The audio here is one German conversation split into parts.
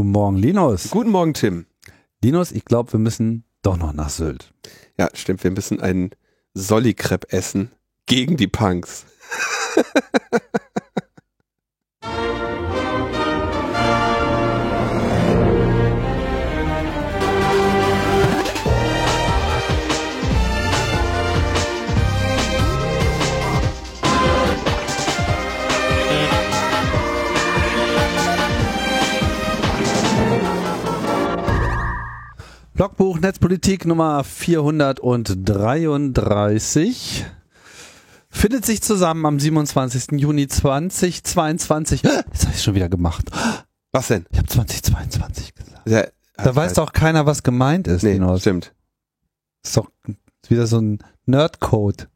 Guten Morgen, Linus. Guten Morgen, Tim. Linus, ich glaube, wir müssen doch noch nach Sylt. Ja, stimmt. Wir müssen einen Solli-Crepe essen gegen die Punks. Blogbuch Netzpolitik Nummer 433 findet sich zusammen am 27. Juni 2022. Jetzt habe ich schon wieder gemacht. Was denn? Ich habe 2022 gesagt. Ja, Da weiß doch keiner, was gemeint ist. Nee, Linus. stimmt. Ist doch wieder so ein Nerdcode.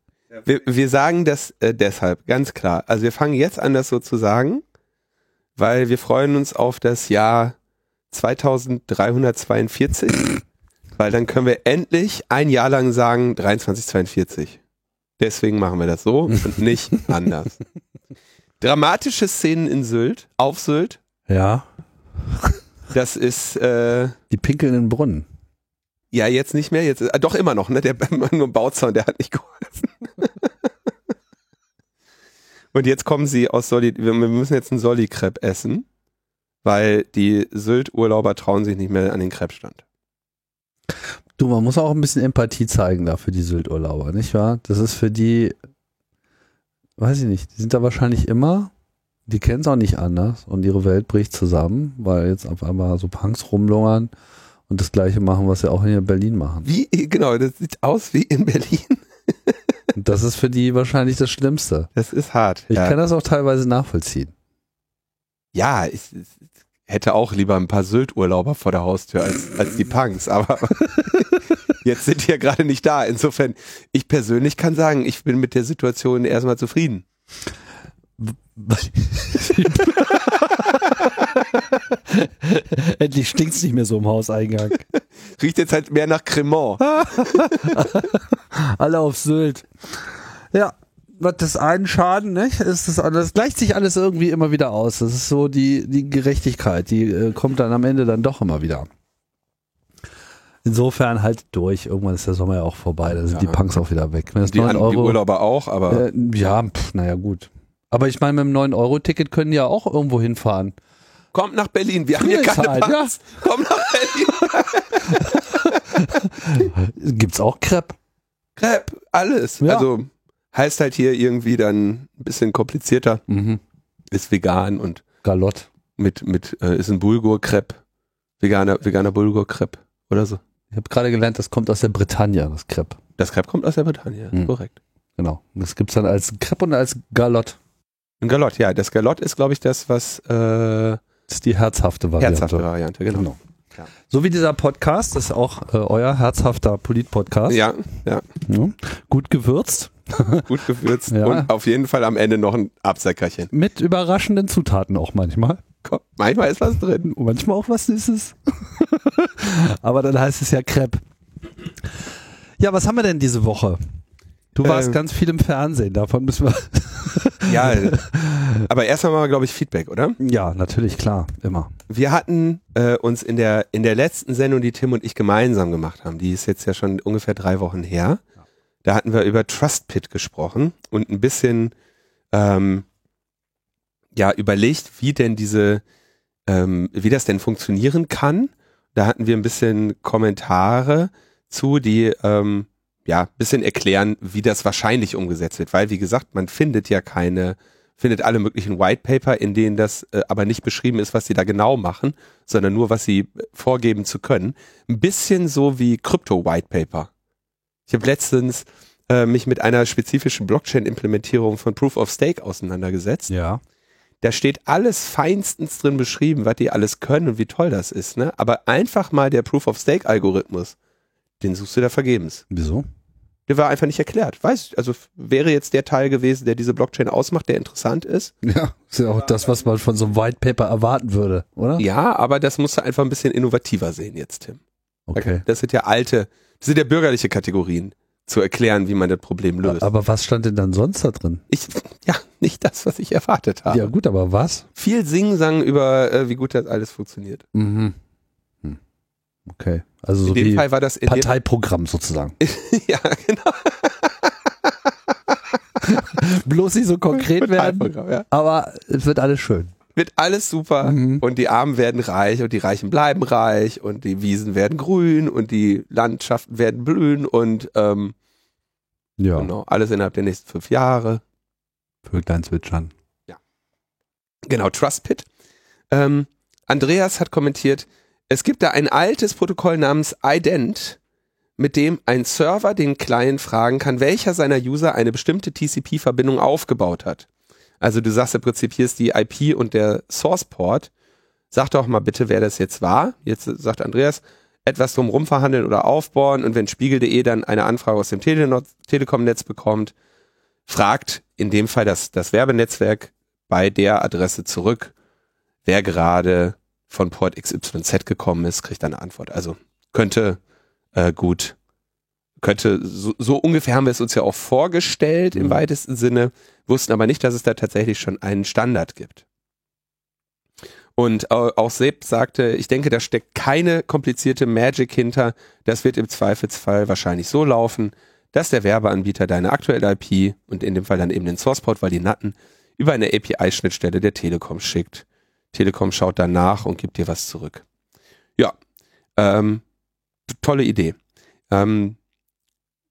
Wir, wir sagen das äh, deshalb, ganz klar. Also wir fangen jetzt an, das so zu sagen, weil wir freuen uns auf das Jahr 2342, weil dann können wir endlich ein Jahr lang sagen 2342. Deswegen machen wir das so und nicht anders. Dramatische Szenen in Sylt, auf Sylt. Ja. Das ist äh, Die pinkeln in den Brunnen. ja jetzt nicht mehr, jetzt äh, doch immer noch, ne? Der nur Bauzaun, der hat nicht geholfen. und jetzt kommen sie aus Soli, wir wir müssen jetzt einen Solli-Crepe essen, weil die Sylt-Urlauber trauen sich nicht mehr an den Crepe-Stand. Du, man muss auch ein bisschen Empathie zeigen da für die Sylt-Urlauber, nicht wahr? Das ist für die, weiß ich nicht, die sind da wahrscheinlich immer, die kennen es auch nicht anders und ihre Welt bricht zusammen, weil jetzt auf einmal so Punks rumlungern und das gleiche machen, was sie auch in Berlin machen. Wie, genau, das sieht aus wie in Berlin. Das ist für die wahrscheinlich das Schlimmste. Das ist hart. Ich ja. kann das auch teilweise nachvollziehen. ja, ich hätte auch lieber ein paar Sylt-Urlauber vor der Haustür als, als die Punks, aber jetzt sind die ja gerade nicht da. Insofern, ich persönlich kann sagen, ich bin mit der Situation erstmal zufrieden. Endlich stinkt's nicht mehr so im Hauseingang. Riecht jetzt halt mehr nach Cremant. Alle auf Sylt. Ja, was das einen Schaden, ne? Ist das, das gleicht sich alles irgendwie immer wieder aus. Das ist so die, die Gerechtigkeit, die äh, kommt dann am Ende dann doch immer wieder. Insofern halt durch. Irgendwann ist der Sommer ja auch vorbei. Da sind Ja. die Punks auch wieder weg. Das Die, 9 an, die Euro, Urlauber auch, aber äh, ja, pff, naja, gut. Aber ich meine, mit dem 9-Euro-Ticket können die ja auch irgendwo hinfahren. kommt nach Berlin. Wir haben hier keine Halt, ja. Kommt nach Berlin. Gibt's auch Crepe? Crepe, alles. Ja. Also heißt halt hier irgendwie dann ein bisschen komplizierter. Mhm. Ist vegan und Galott. mit, mit äh, ist ein Bulgur-Crepe. Veganer, veganer Bulgur-Crepe oder so. Ich habe gerade gelernt, das kommt aus der Bretagne, das Crepe. Das Crepe kommt aus der Bretagne, Hm. korrekt. Genau. Das gibt's dann als Crepe und als Galott. Ein Galott, ja. Das Galott ist, glaube ich, das, was äh, Das ist die herzhafte Variante. herzhafte Variante, genau. Genau. Ja. So wie dieser Podcast, das ist auch äh, euer herzhafter Polit-Podcast. Ja, ja, Ja. Gut gewürzt. gut gewürzt Ja. und auf jeden Fall am Ende noch ein Absäckerchen. Mit überraschenden Zutaten auch manchmal. Komm, manchmal ist was drin. Und manchmal auch was Süßes. Aber dann heißt es ja Crepe. Ja, was haben wir denn diese Woche? Du warst Ähm. ganz viel im Fernsehen, davon müssen wir. Ja, aber erst einmal, glaube ich, Feedback, oder? ja, natürlich, klar, immer. Wir hatten äh, uns in der, in der letzten Sendung, die Tim und ich gemeinsam gemacht haben, die ist jetzt ja schon ungefähr drei Wochen her, da hatten wir über TrustPit gesprochen und ein bisschen ähm, ja überlegt, wie denn diese, ähm, wie das denn funktionieren kann. Da hatten wir ein bisschen Kommentare zu, die ähm, ja ein bisschen erklären, wie das wahrscheinlich umgesetzt wird, weil wie gesagt, man findet ja keine findet alle möglichen White Paper, in denen das äh, aber nicht beschrieben ist, was sie da genau machen, sondern nur, was sie äh, vorgeben zu können. Ein bisschen so wie Krypto White Paper. Ich habe letztens äh, mich mit einer spezifischen Blockchain-Implementierung von Proof of Stake auseinandergesetzt. Ja. Da steht alles feinstens drin beschrieben, was die alles können und wie toll das ist. Ne? Aber einfach mal der Proof of Stake-Algorithmus, den suchst du da vergebens. Wieso? Der war einfach nicht erklärt. Weiß, also wäre jetzt der Teil gewesen, der diese Blockchain ausmacht, der interessant ist. Ja, ist ja auch das, was man von so einem White Paper erwarten würde, oder? Ja, aber das musst du einfach ein bisschen innovativer sehen jetzt, Tim. Okay. Das sind ja alte, sind ja bürgerliche Kategorien. zu erklären, wie man das Problem löst. Aber was stand denn dann sonst da drin? Ich, ja, nicht das, was ich erwartet habe. Ja gut, aber was? Viel Singen-Sang über, äh, wie gut das alles funktioniert. Mhm. Hm. Okay, also so in dem wie Fall war das Parteiprogramm sozusagen. ja, genau. Bloß nicht so konkret werden, ja. aber es wird alles schön. Wird alles super Mhm. und die Armen werden reich und die Reichen bleiben reich und die Wiesen werden grün und die Landschaften werden blühen und ähm, Ja, genau, alles innerhalb der nächsten fünf Jahre. Vöglein zwitschern. Genau, TrustPit. Ähm, Andreas hat kommentiert, es gibt da ein altes Protokoll namens Ident, mit dem ein Server den Client fragen kann, welcher seiner User eine bestimmte TCP-Verbindung aufgebaut hat. Also du sagst im Prinzip, hier ist die IP und der Source-Port. Sag doch mal bitte, wer das jetzt war. Jetzt sagt Andreas, etwas drumherum verhandeln oder aufbauen und wenn Spiegel.de dann eine Anfrage aus dem Tele Telekom-Netz bekommt, fragt in dem Fall das, das Werbenetzwerk bei der Adresse zurück, wer gerade von Port XYZ gekommen ist, kriegt dann eine Antwort. Also könnte äh, gut, könnte, so, so ungefähr haben wir es uns ja auch vorgestellt im Mhm. weitesten Sinne, wussten aber nicht, dass es da tatsächlich schon einen Standard gibt. Und au- auch Sepp sagte, ich denke, da steckt keine komplizierte Magic hinter. Das wird im Zweifelsfall wahrscheinlich so laufen, dass der Werbeanbieter deine aktuelle IP und in dem Fall dann eben den Sourceport, weil die Natten über eine API-Schnittstelle der Telekom schickt. Telekom schaut danach und gibt dir was zurück. Ja, ähm, tolle Idee. Ähm,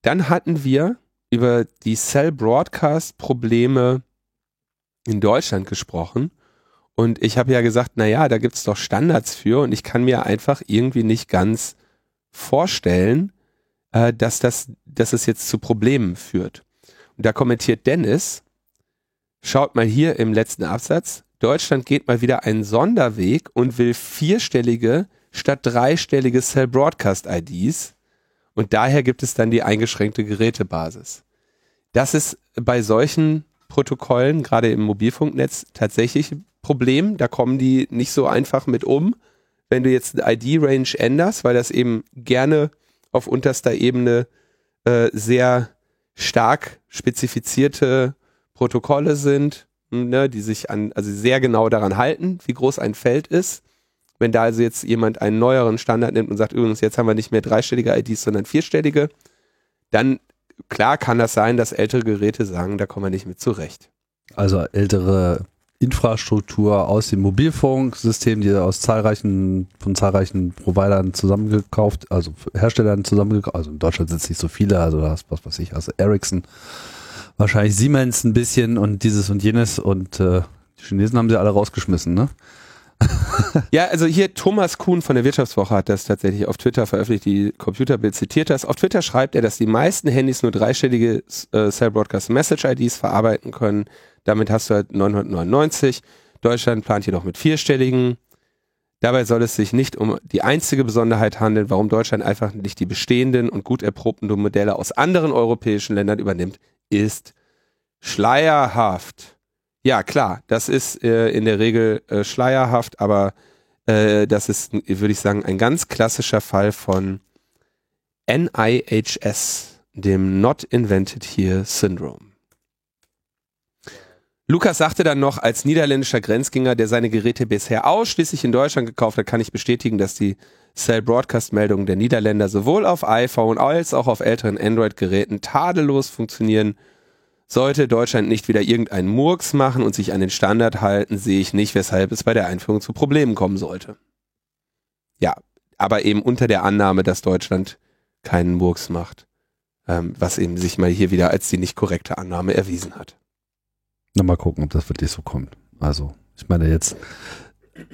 dann hatten wir über die Cell Broadcast Probleme in Deutschland gesprochen. Und ich habe ja gesagt, na ja, da gibt's doch Standards für und ich kann mir einfach irgendwie nicht ganz vorstellen, äh, dass das, dass es jetzt zu Problemen führt. Und da kommentiert Dennis, schaut mal hier im letzten Absatz, Deutschland geht mal wieder einen Sonderweg und will vierstellige statt dreistellige Cell Broadcast IDs und daher gibt es dann die eingeschränkte Gerätebasis. Das ist bei solchen Protokollen, gerade im Mobilfunknetz, tatsächlich ein Problem. Da kommen die nicht so einfach mit um. Wenn du jetzt eine ID-Range änderst, weil das eben gerne auf unterster Ebene äh, sehr stark spezifizierte Protokolle sind, ne, die sich an, also sehr genau daran halten, wie groß ein Feld ist. Wenn da also jetzt jemand einen neueren Standard nimmt und sagt, übrigens, jetzt haben wir nicht mehr dreistellige IDs, sondern vierstellige, dann klar kann das sein, dass ältere Geräte sagen, da kommen wir nicht mit zurecht. Also ältere Infrastruktur aus dem Mobilfunksystem, die aus zahlreichen, von zahlreichen Providern zusammengekauft, also Herstellern zusammengekauft, also in Deutschland sind es nicht so viele, also da hast was weiß ich, also Ericsson, wahrscheinlich Siemens ein bisschen und dieses und jenes und äh, die Chinesen haben sie alle rausgeschmissen, ne? Ja, also hier Thomas Kuhn von der Wirtschaftswoche hat das tatsächlich auf Twitter veröffentlicht, die Computerbild zitiert das. Auf Twitter schreibt er, dass die meisten Handys nur dreistellige äh, Cell Broadcast Message IDs verarbeiten können. Damit hast du halt 999. Deutschland plant jedoch mit vierstelligen. Dabei soll es sich nicht um die einzige Besonderheit handeln, warum Deutschland einfach nicht die bestehenden und gut erprobten Modelle aus anderen europäischen Ländern übernimmt, ist schleierhaft. Ja, klar, das ist äh, in der Regel äh, schleierhaft, aber äh, das ist, würde ich sagen, ein ganz klassischer Fall von NIHS, dem Not Invented Here Syndrome. Lukas sagte dann noch, als niederländischer Grenzgänger, der seine Geräte bisher ausschließlich in Deutschland gekauft hat, kann ich bestätigen, dass die Cell Broadcast Meldungen der Niederländer sowohl auf iPhone als auch auf älteren Android-Geräten tadellos funktionieren. Sollte Deutschland nicht wieder irgendeinen Murks machen und sich an den Standard halten, sehe ich nicht, weshalb es bei der Einführung zu Problemen kommen sollte. Ja, aber eben unter der Annahme, dass Deutschland keinen Murks macht, ähm, was eben sich mal hier wieder als die nicht korrekte Annahme erwiesen hat. Na, mal gucken, ob das wirklich so kommt. Also, ich meine jetzt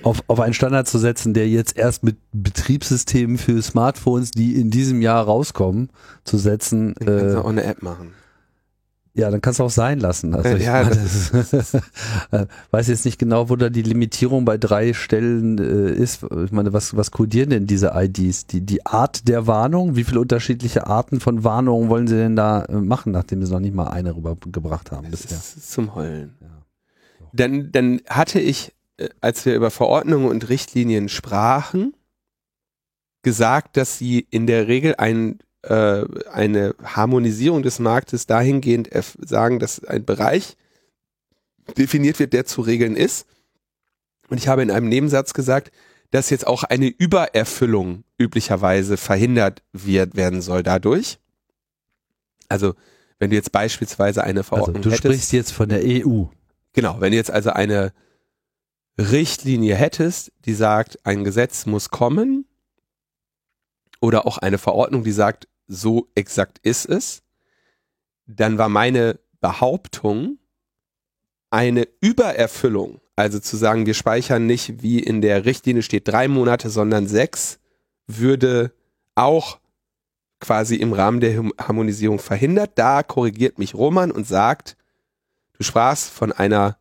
auf, auf einen Standard zu setzen, der jetzt erst mit Betriebssystemen für Smartphones, die in diesem Jahr rauskommen, zu setzen, kannst äh, du auch eine App machen. Ja, dann kannst du auch sein lassen. Also ich Ja, meine, das weiß jetzt nicht genau, wo da die Limitierung bei drei Stellen äh, ist. Ich meine, was, was kodieren denn diese IDs? Die, die Art der Warnung? Wie viele unterschiedliche Arten von Warnungen wollen sie denn da äh, machen, nachdem sie noch nicht mal eine rübergebracht haben Das bisher? ist zum Heulen. Ja. Dann, dann hatte ich, äh, als wir über Verordnungen und Richtlinien sprachen, gesagt, dass sie in der Regel einen äh, eine Harmonisierung des Marktes dahingehend sagen, dass ein Bereich definiert wird, der zu regeln ist. Und ich habe in einem Nebensatz gesagt, dass jetzt auch eine Übererfüllung üblicherweise verhindert wird, werden soll dadurch. Also wenn du jetzt beispielsweise eine Verordnung also, du hättest, sprichst jetzt von der EU. Genau, wenn du jetzt also eine Richtlinie hättest, die sagt, ein Gesetz muss kommen, oder auch eine Verordnung, die sagt, so exakt ist es, dann war meine Behauptung eine Übererfüllung. Also zu sagen, wir speichern nicht, wie in der Richtlinie steht, drei Monate, sondern sechs, würde auch quasi im Rahmen der Harmonisierung verhindert. Da korrigiert mich Roman und sagt, du sprachst von einer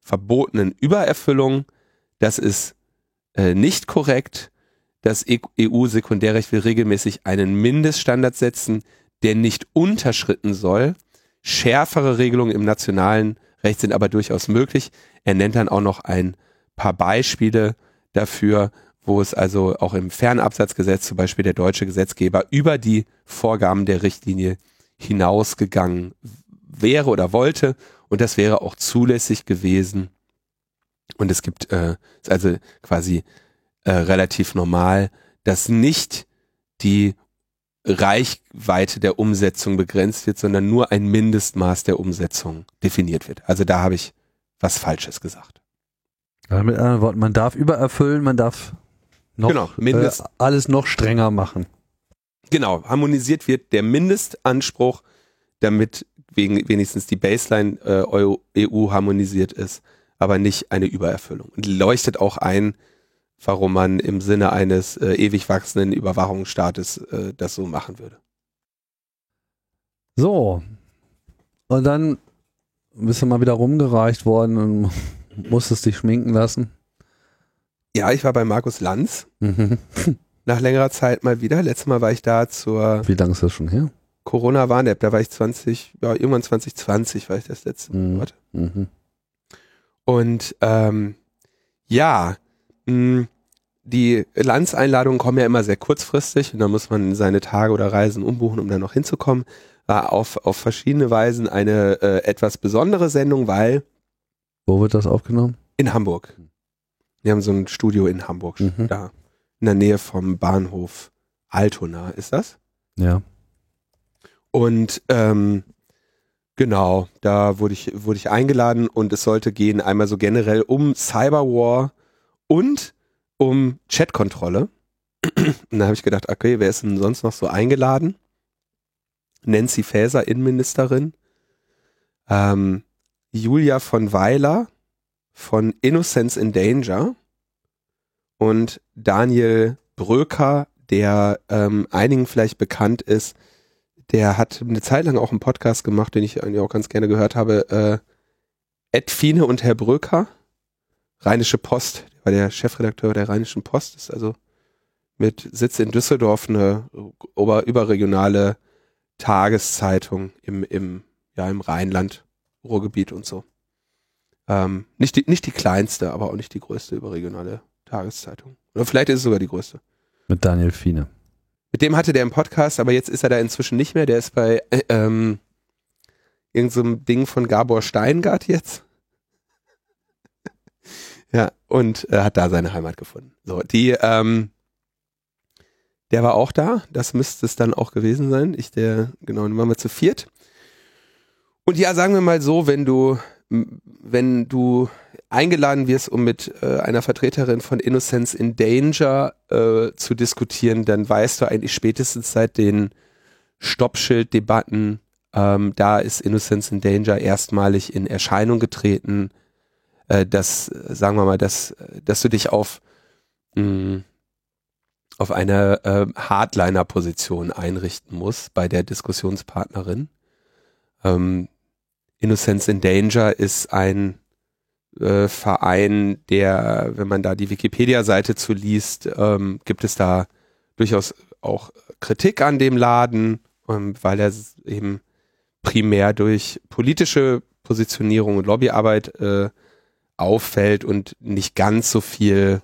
verbotenen Übererfüllung. Das ist äh, nicht korrekt. Das EU-Sekundärrecht will regelmäßig einen Mindeststandard setzen, der nicht unterschritten soll. Schärfere Regelungen im nationalen Recht sind aber durchaus möglich. Er nennt dann auch noch ein paar Beispiele dafür, wo es also auch im Fernabsatzgesetz zum Beispiel der deutsche Gesetzgeber über die Vorgaben der Richtlinie hinausgegangen wäre oder wollte und das wäre auch zulässig gewesen. Und es gibt äh, also quasi äh, relativ normal, dass nicht die Reichweite der Umsetzung begrenzt wird, sondern nur ein Mindestmaß der Umsetzung definiert wird. Also da habe ich was Falsches gesagt. Ja, mit anderen Worten, man darf übererfüllen, man darf noch genau, mindest, äh, alles noch strenger machen. Genau, harmonisiert wird der Mindestanspruch, damit wegen, wenigstens die Baseline äh, EU e harmonisiert ist, aber nicht eine Übererfüllung. Und leuchtet auch ein, warum man im Sinne eines äh, ewig wachsenden Überwachungsstaates äh, das so machen würde. So. Und dann bist du mal wieder rumgereicht worden und musstest dich schminken lassen. Ja, ich war bei Markus Lanz. Mhm. Nach längerer Zeit mal wieder. Letztes Mal war ich da zur. Wie lange ist das schon her? Corona-Warn-App. Da war ich 20, ja, irgendwann 2020 war ich das letzte Mal. Mhm. mhm. Und ähm, ja, hm, die Landseinladungen kommen ja immer sehr kurzfristig und da muss man seine Tage oder Reisen umbuchen, um da noch hinzukommen. War auf, auf verschiedene Weisen eine äh, etwas besondere Sendung, weil. Wo wird das aufgenommen? In Hamburg. Wir haben so ein Studio in Hamburg, mhm. da in der Nähe vom Bahnhof Altona, ist das? Ja. Und ähm, genau, da wurde ich, wurde ich eingeladen und es sollte gehen einmal so generell um Cyberwar und um Chatkontrolle. Und da habe ich gedacht, okay, wer ist denn sonst noch so eingeladen? Nancy Faeser, Innenministerin. Ähm, Julia von Weiler von Innocence in Danger und Daniel Bröker, der ähm, einigen vielleicht bekannt ist. Der hat eine Zeit lang auch einen Podcast gemacht, den ich eigentlich auch ganz gerne gehört habe. Äh, Ed Fine und Herr Bröker, Rheinische Post, war der Chefredakteur der Rheinischen Post, ist also mit Sitz in Düsseldorf eine ober, überregionale Tageszeitung im, im, ja, im Rheinland, Ruhrgebiet und so. Ähm, nicht, die, nicht die kleinste, aber auch nicht die größte überregionale Tageszeitung. Oder vielleicht ist es sogar die größte. Mit Daniel Fiene. Mit dem hatte der einen Podcast, aber jetzt ist er da inzwischen nicht mehr. Der ist bei äh, ähm, irgendeinem so Ding von Gabor Steingart jetzt. Ja, und äh, hat da seine Heimat gefunden. So, die, ähm, der war auch da, das müsste es dann auch gewesen sein. Ich, der, genau, dann waren wir zu viert. Und ja, sagen wir mal so, wenn du, wenn du eingeladen wirst, um mit äh, einer Vertreterin von Innocence in Danger äh, zu diskutieren, dann weißt du eigentlich spätestens seit den Stoppschild-Debatten, ähm, da ist Innocence in Danger erstmalig in Erscheinung getreten äh, dass, sagen wir mal, dass, dass du dich auf, mm, auf eine äh, Hardliner-Position einrichten musst bei der Diskussionspartnerin. Ähm, Innocence in Danger ist ein äh, Verein, der, wenn man da die Wikipedia-Seite zu liest, ähm, gibt es da durchaus auch Kritik an dem Laden, ähm, weil er eben primär durch politische Positionierung und Lobbyarbeit äh, auffällt und nicht ganz so viel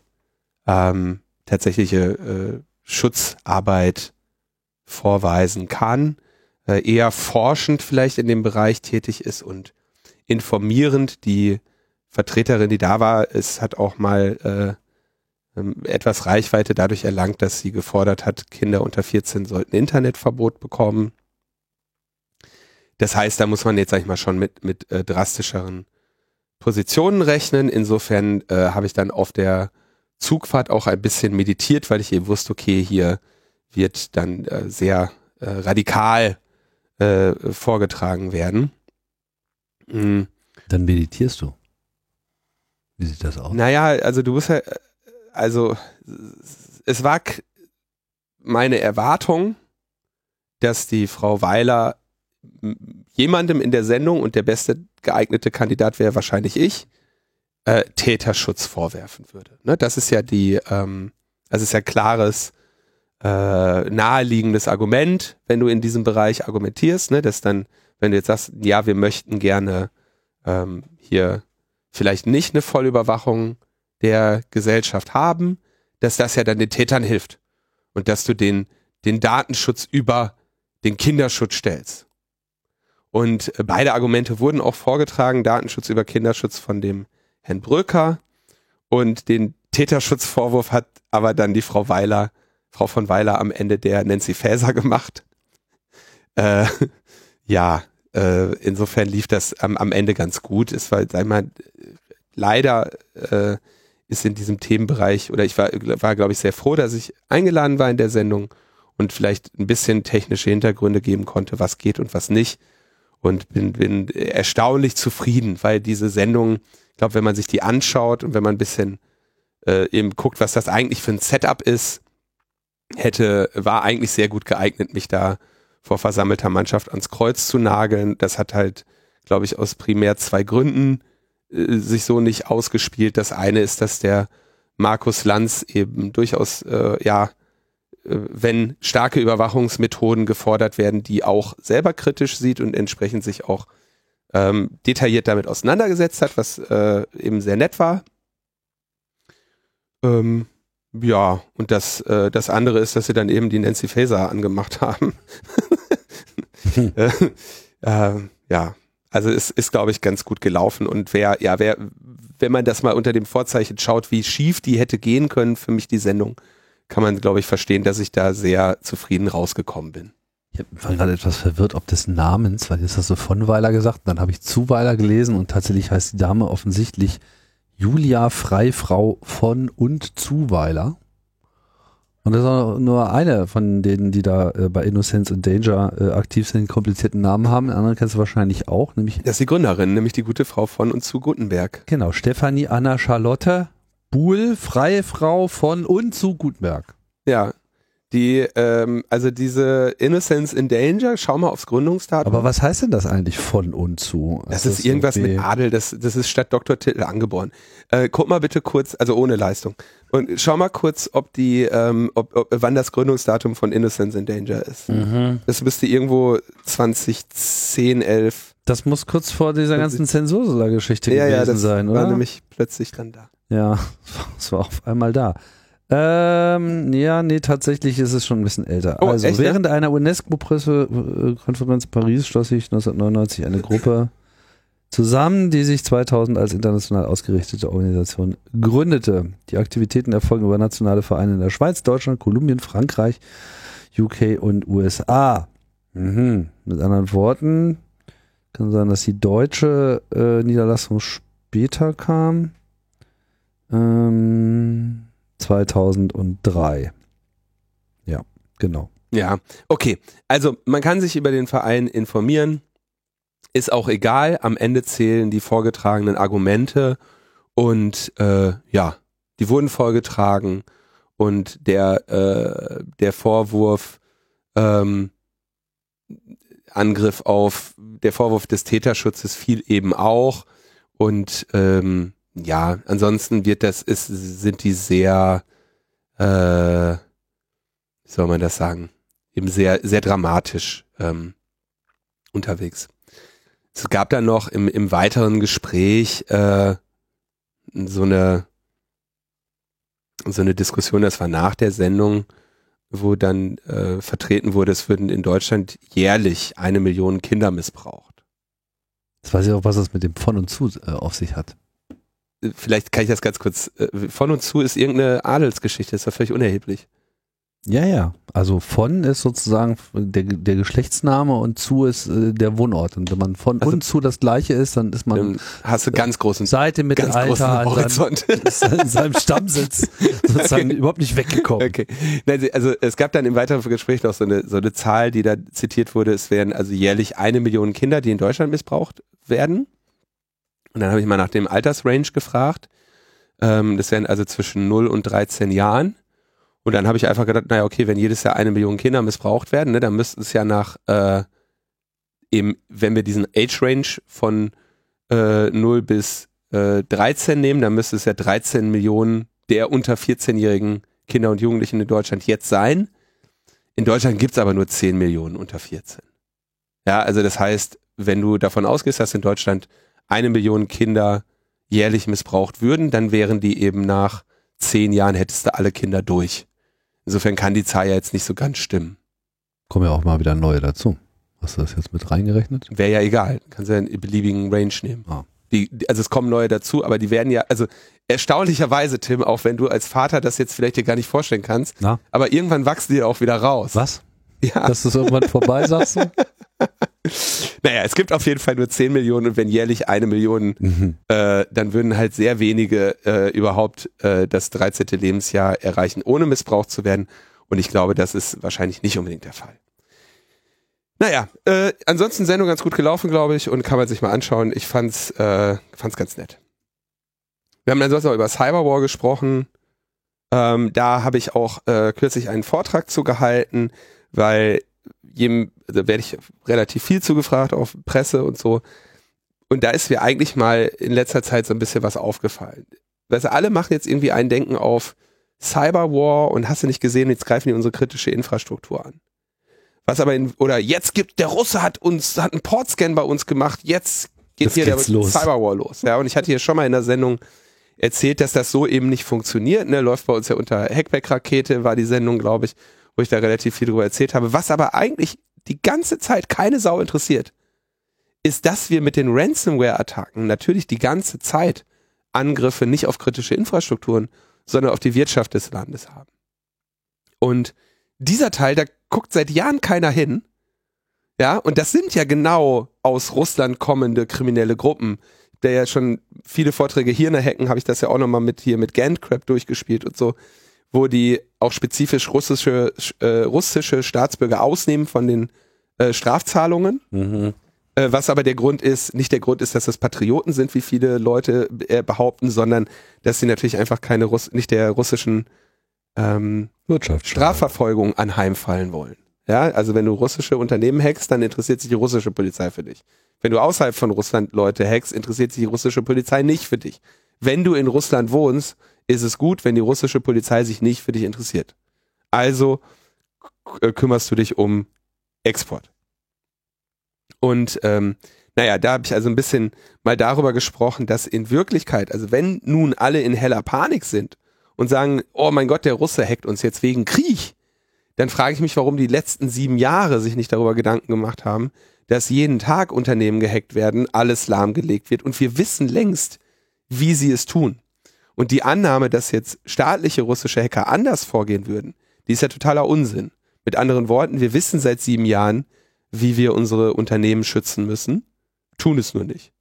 ähm, tatsächliche äh, Schutzarbeit vorweisen kann, äh, eher forschend vielleicht in dem Bereich tätig ist und informierend. Die Vertreterin, die da war, es hat auch mal äh, ähm, etwas Reichweite dadurch erlangt, dass sie gefordert hat, Kinder unter 14 sollten Internetverbot bekommen. Das heißt, da muss man jetzt, sag ich mal, schon mit, mit äh, drastischeren Positionen rechnen. Insofern äh, habe ich dann auf der Zugfahrt auch ein bisschen meditiert, weil ich eben wusste, okay, hier wird dann äh, sehr äh, radikal äh, vorgetragen werden. Mhm. Dann meditierst du. Wie sieht das aus? Naja, also du musst ja, also es war meine Erwartung, dass die Frau Weiler jemandem in der Sendung und der beste geeignete Kandidat wäre wahrscheinlich ich, äh, Täterschutz vorwerfen würde. Ne? Das ist ja die, ähm, das ist ja klares, äh, naheliegendes Argument, wenn du in diesem Bereich argumentierst, ne? dass dann, wenn du jetzt sagst, ja, wir möchten gerne ähm, hier vielleicht nicht eine Vollüberwachung der Gesellschaft haben, dass das ja dann den Tätern hilft und dass du den, den Datenschutz über den Kinderschutz stellst. Und äh, beide Argumente wurden auch vorgetragen, Datenschutz über Kinderschutz von dem Herrn Bröker und den Täterschutzvorwurf hat aber dann die Frau Weiler, Frau von Weiler am Ende der Nancy Faeser gemacht. Äh, ja, äh, insofern lief das am, am Ende ganz gut. Es war, sag mal, leider äh, ist in diesem Themenbereich, oder ich war, war glaube ich, sehr froh, dass ich eingeladen war in der Sendung und vielleicht ein bisschen technische Hintergründe geben konnte, was geht und was nicht und bin, bin erstaunlich zufrieden, weil diese Sendung, ich glaube, wenn man sich die anschaut und wenn man ein bisschen äh, eben guckt, was das eigentlich für ein Setup ist, hätte, war eigentlich sehr gut geeignet, mich da vor versammelter Mannschaft ans Kreuz zu nageln. Das hat halt, glaube ich, aus primär zwei Gründen äh, sich so nicht ausgespielt. Das eine ist, dass der Markus Lanz eben durchaus, äh, ja, wenn starke Überwachungsmethoden gefordert werden, die auch selber kritisch sieht und entsprechend sich auch ähm, detailliert damit auseinandergesetzt hat, was äh, eben sehr nett war. Ähm, ja, und das, äh, das andere ist, dass sie dann eben die Nancy Faeser angemacht haben. äh, äh, ja, also es ist, glaube ich, ganz gut gelaufen. Und wer, ja, wer, wenn man das mal unter dem Vorzeichen schaut, wie schief die hätte gehen können, für mich die Sendung, kann man, glaube ich, verstehen, dass ich da sehr zufrieden rausgekommen bin. Ich war gerade etwas verwirrt, ob des Namens, weil jetzt hast du von Weiler gesagt, dann habe ich Zuweiler gelesen und tatsächlich heißt die Dame offensichtlich Julia Freifrau von und Zuweiler. Und das ist auch nur eine von denen, die da äh, bei Innocence and Danger äh, aktiv sind, komplizierten Namen haben. Den anderen kennst du wahrscheinlich auch, nämlich. Das ist die Gründerin, nämlich die gute Frau von und zu Gutenberg. Genau, Stefanie Anna Charlotte Buhl, freie Frau von und zu Gutenberg. Ja, die, ähm, also diese Innocence in Danger, schau mal aufs Gründungsdatum. Aber was heißt denn das eigentlich von und zu? Das, das ist, ist irgendwas okay. mit Adel, das, das ist statt Doktortitel angeboren. Äh, guck mal bitte kurz, also ohne Leistung. Und schau mal kurz, ob die, ähm, ob, ob, wann das Gründungsdatum von Innocence in Danger ist. Mhm. Das müsste irgendwo 2010, 11. Das muss kurz vor dieser ganzen Zensursula-Geschichte ja, gewesen ja, das sein, oder? war nämlich plötzlich dann da. Ja, es war auf einmal da. Ähm, ja, nee, tatsächlich ist es schon ein bisschen älter. Oh, also echt, während einer UNESCO-Pressekonferenz in Paris schloss sich 1999 eine Gruppe zusammen, die sich 2000 als international ausgerichtete Organisation gründete. Die Aktivitäten erfolgen über nationale Vereine in der Schweiz, Deutschland, Kolumbien, Frankreich, UK und USA. Mhm. Mit anderen Worten kann sein, dass die deutsche äh, Niederlassung später kam. Ähm, 2003. Ja, genau. Ja, okay. Also man kann sich über den Verein informieren. Ist auch egal. Am Ende zählen die vorgetragenen Argumente und äh, ja, die wurden vorgetragen und der äh, der Vorwurf ähm, Angriff auf der Vorwurf des Täterschutzes fiel eben auch und ähm, ja, ansonsten wird das, ist, sind die sehr, äh, wie soll man das sagen, eben sehr, sehr dramatisch ähm, unterwegs. Es gab dann noch im, im weiteren Gespräch äh, so eine so eine Diskussion, das war nach der Sendung, wo dann äh, vertreten wurde, es würden in Deutschland jährlich eine Million Kinder missbraucht. Jetzt weiß ich auch, was das mit dem von und zu äh, auf sich hat. Äh, Vielleicht kann ich das ganz kurz. äh, Von und zu ist irgendeine Adelsgeschichte, ist ja völlig unerheblich. Ja, ja. Also von ist sozusagen der, der Geschlechtsname und zu ist äh, der Wohnort. Und wenn man von Also- und zu das gleiche ist, dann ist man Dann hast du ganz großen, seit dem ganz großen Mittelalter an Horizont. seinem, an seinem Stammsitz sozusagen überhaupt nicht weggekommen. Okay. Nein, Also es gab dann im weiteren Gespräch noch so eine, so eine Zahl, die da zitiert wurde. Es wären also jährlich eine Million Kinder, die in Deutschland missbraucht werden. Und dann habe ich mal nach dem Altersrange gefragt. Ähm, das wären also zwischen 0 und 13 Jahren. Und dann habe ich einfach gedacht, naja, okay, wenn jedes Jahr eine Million Kinder missbraucht werden, ne, dann müsste es ja nach äh, eben, wenn wir diesen Age-Range von äh, 0 bis äh, 13 nehmen, dann müsste es ja 13 Millionen der unter 14-jährigen Kinder und Jugendlichen in Deutschland jetzt sein. In Deutschland gibt's aber nur 10 Millionen unter 14. Ja, also das heißt, wenn du davon ausgehst, dass in Deutschland eine Million Kinder jährlich missbraucht würden, dann wären die eben nach zehn Jahren hättest du alle Kinder durch. Insofern kann die Zahl ja jetzt nicht so ganz stimmen. Kommen ja auch mal wieder neue dazu. Hast du das jetzt mit reingerechnet? Wäre ja egal. Kannst ja einen beliebigen Range nehmen. Ah. Die, also es kommen neue dazu, aber die werden ja, also erstaunlicherweise, Tim, auch wenn du als Vater das jetzt vielleicht dir gar nicht vorstellen kannst, Na, aber irgendwann wachsen die auch wieder raus. was? Ja. Dass das irgendwann vorbei, sagst du? Naja, es gibt auf jeden Fall nur 10 Millionen und wenn jährlich eine Million, Mhm. äh, dann würden halt sehr wenige äh, überhaupt äh, das 13. Lebensjahr erreichen, ohne missbraucht zu werden. Und ich glaube, das ist wahrscheinlich nicht unbedingt der Fall. Naja, äh, ansonsten Sendung ganz gut gelaufen, glaube ich, und kann man sich mal anschauen. Ich fand's, äh, fand's ganz nett. Wir haben ansonsten auch über Cyberwar gesprochen. Ähm, da habe ich auch äh, kürzlich einen Vortrag zu gehalten, weil jedem, da werde ich relativ viel zugefragt auf Presse und so. Und da ist mir eigentlich mal in letzter Zeit so ein bisschen was aufgefallen. Weißt du, alle machen jetzt irgendwie ein Denken auf Cyberwar und hast du nicht gesehen, jetzt greifen die unsere kritische Infrastruktur an. Was aber in, oder jetzt gibt, der Russe hat uns, hat einen Portscan bei uns gemacht, jetzt geht Jetzt hier der los. Cyberwar los. Ja, und ich hatte hier schon mal in der Sendung erzählt, dass das so eben nicht funktioniert. Ne? Läuft bei uns ja unter Hackback-Rakete, war die Sendung, glaube ich, wo ich da relativ viel drüber erzählt habe. Was aber eigentlich die ganze Zeit keine Sau interessiert, ist, dass wir mit den Ransomware-Attacken natürlich die ganze Zeit Angriffe nicht auf kritische Infrastrukturen, sondern auf die Wirtschaft des Landes haben. Und dieser Teil, da guckt seit Jahren keiner hin. Ja, und das sind ja genau aus Russland kommende kriminelle Gruppen. Der ja schon viele Vorträge hier in der Hacken, habe ich das ja auch nochmal mit hier mit Gantcrap durchgespielt und so, wo die auch spezifisch russische, äh, russische Staatsbürger ausnehmen von den äh, Strafzahlungen. Mhm. Äh, was aber der Grund ist, nicht der Grund ist, dass das Patrioten sind, wie viele Leute äh, behaupten, sondern dass sie natürlich einfach keine Russ nicht der russischen ähm. Strafverfolgung anheimfallen wollen. Ja, also wenn du russische Unternehmen hackst, dann interessiert sich die russische Polizei für dich. Wenn du außerhalb von Russland Leute hackst, interessiert sich die russische Polizei nicht für dich. Wenn du in Russland wohnst, ist es gut, wenn die russische Polizei sich nicht für dich interessiert. Also äh, kümmerst du dich um Export. Und ähm, naja, da habe ich also ein bisschen mal darüber gesprochen, dass in Wirklichkeit, also wenn nun alle in heller Panik sind und sagen, oh mein Gott, der Russe hackt uns jetzt wegen Krieg, dann frage ich mich, warum die letzten sieben Jahre sich nicht darüber Gedanken gemacht haben, dass jeden Tag Unternehmen gehackt werden, alles lahmgelegt wird und wir wissen längst, wie sie es tun. Und die Annahme, dass jetzt staatliche russische Hacker anders vorgehen würden, die ist ja totaler Unsinn. Mit anderen Worten, wir wissen seit sieben Jahren, wie wir unsere Unternehmen schützen müssen, tun es nur nicht.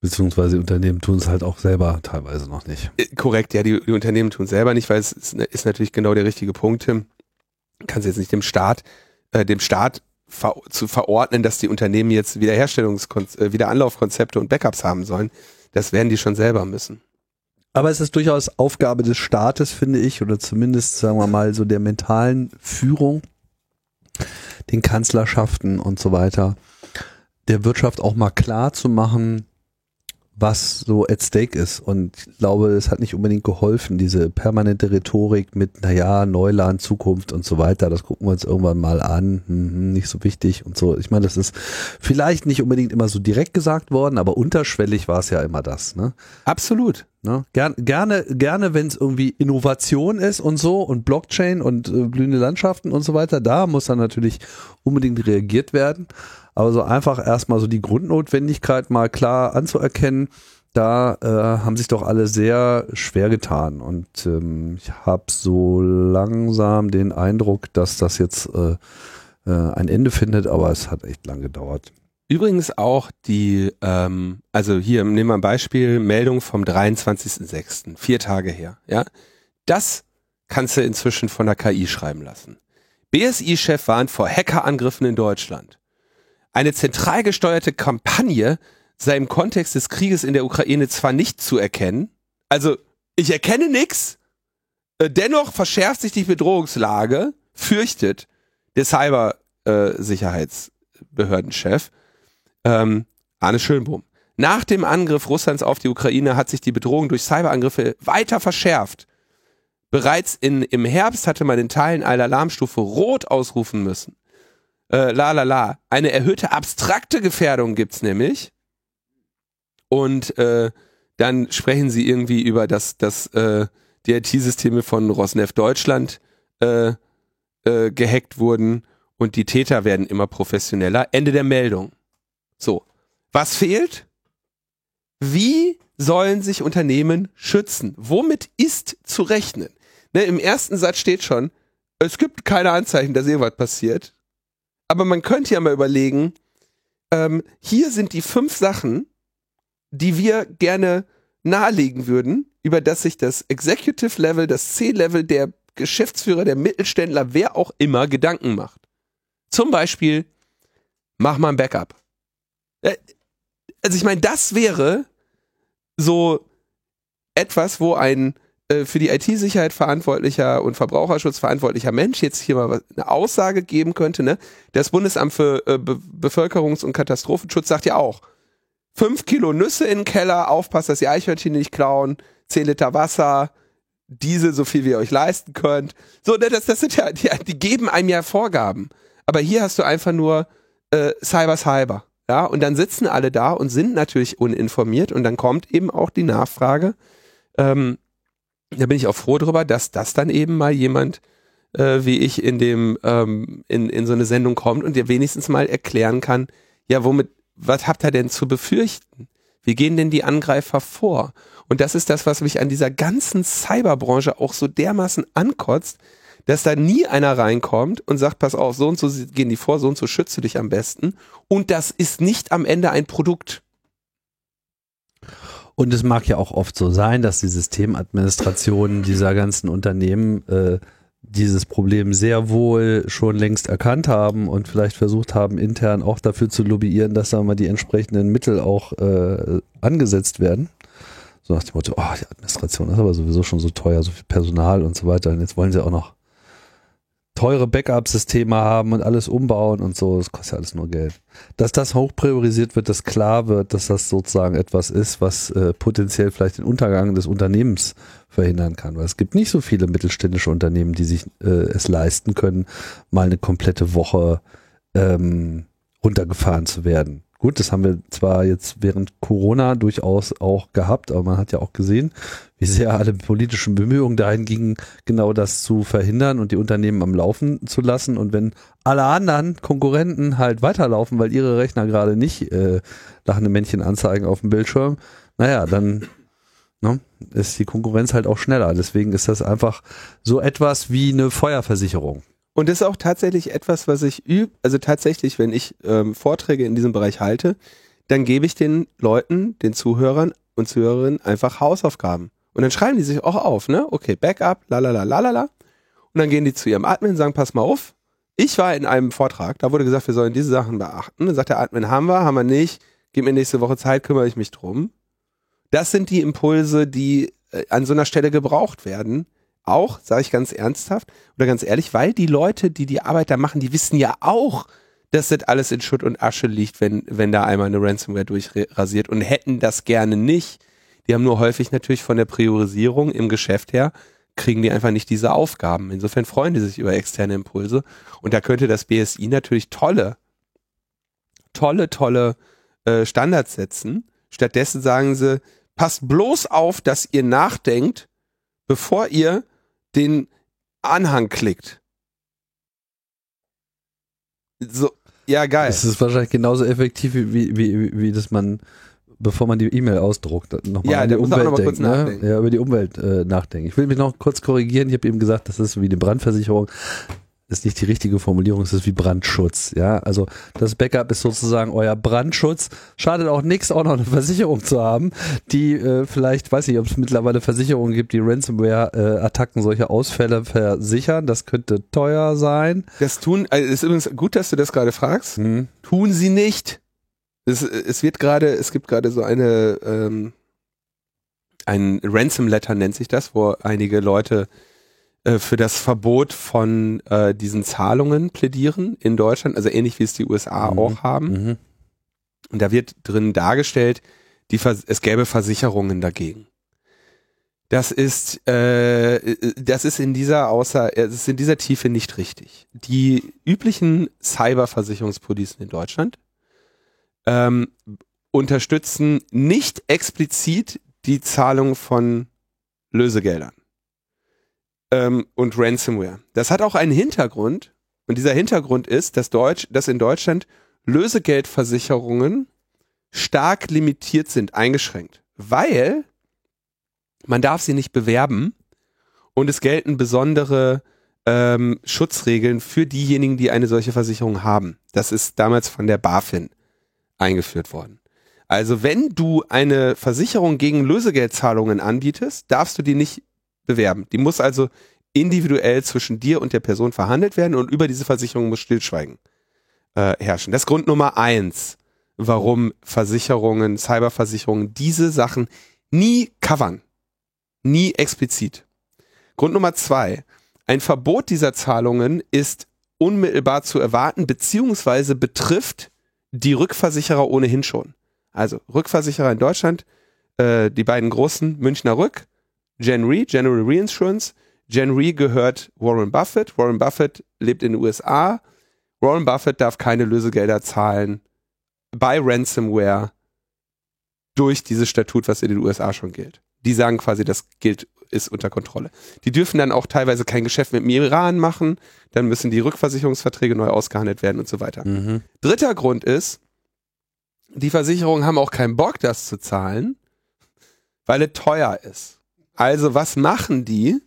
Beziehungsweise die Unternehmen tun es halt auch selber teilweise noch nicht. Äh, Korrekt, ja, die, die Unternehmen tun selber nicht, weil es ist, ist natürlich genau der richtige Punkt, Tim. Kannst jetzt nicht dem Staat, äh, dem Staat ver zu verordnen, dass die Unternehmen jetzt Wiederherstellungs äh, Wiederanlaufkonzepte und Backups haben sollen. Das werden die schon selber müssen. Aber es ist durchaus Aufgabe des Staates, finde ich, oder zumindest, sagen wir mal, so der mentalen Führung, den Kanzlerschaften und so weiter, der Wirtschaft auch mal klar zu machen, was so at stake ist. Und ich glaube, es hat nicht unbedingt geholfen, diese permanente Rhetorik mit, naja, Neuland, Zukunft und so weiter, das gucken wir uns irgendwann mal an, hm, nicht so wichtig und so. Ich meine, das ist vielleicht nicht unbedingt immer so direkt gesagt worden, aber unterschwellig war es ja immer das. Ne? Absolut. Ne? Ger gerne, gerne, wenn es irgendwie Innovation ist und so und Blockchain und äh, blühende Landschaften und so weiter, da muss dann natürlich unbedingt reagiert werden. Aber so einfach erstmal so die Grundnotwendigkeit mal klar anzuerkennen, da äh, haben sich doch alle sehr schwer getan. Und ähm, ich habe so langsam den Eindruck, dass das jetzt äh, äh, ein Ende findet, aber es hat echt lang gedauert. Übrigens auch die, ähm, also hier nehmen wir ein Beispiel, Meldung vom 23.06., vier Tage her, ja. Das kannst du inzwischen von der KI schreiben lassen. BSI-Chef warnt vor Hackerangriffen in Deutschland. Eine zentral gesteuerte Kampagne sei im Kontext des Krieges in der Ukraine zwar nicht zu erkennen, also ich erkenne nichts, äh, dennoch verschärft sich die Bedrohungslage, fürchtet der Cybersicherheitsbehördenchef ähm, Arne Schönbohm. Nach dem Angriff Russlands auf die Ukraine hat sich die Bedrohung durch Cyberangriffe weiter verschärft. Bereits in, im Herbst hatte man in Teilen einer Alarmstufe Rot ausrufen müssen. Äh, la la la. Eine erhöhte abstrakte Gefährdung gibt's nämlich. Und äh, dann sprechen sie irgendwie über das, das äh, die IT-Systeme von Rosneft Deutschland äh, äh, gehackt wurden und die Täter werden immer professioneller. Ende der Meldung. So. Was fehlt? Wie sollen sich Unternehmen schützen? Womit ist zu rechnen? Ne, Im ersten Satz steht schon, es gibt keine Anzeichen, dass irgendwas passiert. Aber man könnte ja mal überlegen, ähm, hier sind die fünf Sachen, die wir gerne nahelegen würden, über das sich das Executive Level, das C-Level, der Geschäftsführer, der Mittelständler, wer auch immer Gedanken macht. Zum Beispiel, mach mal ein Backup. Äh, also ich meine, das wäre so etwas, wo ein äh, für die IT-Sicherheit verantwortlicher und Verbraucherschutz verantwortlicher Mensch jetzt hier mal eine Aussage geben könnte. Ne? Das Bundesamt für äh, Be Bevölkerungs- und Katastrophenschutz sagt ja auch, fünf Kilo Nüsse in den Keller, aufpasst, dass die Eichhörnchen nicht klauen, zehn Liter Wasser, Diesel, so viel wie ihr euch leisten könnt. So, ne, das, das sind ja, die, die geben einem ja Vorgaben. Aber hier hast du einfach nur äh, Cyber Cyber. Ja, und dann sitzen alle da und sind natürlich uninformiert und dann kommt eben auch die Nachfrage. Ähm, da bin ich auch froh drüber, dass das dann eben mal jemand äh, wie ich in dem ähm, in, in so eine Sendung kommt und dir wenigstens mal erklären kann, ja, womit, was habt ihr denn zu befürchten? Wie gehen denn die Angreifer vor? Und das ist das, was mich an dieser ganzen Cyberbranche auch so dermaßen ankotzt, dass da nie einer reinkommt und sagt, pass auf, so und so gehen die vor, so und so schütze dich am besten. Und das ist nicht am Ende ein Produkt. Und es mag ja auch oft so sein, dass die Systemadministrationen dieser ganzen Unternehmen äh, dieses Problem sehr wohl schon längst erkannt haben und vielleicht versucht haben, intern auch dafür zu lobbyieren, dass da mal die entsprechenden Mittel auch äh, angesetzt werden. So nach dem Motto, oh, die Administration ist aber sowieso schon so teuer, so viel Personal und so weiter. Und jetzt wollen sie auch noch teure Backup-Systeme haben und alles umbauen und so, das kostet ja alles nur Geld. Dass das hoch priorisiert wird, dass klar wird, dass das sozusagen etwas ist, was äh, potenziell vielleicht den Untergang des Unternehmens verhindern kann. Weil es gibt nicht so viele mittelständische Unternehmen, die sich äh, es leisten können, mal eine komplette Woche ähm, runtergefahren zu werden. Gut, das haben wir zwar jetzt während Corona durchaus auch gehabt, aber man hat ja auch gesehen, wie sehr alle politischen Bemühungen dahin gingen, genau das zu verhindern und die Unternehmen am Laufen zu lassen. Und wenn alle anderen Konkurrenten halt weiterlaufen, weil ihre Rechner gerade nicht äh, lachende Männchen anzeigen auf dem Bildschirm, naja, dann ne, ist die Konkurrenz halt auch schneller. Deswegen ist das einfach so etwas wie eine Feuerversicherung. Und das ist auch tatsächlich etwas, was ich übe. Also tatsächlich, wenn ich ähm, Vorträge in diesem Bereich halte, dann gebe ich den Leuten, den Zuhörern und Zuhörerinnen einfach Hausaufgaben. Und dann schreiben die sich auch auf, ne? Okay, Backup, lalala, lalala. Und dann gehen die zu ihrem Admin und sagen, pass mal auf. Ich war in einem Vortrag, da wurde gesagt, wir sollen diese Sachen beachten. Dann sagt der Admin, haben wir, haben wir nicht. Gib mir nächste Woche Zeit, kümmere ich mich drum. Das sind die Impulse, die äh, an so einer Stelle gebraucht werden, auch, sage ich ganz ernsthaft oder ganz ehrlich, weil die Leute, die die Arbeit da machen, die wissen ja auch, dass das alles in Schutt und Asche liegt, wenn, wenn da einmal eine Ransomware durchrasiert und hätten das gerne nicht. Die haben nur häufig natürlich von der Priorisierung im Geschäft her, kriegen die einfach nicht diese Aufgaben. Insofern freuen die sich über externe Impulse. Und da könnte das BSI natürlich tolle, tolle, tolle äh, Standards setzen. Stattdessen sagen sie, passt bloß auf, dass ihr nachdenkt, bevor ihr den Anhang klickt. So, ja, geil. Das ist wahrscheinlich genauso effektiv, wie, wie, wie, wie das man, bevor man die E-Mail ausdruckt, nochmal Ja, an die Umwelt denkt. Ne? nachdenken. Ja, über die Umwelt äh, nachdenken. Ich will mich noch kurz korrigieren. Ich habe eben gesagt, das ist wie eine Brandversicherung. Ist nicht die richtige Formulierung, es ist wie Brandschutz. Ja, also das Backup ist sozusagen euer Brandschutz. Schadet auch nichts, auch noch eine Versicherung zu haben, die äh, vielleicht, weiß nicht, ob es mittlerweile Versicherungen gibt, die Ransomware-Attacken solche Ausfälle versichern. Das könnte teuer sein. Das tun, also ist übrigens gut, dass du das gerade fragst. Hm. Tun sie nicht. Es, es wird gerade, es gibt gerade so eine, ähm, ein Ransom Letter nennt sich das, wo einige Leute äh, für das Verbot von äh, diesen Zahlungen plädieren in Deutschland, also ähnlich wie es die USA Mhm. auch haben. Mhm. Und da wird drin dargestellt, die Vers es gäbe Versicherungen dagegen. Das ist, äh, das ist in dieser außer, es ist in dieser Tiefe nicht richtig. Die üblichen Cyberversicherungspolicen in Deutschland ähm, unterstützen nicht explizit die Zahlung von Lösegeldern ähm, und Ransomware. Das hat auch einen Hintergrund und dieser Hintergrund ist, dass Deutsch, dass in Deutschland Lösegeldversicherungen stark limitiert sind, eingeschränkt, weil man darf sie nicht bewerben und es gelten besondere ähm, Schutzregeln für diejenigen, die eine solche Versicherung haben. Das ist damals von der BaFin eingeführt worden. Also wenn du eine Versicherung gegen Lösegeldzahlungen anbietest, darfst du die nicht bewerben. Die muss also individuell zwischen dir und der Person verhandelt werden und über diese Versicherung muss Stillschweigen äh, herrschen. Das ist Grund Nummer eins, warum Versicherungen, Cyberversicherungen diese Sachen nie covern. Nie explizit. Grund Nummer zwei, ein Verbot dieser Zahlungen ist unmittelbar zu erwarten, beziehungsweise betrifft die Rückversicherer ohnehin schon. Also Rückversicherer in Deutschland, äh, die beiden großen, Münchner Rück, Gen Re, General Reinsurance. Gen Re gehört Warren Buffett. Warren Buffett lebt in den USA. Warren Buffett darf keine Lösegelder zahlen bei Ransomware durch dieses Statut, was in den USA schon gilt. Die sagen quasi, das gilt, ist unter Kontrolle. Die dürfen dann auch teilweise kein Geschäft mit dem Iran machen, dann müssen die Rückversicherungsverträge neu ausgehandelt werden und so weiter. Mhm. Dritter Grund ist, die Versicherungen haben auch keinen Bock, das zu zahlen, weil es teuer ist. Also was machen die?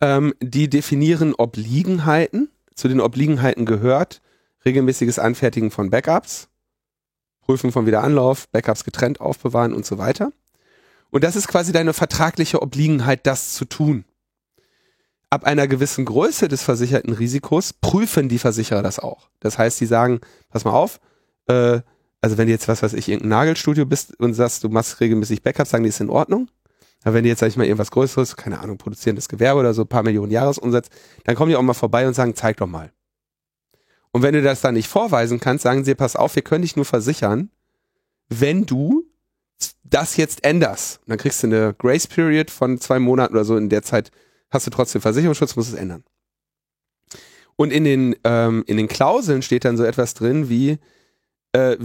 Ähm, die definieren Obliegenheiten. Zu den Obliegenheiten gehört regelmäßiges Anfertigen von Backups, Prüfen von Wiederanlauf, Backups getrennt aufbewahren und so weiter. Und das ist quasi deine vertragliche Obliegenheit, das zu tun. Ab einer gewissen Größe des versicherten Risikos prüfen die Versicherer das auch. Das heißt, die sagen, pass mal auf, äh, also wenn du jetzt, was weiß ich, irgendein Nagelstudio bist und sagst, du machst regelmäßig Backups, sagen die, ist in Ordnung. Aber wenn du jetzt, sag ich mal, irgendwas Größeres, keine Ahnung, produzierendes Gewerbe oder so, ein paar Millionen Jahresumsatz, dann kommen die auch mal vorbei und sagen, zeig doch mal. Und wenn du das dann nicht vorweisen kannst, sagen sie, pass auf, wir können dich nur versichern, wenn du das jetzt änderst. Und dann kriegst du eine Grace Period von zwei Monaten oder so. In der Zeit hast du trotzdem Versicherungsschutz, musst es ändern. Und in den, ähm, in den Klauseln steht dann so etwas drin wie äh,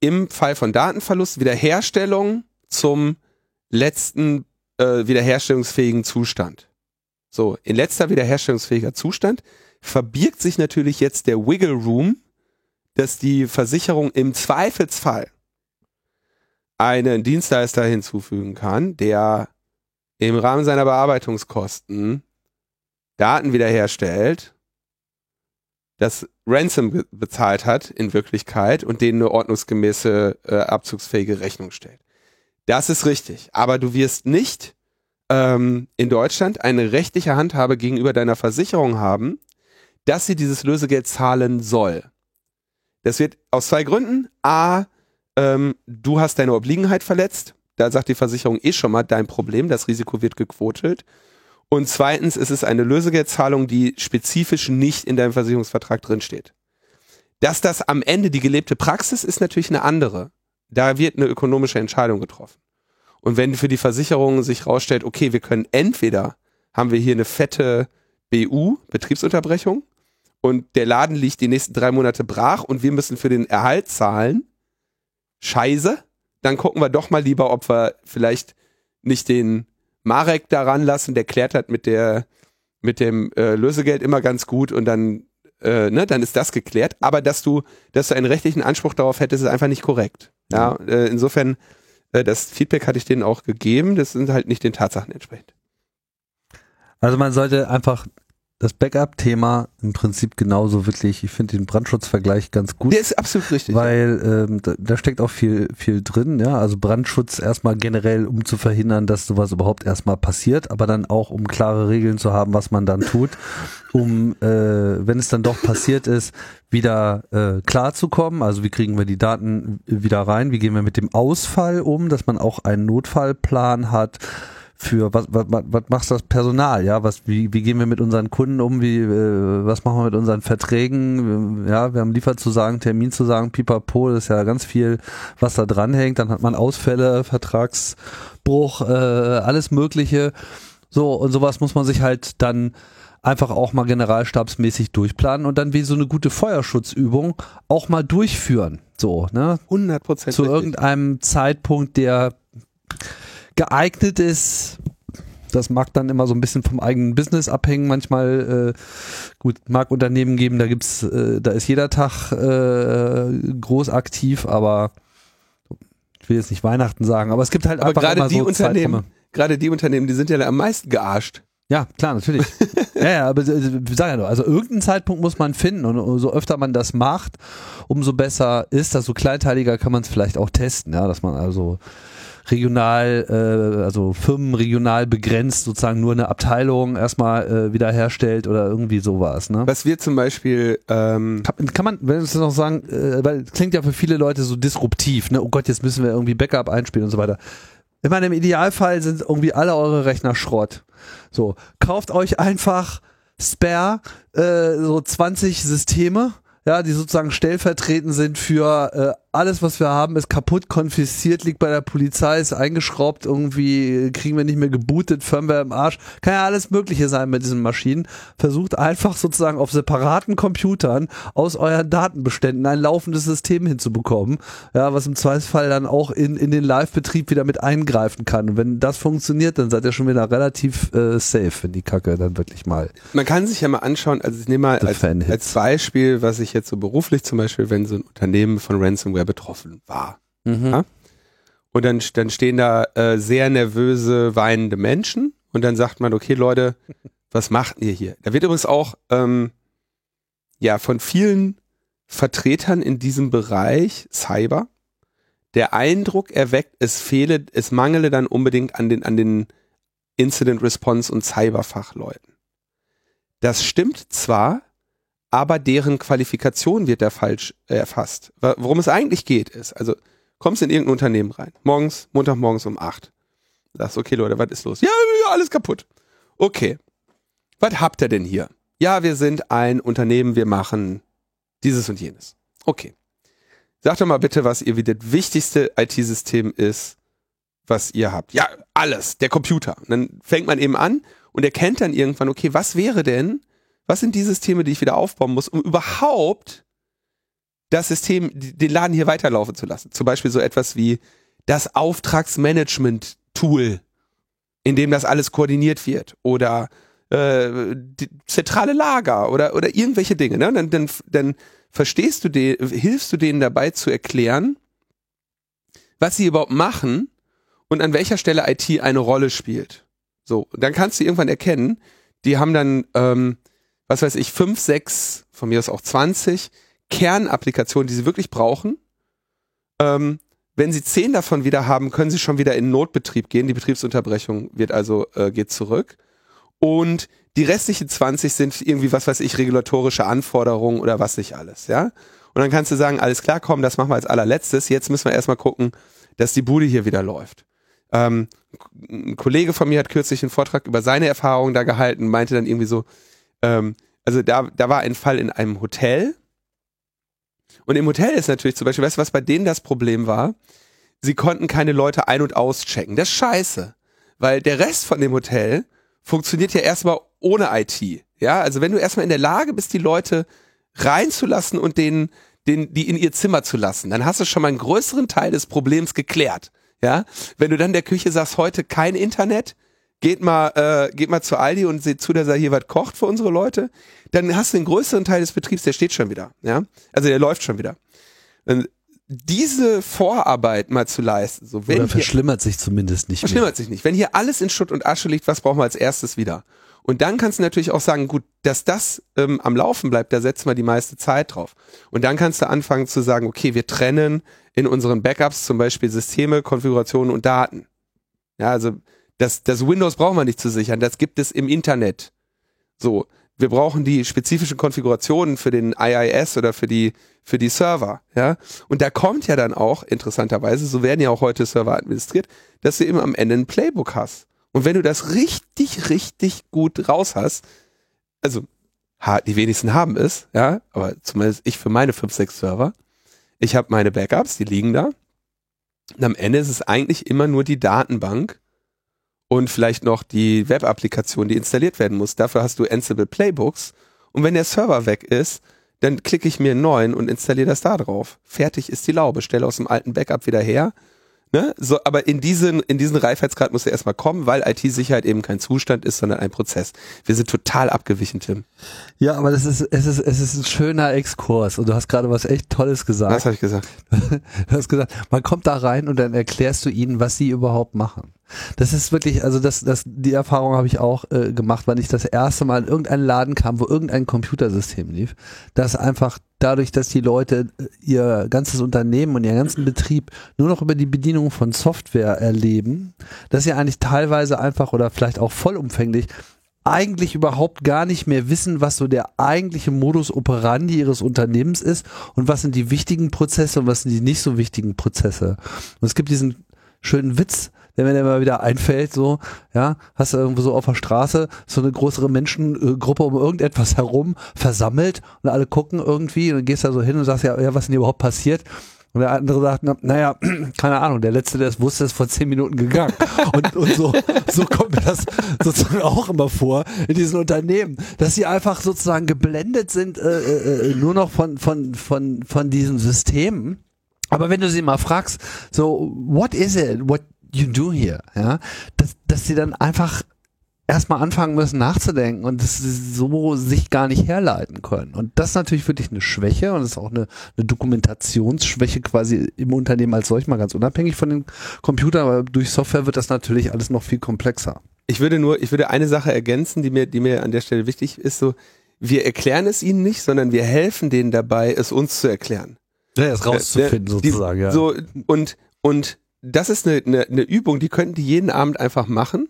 im Fall von Datenverlust Wiederherstellung zum letzten äh, wiederherstellungsfähigen Zustand. So, in letzter wiederherstellungsfähiger Zustand verbirgt sich natürlich jetzt der Wiggle Room, dass die Versicherung im Zweifelsfall einen Dienstleister hinzufügen kann, der im Rahmen seiner Bearbeitungskosten Daten wiederherstellt, das Ransom be bezahlt hat in Wirklichkeit und denen eine ordnungsgemäße, äh, abzugsfähige Rechnung stellt. Das ist richtig. Aber du wirst nicht ähm, in Deutschland eine rechtliche Handhabe gegenüber deiner Versicherung haben, dass sie dieses Lösegeld zahlen soll. Das wird aus zwei Gründen. A, ähm, du hast deine Obliegenheit verletzt. Da sagt die Versicherung eh schon mal dein Problem, das Risiko wird gequotelt. Und zweitens ist es eine Lösegeldzahlung, die spezifisch nicht in deinem Versicherungsvertrag drinsteht. Dass das am Ende die gelebte Praxis ist natürlich eine andere. Da wird eine ökonomische Entscheidung getroffen. Und wenn für die Versicherung sich rausstellt, okay, wir können entweder haben wir hier eine fette BU, Betriebsunterbrechung, und der Laden liegt die nächsten drei Monate brach und wir müssen für den Erhalt zahlen, scheiße, dann gucken wir doch mal lieber, ob wir vielleicht nicht den Marek daran lassen, der klärt hat mit der mit dem äh, Lösegeld immer ganz gut und dann äh, ne, dann ist das geklärt. Aber dass du, dass du einen rechtlichen Anspruch darauf hättest, ist einfach nicht korrekt. Ja, äh, insofern das Feedback hatte ich denen auch gegeben. Das sind halt nicht den Tatsachen entsprechend. Also man sollte einfach das Backup-Thema im Prinzip genauso wirklich, ich finde den Brandschutzvergleich ganz gut. Der ist absolut richtig. Weil ähm, da, da steckt auch viel, viel drin, ja. Also Brandschutz erstmal generell, um zu verhindern, dass sowas überhaupt erstmal passiert, aber dann auch, um klare Regeln zu haben, was man dann tut, um, äh, wenn es dann doch passiert ist, wieder äh, klar zu kommen. Also wie kriegen wir die Daten wieder rein? Wie gehen wir mit dem Ausfall um, dass man auch einen Notfallplan hat? Für was, was, was macht das Personal, ja, was, wie, wie gehen wir mit unseren Kunden um, wie, äh, was machen wir mit unseren Verträgen, ja, wir haben Lieferzusagen, Terminzusagen, pipapo, das ist ja ganz viel, was da dranhängt, dann hat man Ausfälle, Vertragsbruch, äh, alles mögliche, so, und sowas muss man sich halt dann einfach auch mal generalstabsmäßig durchplanen und dann wie so eine gute Feuerschutzübung auch mal durchführen, so, ne? 100 Prozent. Zu irgendeinem Zeitpunkt, der geeignet ist. Das mag dann immer so ein bisschen vom eigenen Business abhängen. Manchmal, äh, gut, mag Unternehmen geben, da gibt's, äh, da ist jeder Tag äh, groß aktiv, aber ich will jetzt nicht Weihnachten sagen, aber es gibt halt aber einfach gerade die so Unternehmen, gerade die Unternehmen, die sind ja am meisten gearscht. Ja, klar, natürlich. ja, ja, aber äh, sag ja nur, also irgendeinen Zeitpunkt muss man finden und umso öfter man das macht, umso besser ist das. So kleinteiliger kann man es vielleicht auch testen, ja, dass man also regional, äh, also Firmen regional begrenzt sozusagen nur eine Abteilung erstmal äh, wiederherstellt oder irgendwie sowas. Ne? Was wir zum Beispiel ähm kann, kann man, wenn es noch sagen, äh, weil klingt ja für viele Leute so disruptiv, ne? Oh Gott, jetzt müssen wir irgendwie Backup einspielen und so weiter. Ich meine, im Idealfall sind irgendwie alle eure Rechner Schrott. So, kauft euch einfach Spare, äh, so 20 Systeme, ja, die sozusagen stellvertretend sind für äh, alles, was wir haben, ist kaputt, konfisziert, liegt bei der Polizei, ist eingeschraubt, irgendwie kriegen wir nicht mehr gebootet, Firmware im Arsch. Kann ja alles Mögliche sein mit diesen Maschinen. Versucht einfach sozusagen auf separaten Computern aus euren Datenbeständen ein laufendes System hinzubekommen, ja, was im Zweifelsfall dann auch in, in den Live-Betrieb wieder mit eingreifen kann. Und wenn das funktioniert, dann seid ihr schon wieder relativ äh, safe, wenn die Kacke dann wirklich mal. Man kann sich ja mal anschauen, also ich nehme mal als, als Beispiel, was ich jetzt so beruflich zum Beispiel, wenn so ein Unternehmen von Ransomware betroffen war. Mhm. Ja? Und dann, dann stehen da äh, sehr nervöse, weinende Menschen und dann sagt man, okay Leute, was macht ihr hier? Da wird übrigens auch ähm, ja von vielen Vertretern in diesem Bereich Cyber der Eindruck erweckt, es fehle, es mangele dann unbedingt an den, an den Incident Response und Cyberfachleuten. Das stimmt zwar, aber deren Qualifikation wird da falsch äh, erfasst. Worum es eigentlich geht, ist, also kommst in irgendein Unternehmen rein, morgens, Montagmorgens um acht. Sagst, okay Leute, was ist los? Ja, alles kaputt. Okay. Was habt ihr denn hier? Ja, wir sind ein Unternehmen, wir machen dieses und jenes. Okay. Sag doch mal bitte, was ihr wie das wichtigste IT-System ist, was ihr habt. Ja, alles, der Computer. Und dann fängt man eben an und erkennt dann irgendwann, okay, was wäre denn, was sind die Systeme, die ich wieder aufbauen muss, um überhaupt das System, den Laden hier weiterlaufen zu lassen. Zum Beispiel so etwas wie das Auftragsmanagement-Tool, in dem das alles koordiniert wird oder äh, zentrale Lager oder, oder irgendwelche Dinge. Ne? Dann, dann, dann verstehst du den, hilfst du denen dabei zu erklären, was sie überhaupt machen und an welcher Stelle IT eine Rolle spielt. So, dann kannst du irgendwann erkennen, die haben dann ähm, was weiß ich, fünf, sechs, von mir aus auch 20 Kernapplikationen, die sie wirklich brauchen. Ähm, wenn sie zehn davon wieder haben, können sie schon wieder in Notbetrieb gehen. Die Betriebsunterbrechung wird also, äh, geht zurück. Und die restlichen 20 sind irgendwie, was weiß ich, regulatorische Anforderungen oder was nicht alles, ja. Und dann kannst du sagen, alles klar, komm, das machen wir als allerletztes. Jetzt müssen wir erstmal gucken, dass die Bude hier wieder läuft. Ähm, ein Kollege von mir hat kürzlich einen Vortrag über seine Erfahrungen da gehalten, meinte dann irgendwie so, ähm, also da, da war ein Fall in einem Hotel. Und im Hotel ist natürlich zum Beispiel, weißt du, was bei denen das Problem war? Sie konnten keine Leute ein- und auschecken. Das ist scheiße. Weil der Rest von dem Hotel funktioniert ja erstmal ohne IT. Ja, also wenn du erstmal in der Lage bist, die Leute reinzulassen und denen, den, die in ihr Zimmer zu lassen, dann hast du schon mal einen größeren Teil des Problems geklärt. Ja, wenn du dann der Küche sagst, heute kein Internet, geht mal, äh, geht mal zu Aldi und seht zu, dass er hier was kocht für unsere Leute, dann hast du den größeren Teil des Betriebs, der steht schon wieder. Ja, also der läuft schon wieder. Und diese Vorarbeit mal zu leisten, so wenn Oder hier, verschlimmert sich zumindest nicht mehr. verschlimmert sich nicht. Wenn hier alles in Schutt und Asche liegt, was brauchen wir als erstes wieder? Und dann kannst du natürlich auch sagen, gut, dass das ähm, am Laufen bleibt, da setzen wir die meiste Zeit drauf. Und dann kannst du anfangen zu sagen, okay, wir trennen in unseren Backups zum Beispiel Systeme, Konfigurationen und Daten. Ja, also das, das Windows brauchen wir nicht zu sichern, das gibt es im Internet. So, wir brauchen die spezifischen Konfigurationen für den IIS oder für die für die Server, ja. Und da kommt ja dann auch interessanterweise, so werden ja auch heute Server administriert, dass du eben am Ende ein Playbook hast. Und wenn du das richtig, richtig gut raus hast, also die wenigsten haben es, ja, aber zumindest ich für meine 5, 6 Server, ich habe meine Backups, die liegen da. Und am Ende ist es eigentlich immer nur die Datenbank und vielleicht noch die Web-Applikation, die installiert werden muss. Dafür hast du Ansible Playbooks. Und wenn der Server weg ist, dann klicke ich mir einen neuen und installiere das da drauf. Fertig ist die Laube. Stelle aus dem alten Backup wieder her. Ne? So, aber in diesen, in diesen Reifheitsgrad muss er erstmal kommen, weil IT-Sicherheit eben kein Zustand ist, sondern ein Prozess. Wir sind total abgewichen, Tim. Ja, aber das ist, es ist, es ist ein schöner Exkurs und du hast gerade was echt Tolles gesagt. Was habe ich gesagt? Du hast gesagt, man kommt da rein und dann erklärst du ihnen, was sie überhaupt machen. Das ist wirklich, also das, das, die Erfahrung habe ich auch äh, gemacht, wenn ich das erste Mal in irgendeinen Laden kam, wo irgendein Computersystem lief, dass einfach dadurch, dass die Leute äh, ihr ganzes Unternehmen und ihren ganzen Betrieb nur noch über die Bedienung von Software erleben, dass sie eigentlich teilweise einfach oder vielleicht auch vollumfänglich eigentlich überhaupt gar nicht mehr wissen, was so der eigentliche Modus operandi ihres Unternehmens ist und was sind die wichtigen Prozesse und was sind die nicht so wichtigen Prozesse. Und es gibt diesen schönen Witz, der mir immer wieder einfällt, so, ja, hast du irgendwo so auf der Straße so eine größere Menschengruppe um irgendetwas herum versammelt und alle gucken irgendwie und dann gehst da so hin und sagst, ja, ja was ist denn hier überhaupt passiert? Und der andere sagt, na, naja, keine Ahnung, der Letzte, der es wusste, ist vor zehn Minuten gegangen. Und, und so, so kommt mir das sozusagen auch immer vor in diesen Unternehmen, dass sie einfach sozusagen geblendet sind, äh, äh, nur noch von, von, von, von diesen Systemen. Aber wenn du sie mal fragst, so, what is it, what you do here, ja, dass, dass sie dann einfach erstmal anfangen müssen nachzudenken und das so sich gar nicht herleiten können. Und das ist natürlich wirklich eine Schwäche und das ist auch eine, eine Dokumentationsschwäche quasi im Unternehmen als solch mal ganz unabhängig von den Computern, aber durch Software wird das natürlich alles noch viel komplexer. Ich würde nur, ich würde eine Sache ergänzen, die mir, die mir an der Stelle wichtig ist, so, wir erklären es ihnen nicht, sondern wir helfen denen dabei, es uns zu erklären. Ja, es rauszufinden Äh, die- sozusagen, ja. So, und, und das ist eine, eine, eine Übung, die könnten die jeden Abend einfach machen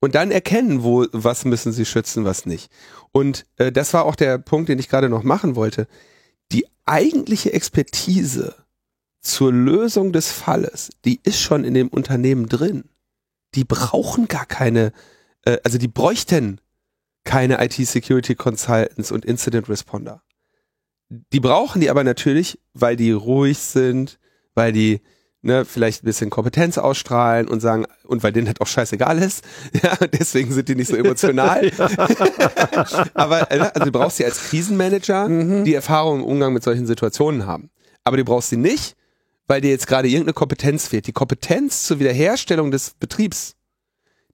und dann erkennen, wo, was müssen sie schützen, was nicht. Und äh, das war auch der Punkt, den ich gerade noch machen wollte. Die eigentliche Expertise zur Lösung des Falles, die ist schon in dem Unternehmen drin. Die brauchen gar keine, äh, also die bräuchten keine IT-Security Consultants und Incident Responder. Die brauchen die aber natürlich, weil die ruhig sind, weil die ne, vielleicht ein bisschen Kompetenz ausstrahlen und sagen, und weil denen halt auch scheißegal ist, ja, deswegen sind die nicht so emotional. aber äh, also du brauchst sie als Krisenmanager, die Erfahrung im Umgang mit solchen Situationen haben. Aber du brauchst sie nicht, weil dir jetzt gerade irgendeine Kompetenz fehlt. Die Kompetenz zur Wiederherstellung des Betriebs,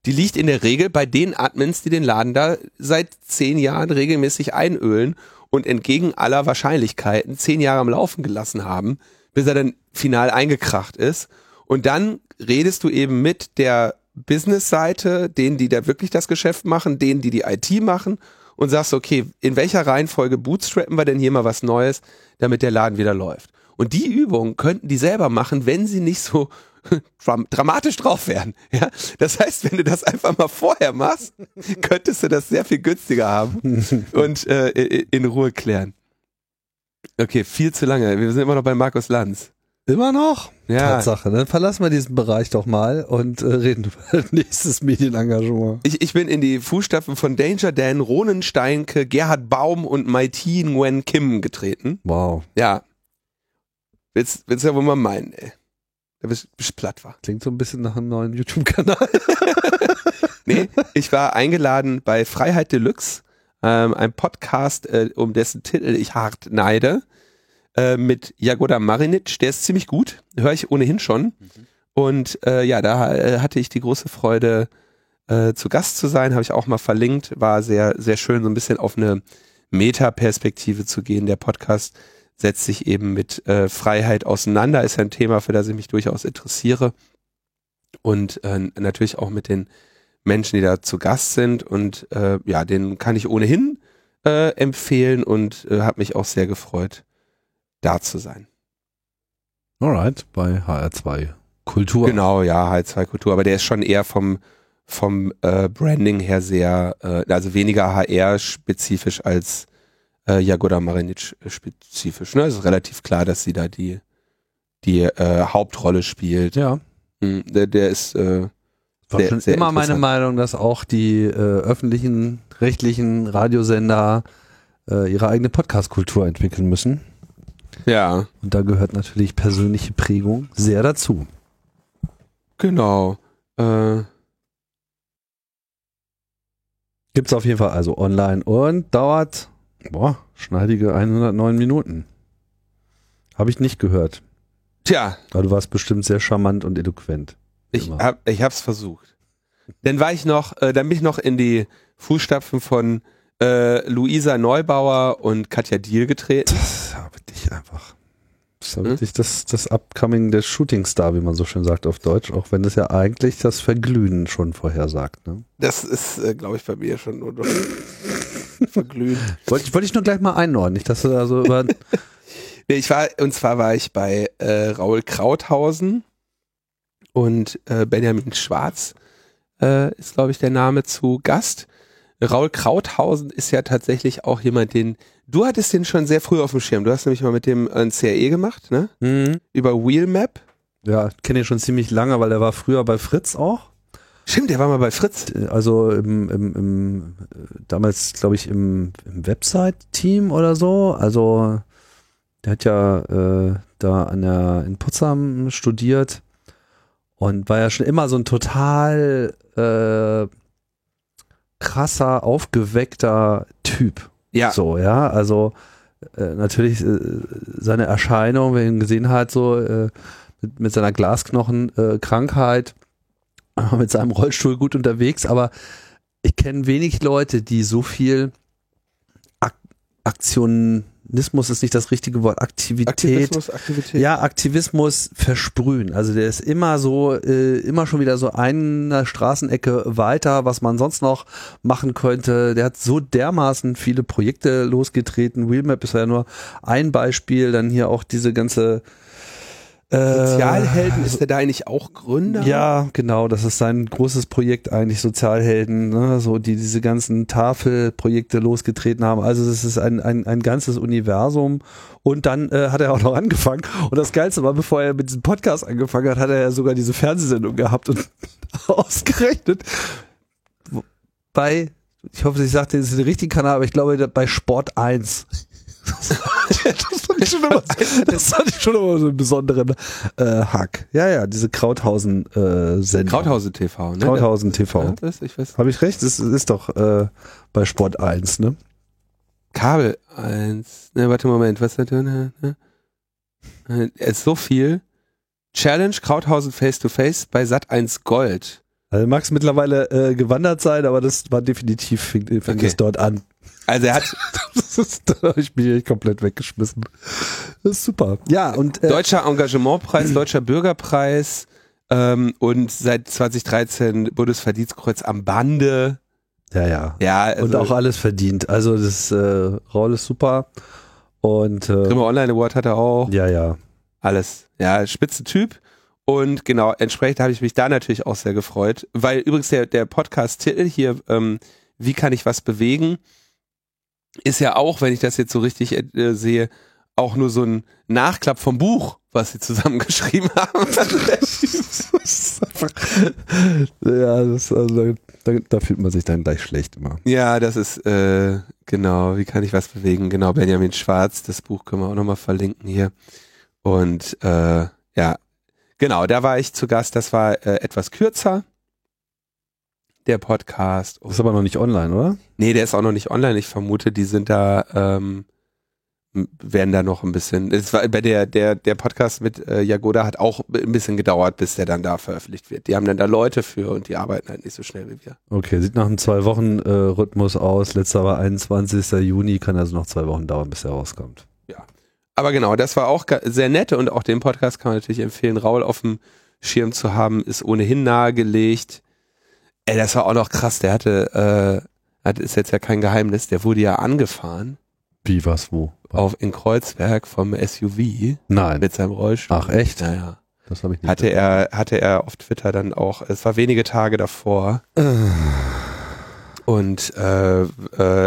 die liegt in der Regel bei den Admins, die den Laden da seit zehn Jahren regelmäßig einölen und entgegen aller Wahrscheinlichkeiten zehn Jahre am Laufen gelassen haben, bis er dann final eingekracht ist. Und dann redest du eben mit der Business-Seite, denen, die da wirklich das Geschäft machen, denen, die die IT machen und sagst, okay, in welcher Reihenfolge bootstrappen wir denn hier mal was Neues, damit der Laden wieder läuft. Und die Übung könnten die selber machen, wenn sie nicht so dram dramatisch drauf wären. Ja? Das heißt, wenn du das einfach mal vorher machst, könntest du das sehr viel günstiger haben und äh, in Ruhe klären. Okay, viel zu lange. Wir sind immer noch bei Markus Lanz. Immer noch? Ja. Tatsache. Dann verlassen wir diesen Bereich doch mal und äh, reden über nächstes Medienengagement. Ich, ich bin in die Fußstapfen von Danger Dan, Ronen Steinke, Gerhard Baum und Maiti Nguyen Kim getreten. Wow. Ja. Willst, willst du ja wohl mal meinen, ey. Da bist du platt war. Klingt so ein bisschen nach einem neuen YouTube-Kanal. Nee, ich war eingeladen bei Freiheit Deluxe, ähm, ein Podcast, äh, um dessen Titel ich hart neide, äh, mit Jagoda Marinic. Der ist ziemlich gut, höre ich ohnehin schon. Und äh, ja, da äh, hatte ich die große Freude, äh, zu Gast zu sein, habe ich auch mal verlinkt, war sehr, sehr schön, so ein bisschen auf eine Metaperspektive zu gehen. Der Podcast setzt sich eben mit äh, Freiheit auseinander, ist ein Thema, für das ich mich durchaus interessiere. Und natürlich auch mit den Menschen, die da zu Gast sind. Und äh, ja, den kann ich ohnehin äh, empfehlen und äh, habe mich auch sehr gefreut, da zu sein. Alright, bei HR2 Kultur. Genau, ja, HR2 Kultur, aber der ist schon eher vom vom äh, Branding her sehr, äh, also weniger HR-spezifisch als äh, Jagoda Marinic-spezifisch. Ne? Es ist relativ klar, dass sie da die, die äh, Hauptrolle spielt. Ja. Mhm, der, der ist äh, war sehr, schon sehr immer meine Meinung, dass auch die äh, öffentlichen, rechtlichen Radiosender äh, ihre eigene Podcast-Kultur entwickeln müssen. Ja. Und da gehört natürlich persönliche Prägung sehr dazu. Genau. Äh, Gibt's auf jeden Fall also online und dauert, boah, schneidige 109 Minuten. Habe ich nicht gehört. Tja. Aber du warst bestimmt sehr charmant und eloquent. Ich, hab, ich hab's versucht. Dann war ich noch, äh, dann bin ich noch in die Fußstapfen von äh, Luisa Neubauer und Katja Diel getreten. Das habe ich einfach. Das ja hm? wirklich das, das Upcoming der Shooting Star, wie man so schön sagt auf Deutsch, auch wenn das ja eigentlich das Verglühen schon vorhersagt. Ne? Das ist, äh, glaube ich, bei mir schon nur Verglühen. Wollte wollt ich nur gleich mal einordnen, nicht, dass du da so über. nee, ich war, und zwar war ich bei äh, Raul Krauthausen und äh, Benjamin Schwarz äh, ist, glaube ich, der Name zu Gast. Raul Krauthausen ist ja tatsächlich auch jemand, den du hattest den schon sehr früh auf dem Schirm. Du hast nämlich mal mit dem ein CRE gemacht, ne? Mhm. Über Wheelmap. Ja, kenne ihn schon ziemlich lange, weil er war früher bei Fritz auch. Stimmt, der war mal bei Fritz. Also im, im, im damals, glaube ich, im, im Website-Team oder so. Also der hat ja äh, da an der in Potsdam studiert und war ja schon immer so ein total äh, krasser, aufgeweckter Typ. Ja. So, ja, also äh, natürlich äh, seine Erscheinung, wer ihn gesehen hat, so äh, mit, mit, seiner Glasknochenkrankheit, äh, mit seinem Rollstuhl gut unterwegs, aber ich kenne wenig Leute, die so viel Ak Aktionen Aktivismus ist nicht das richtige Wort, Aktivität. Aktivismus, Aktivität. Ja, Aktivismus versprühen. Also der ist immer so, äh, immer schon wieder so eine Straßenecke weiter, was man sonst noch machen könnte. Der hat so dermaßen viele Projekte losgetreten. Wheelmap ist ja nur ein Beispiel, dann hier auch diese ganze Sozialhelden, äh, ist er da eigentlich auch Gründer? Ja, genau, das ist sein großes Projekt eigentlich, Sozialhelden, ne, so die diese ganzen Tafelprojekte losgetreten haben. Also das ist ein, ein, ein ganzes Universum. Und dann äh, hat er auch noch angefangen. Und das Geilste war, bevor er mit diesem Podcast angefangen hat, hat er ja sogar diese Fernsehsendung gehabt und ausgerechnet bei, ich hoffe, ich sagte, das ist der richtige Kanal, aber ich glaube bei Sport 1 das fand ich schon immer, das fand ich schon immer so einen besonderen äh, Hack. Ja, ja, diese Krauthausen-Sendung. Äh, Krauthausen TV, ne? Krauthausen TV. Ja, das, ich weiß. Habe ich recht? Das ist doch äh, bei Sport 1, ne? Kabel 1. Ne, warte, Moment, was hat der? Ne, ne? Es ist so viel. Challenge Krauthausen Face to Face bei Sat 1 Gold. Also mag es mittlerweile äh, gewandert sein, aber das war definitiv, fing, fing okay. es dort an. Also er hat. da habe ich mich komplett weggeschmissen. Das ist super. Ja, und. Äh, Deutscher Engagementpreis, Deutscher Bürgerpreis ähm, und seit 2013 Bundesverdienstkreuz am Bande. Ja, ja. Ja, also, und auch alles verdient. Also das äh, Roll ist super. Und äh, Grimme Online Award hat er auch. Ja, ja. Alles. Ja, spitze Typ. Und genau, entsprechend habe ich mich da natürlich auch sehr gefreut, weil übrigens der, der Podcast-Titel hier, ähm, wie kann ich was bewegen, ist ja auch, wenn ich das jetzt so richtig äh, sehe, auch nur so ein Nachklapp vom Buch, was sie zusammengeschrieben haben. ja, das, also, da, da, fühlt man sich dann gleich schlecht immer. Ja, das ist, äh, genau, wie kann ich was bewegen? Genau, Benjamin Schwarz, das Buch können wir auch nochmal verlinken hier. Und äh, ja, genau, da war ich zu Gast, das war äh, etwas kürzer der Podcast. ist aber noch nicht online, oder? Nee, der ist auch noch nicht online. Ich vermute, die sind da ähm, werden da noch ein bisschen. Es war bei der der der Podcast mit äh, Jagoda hat auch ein bisschen gedauert, bis der dann da veröffentlicht wird. Die haben dann da Leute für und die arbeiten halt nicht so schnell wie wir. Okay, sieht nach einem zwei Wochen äh, Rhythmus aus. Letzter war 21. Juni, kann also noch zwei Wochen dauern, bis er rauskommt. Ja, aber genau, das war auch sehr nett und auch den Podcast kann man natürlich empfehlen. Raul auf dem Schirm zu haben, ist ohnehin nahegelegt. Ey, das war auch noch krass. Der hatte, äh, ist jetzt ja kein Geheimnis. Der wurde ja angefahren wie, was, wo? Auf in Kreuzberg vom SUV. Nein. Mit seinem Rollstuhl. Ach, echt? Naja. Das habe ich nicht. Hatte er, hatte er auf Twitter dann auch, es war wenige Tage davor. Und äh, äh,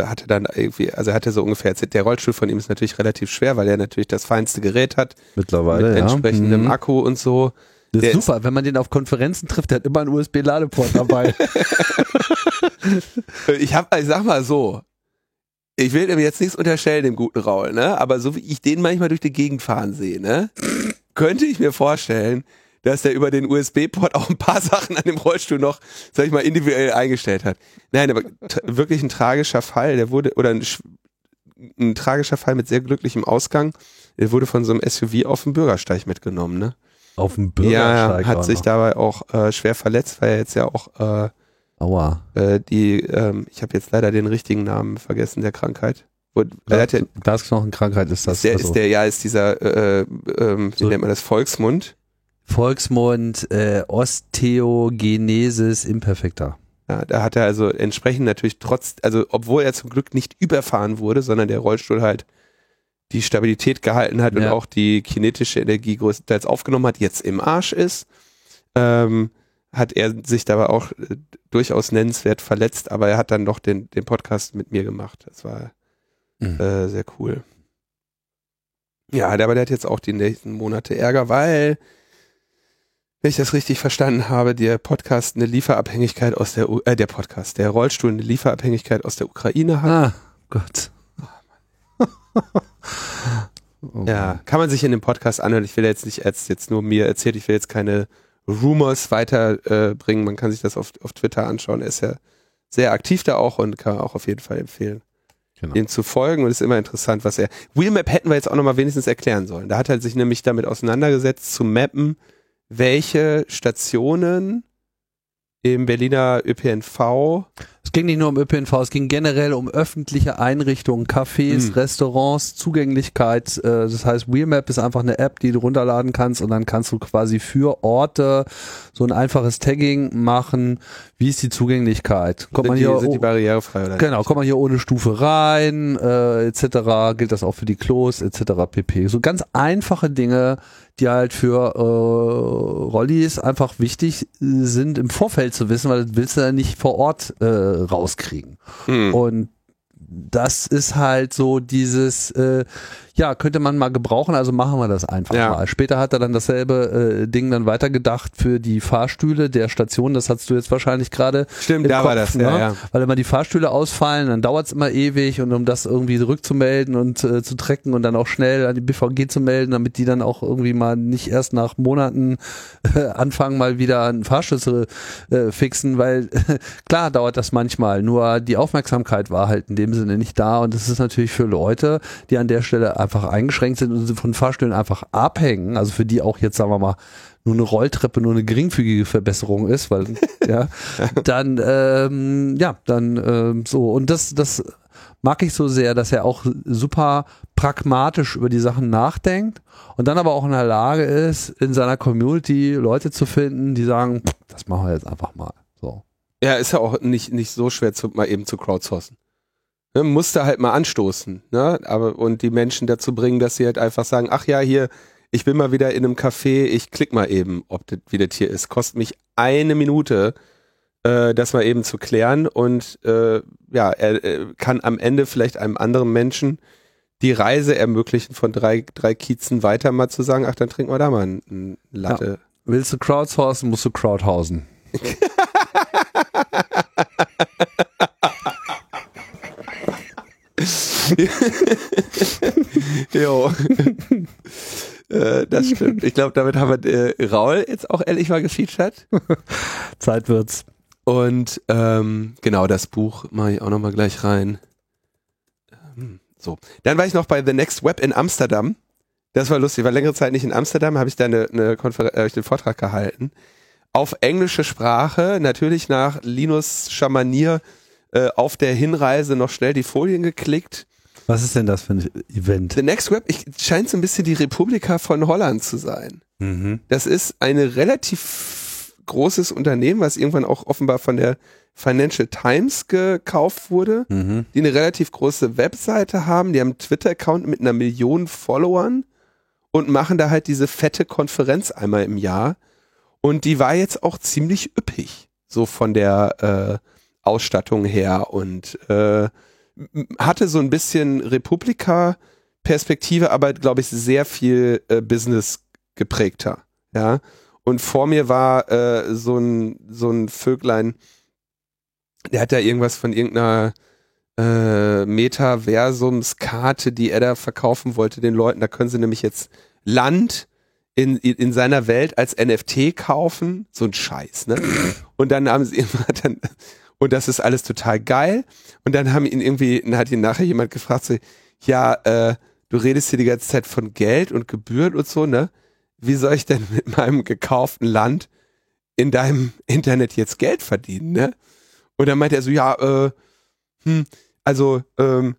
hatte dann irgendwie, also hatte so ungefähr der Rollstuhl von ihm ist natürlich relativ schwer, weil er natürlich das feinste Gerät hat. Mittlerweile, mit ja. entsprechendem Mhm. Akku und so. Das Der ist super, wenn man den auf Konferenzen trifft, der hat immer einen USB-Ladeport dabei. Ich hab, ich sag mal so, ich will ihm jetzt nichts unterstellen, dem guten Raul, ne? Aber so wie ich den manchmal durch die Gegend fahren sehe, ne? Könnte ich mir vorstellen, dass der über den USB-Port auch ein paar Sachen an dem Rollstuhl noch, sag ich mal, individuell eingestellt hat. Nein, aber wirklich ein tragischer Fall, der wurde, oder ein, ein tragischer Fall mit sehr glücklichem Ausgang, der wurde von so einem SUV auf dem Bürgersteig mitgenommen, ne? Auf dem Ja, Bürgersteig. hat auch sich noch. dabei auch äh, schwer verletzt, weil er jetzt ja auch äh, Aua. äh, die, ähm, ich habe jetzt leider den richtigen Namen vergessen der Krankheit. Er hat ja, Glasknochenkrankheit ist das. ist der, also ist der, ja, ist dieser, äh, äh, ähm, wie So- nennt man das, Volksmund. Volksmund äh, Osteogenesis imperfecta. Ja, da hat er also entsprechend natürlich trotz, also obwohl er zum Glück nicht überfahren wurde, sondern der Rollstuhl halt die Stabilität gehalten hat und Ja. auch die kinetische Energie größtenteils aufgenommen hat, jetzt im Arsch ist, ähm, hat er sich dabei auch äh, durchaus nennenswert verletzt, aber er hat dann doch den, den Podcast mit mir gemacht. Das war Mhm. äh, sehr cool. Ja, aber der hat jetzt auch die nächsten Monate Ärger, weil, wenn ich das richtig verstanden habe, der Podcast eine Lieferabhängigkeit aus der, U äh, der Podcast, der Rollstuhl eine Lieferabhängigkeit aus der Ukraine hat. Ah, Gott. Oh Ja, kann man sich in dem Podcast anhören. Ich will jetzt nicht jetzt, jetzt nur mir erzählt, ich will jetzt keine Rumors weiterbringen. Äh, man kann sich das auf, auf Twitter anschauen. Er ist ja sehr aktiv da auch und kann auch auf jeden Fall empfehlen, Genau. ihm zu folgen. Und es ist immer interessant, was er. Wheelmap hätten wir jetzt auch nochmal wenigstens erklären sollen. Da hat er sich nämlich damit auseinandergesetzt, zu mappen, welche Stationen im Berliner ÖPNV Es ging nicht nur um ÖPNV, es ging generell um öffentliche Einrichtungen, Cafés, Hm. Restaurants, Zugänglichkeit. Äh, das heißt, Wheelmap ist einfach eine App, die du runterladen kannst und dann kannst du quasi für Orte so ein einfaches Tagging machen. Wie ist die Zugänglichkeit? Kommt man sind, hier die, sind die barrierefrei oder Genau, nicht? kommt man hier ohne Stufe rein, äh, etc. Gilt das auch für die Klos, etc. pp. So ganz einfache Dinge, die halt für äh, Rollis einfach wichtig sind, im Vorfeld zu wissen, weil das willst du ja nicht vor Ort äh, rauskriegen. Hm. Und das ist halt so dieses, äh, ja, könnte man mal gebrauchen, also machen wir das einfach Ja. mal. Später hat er dann dasselbe äh, Ding dann weitergedacht für die Fahrstühle der Station, das hast du jetzt wahrscheinlich gerade Stimmt, im da war Kopf, das, ne? ja, ja. Weil immer die Fahrstühle ausfallen, dann dauert es immer ewig und um das irgendwie zurückzumelden und äh, zu trecken und dann auch schnell an die BVG zu melden, damit die dann auch irgendwie mal nicht erst nach Monaten äh, anfangen, mal wieder einen Fahrschlüssel äh, fixen, weil klar dauert das manchmal, nur die Aufmerksamkeit war halt in dem Sinne nicht da und das ist natürlich für Leute, die an der Stelle einfach eingeschränkt sind und von Fahrstühlen einfach abhängen, also für die auch jetzt sagen wir mal nur eine Rolltreppe nur eine geringfügige Verbesserung ist, weil ja, dann ähm, ja, dann ähm, so und das das mag ich so sehr, dass er auch super pragmatisch über die Sachen nachdenkt und dann aber auch in der Lage ist, in seiner Community Leute zu finden, die sagen, "Pff, das machen wir jetzt einfach mal. So. Ja, ist ja auch nicht, nicht so schwer, zu, mal eben zu crowdsourcen. Ne, musste halt mal anstoßen, ne? Aber und die Menschen dazu bringen, dass sie halt einfach sagen, ach ja, hier, ich bin mal wieder in einem Café, ich klick mal eben, ob das, wie das hier ist. Kostet mich eine Minute, äh, das mal eben zu klären und äh, ja, er äh, kann am Ende vielleicht einem anderen Menschen die Reise ermöglichen, von drei, drei Kiezen weiter mal zu sagen, ach, dann trinken wir da mal ein, ein Latte. Willst du crowdsourcen, musst du crowdhausen. Jo. äh, das stimmt. Ich glaube, damit haben wir äh, Raul jetzt auch ehrlich mal gefeatured. Zeit wird's. Und ähm, genau, das Buch mache ich auch nochmal gleich rein. Ähm, So. Dann war ich noch bei The Next Web in Amsterdam. Das war lustig, ich war längere Zeit nicht in Amsterdam, habe ich da eine, eine Konfer äh, den Vortrag gehalten. Auf englische Sprache, natürlich nach Linus Schamanier äh, auf der Hinreise noch schnell die Folien geklickt. Was ist denn das für ein Event? The Next Web ich, scheint so ein bisschen die Republika von Holland zu sein. Mhm. Das ist eine relativ großes Unternehmen, was irgendwann auch offenbar von der Financial Times gekauft wurde, Mhm. die eine relativ große Webseite haben. Die haben einen Twitter-Account mit einer Million Followern und machen da halt diese fette Konferenz einmal im Jahr. Und die war jetzt auch ziemlich üppig, so von der äh, Ausstattung her und äh, hatte so ein bisschen Republika-Perspektive, aber glaube ich sehr viel äh, Business geprägter. Ja. Und vor mir war äh, so ein so ein Vöglein, der hat da irgendwas von irgendeiner äh, Metaversumskarte, die er da verkaufen wollte den Leuten. Da können sie nämlich jetzt Land in, in, in seiner Welt als NFT kaufen. So ein Scheiß, ne? Und dann haben sie immer dann, und das ist alles total geil. Und dann haben ihn irgendwie, dann hat ihn nachher jemand gefragt, so, ja, äh, du redest hier die ganze Zeit von Geld und Gebühren und so, ne? Wie soll ich denn mit meinem gekauften Land in deinem Internet jetzt Geld verdienen, ne? Und dann meinte er so, ja, äh, hm, also, ähm,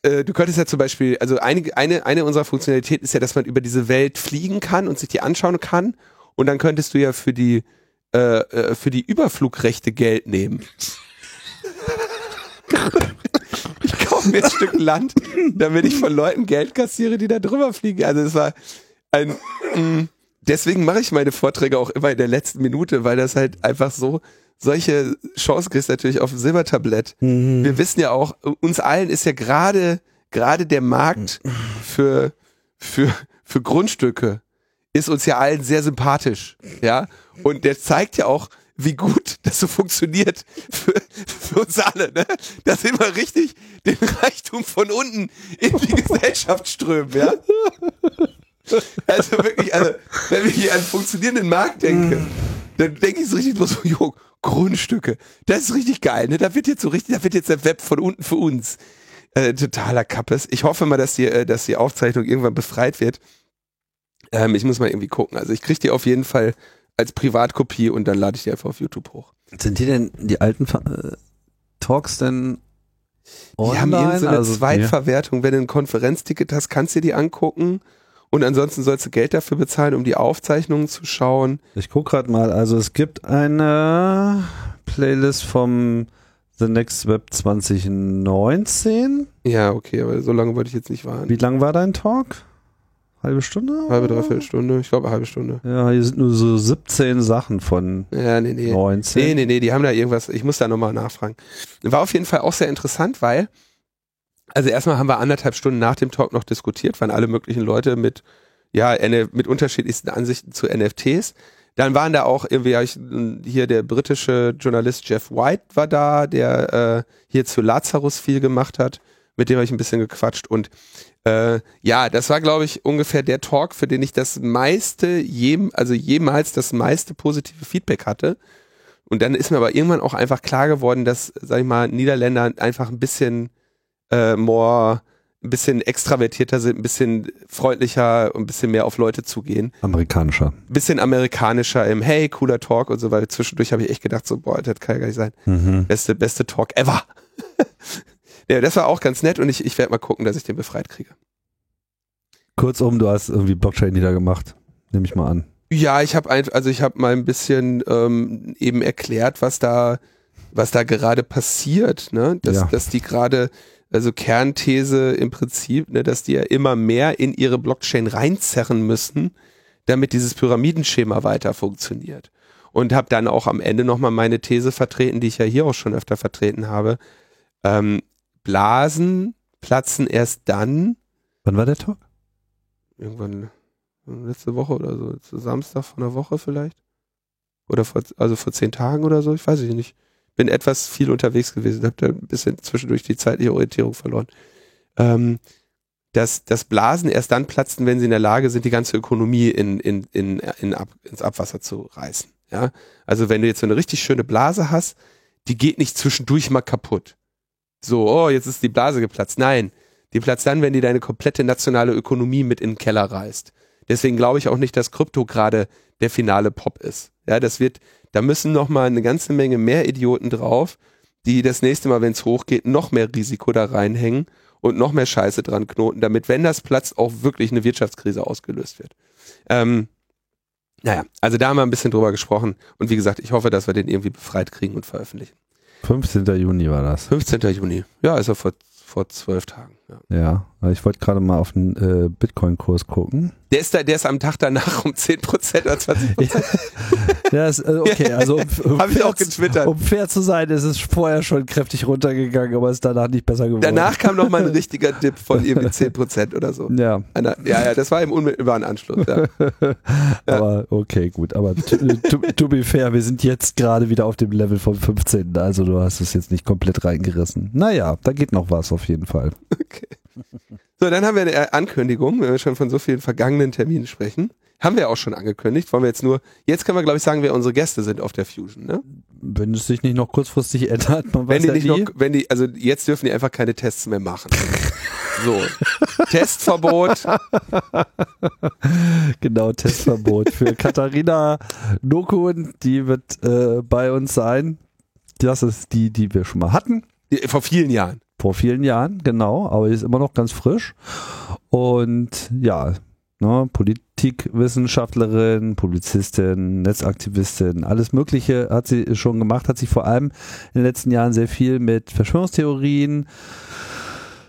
äh, du könntest ja zum Beispiel, also eine, eine, eine unserer Funktionalitäten ist ja, dass man über diese Welt fliegen kann und sich die anschauen kann. Und dann könntest du ja für die, äh, äh, für die Überflugrechte Geld nehmen. ich kaufe mir ein Stück Land, damit ich von Leuten Geld kassiere, die da drüber fliegen. Also es war ein, mh, deswegen mache ich meine Vorträge auch immer in der letzten Minute, weil das halt einfach so, solche Chancen kriegst du natürlich auf dem Silbertablett. Mhm. Wir wissen ja auch, uns allen ist ja gerade, gerade der Markt für, für, für Grundstücke ist uns ja allen sehr sympathisch, ja. Und der zeigt ja auch, wie gut das so funktioniert für, für uns alle, ne? Dass immer richtig den Reichtum von unten in die Gesellschaft strömt, ja. Also wirklich, also, wenn ich hier an einen funktionierenden Markt denke, dann denke ich so richtig nur so, jo, Grundstücke, das ist richtig geil, ne? Da wird jetzt so richtig, da wird jetzt der Web von unten für uns. Äh, totaler Kappes. Ich hoffe mal, dass die, äh, dass die Aufzeichnung irgendwann befreit wird. Ähm, ich muss mal irgendwie gucken. Also ich kriege die auf jeden Fall als Privatkopie und dann lade ich die einfach auf YouTube hoch. Sind die denn, die alten äh, Talks denn Die haben irgend so eine Also, Zweitverwertung. Wenn du ein Konferenzticket hast, kannst du dir die angucken. Und ansonsten sollst du Geld dafür bezahlen, um die Aufzeichnungen zu schauen. Ich guck gerade mal, also es gibt eine Playlist vom The Next Web 2019. Ja, okay, aber so lange wollte ich jetzt nicht warten. Wie lang war dein Talk? Halbe Stunde? Halbe, dreiviertel Stunde. Ich glaube, eine halbe Stunde. Ja, hier sind nur so 17 Sachen von Ja, nee, nee. 19. Nee, nee, nee, die haben da irgendwas, ich muss da nochmal nachfragen. War auf jeden Fall auch sehr interessant, weil, also erstmal haben wir anderthalb Stunden nach dem Talk noch diskutiert, waren alle möglichen Leute mit, ja, mit unterschiedlichsten Ansichten zu NFTs. Dann waren da auch irgendwie, hier der britische Journalist Jeff White war da, der äh, hier zu Lazarus viel gemacht hat, mit dem habe ich ein bisschen gequatscht und äh, ja, das war, glaube ich, ungefähr der Talk, für den ich das meiste, jem, also jemals das meiste positive Feedback hatte. Und dann ist mir aber irgendwann auch einfach klar geworden, dass, sag ich mal, Niederländer einfach ein bisschen äh, more, ein bisschen extravertierter sind, ein bisschen freundlicher und ein bisschen mehr auf Leute zugehen. Amerikanischer. Ein bisschen amerikanischer im Hey, cooler Talk und so weiter. Zwischendurch habe ich echt gedacht, so, boah, das kann ja gar nicht sein. Mhm. Beste, beste Talk ever. ja, das war auch ganz nett und ich, ich werde mal gucken, dass ich den befreit kriege. Kurzum, du hast irgendwie Blockchain niedergemacht. Nehme ich mal an. Ja, ich habe also ich habe mal ein bisschen ähm, eben erklärt, was da, was da gerade passiert, ne? Dass, Ja. dass die gerade, also Kernthese im Prinzip, ne, dass die ja immer mehr in ihre Blockchain reinzerren müssen, damit dieses Pyramidenschema weiter funktioniert. Und habe dann auch am Ende nochmal meine These vertreten, die ich ja hier auch schon öfter vertreten habe. Ähm, Blasen platzen erst dann, Wann war der Talk? irgendwann letzte Woche oder so, Samstag von der Woche vielleicht. Oder vor, also vor zehn Tagen oder so, ich weiß es nicht. Bin etwas viel unterwegs gewesen, habe da ein bisschen zwischendurch die zeitliche Orientierung verloren. Ähm, dass, dass Blasen erst dann platzen, wenn sie in der Lage sind, die ganze Ökonomie in, in, in, in Ab, ins Abwasser zu reißen. Ja? Also wenn du jetzt so eine richtig schöne Blase hast, die geht nicht zwischendurch mal kaputt. So, oh, jetzt ist die Blase geplatzt. Nein, Die platzt dann, wenn die deine komplette nationale Ökonomie mit in den Keller reißt. Deswegen glaube ich auch nicht, dass Krypto gerade der finale Pop ist. Ja, das wird, da müssen noch mal eine ganze Menge mehr Idioten drauf, die das nächste Mal, wenn es hochgeht, noch mehr Risiko da reinhängen und noch mehr Scheiße dran knoten, damit, wenn das platzt, auch wirklich eine Wirtschaftskrise ausgelöst wird. Ähm, naja, also da haben wir ein bisschen drüber gesprochen und wie gesagt, ich hoffe, dass wir den irgendwie befreit kriegen und veröffentlichen. 15. Juni war das. 15. Juni. Ja, er vor, vor zwölf Tagen. Ja, ja ich wollte gerade mal auf den äh, Bitcoin-Kurs gucken. Der ist, da, der ist am Tag danach um 10% oder 20%. ja, ist, äh, okay, also um, um, Hab ich auch getwittert. um fair zu sein, ist es vorher schon kräftig runtergegangen, aber ist danach nicht besser geworden. Danach kam noch mal ein richtiger Dip von irgendwie 10% oder so. Ja. Einer, ja, ja, das war im unmittelbaren Anschluss. Ja. aber okay, gut. Aber to, to, to be fair, wir sind jetzt gerade wieder auf dem Level vom 15. Also du hast es jetzt nicht komplett reingerissen. Naja, da geht noch was auf jeden Fall. Okay. So, dann haben wir eine Ankündigung, wenn wir schon von so vielen vergangenen Terminen sprechen. Haben wir auch schon angekündigt. Wollen wir jetzt nur, jetzt können wir glaube ich sagen, wer unsere Gäste sind auf der Fusion, ne? Wenn es sich nicht noch kurzfristig ändert, man wenn die ja nicht nie. noch, wenn die, also jetzt dürfen die einfach keine Tests mehr machen. so. Testverbot. genau, Testverbot für Katharina Nokun, die wird äh, bei uns sein. Das ist die, die wir schon mal hatten. Vor vielen Jahren. Vor vielen Jahren, genau, aber ist immer noch ganz frisch. Und ja, ne, Politikwissenschaftlerin, Publizistin, Netzaktivistin, alles Mögliche hat sie schon gemacht, hat sich vor allem in den letzten Jahren sehr viel mit Verschwörungstheorien,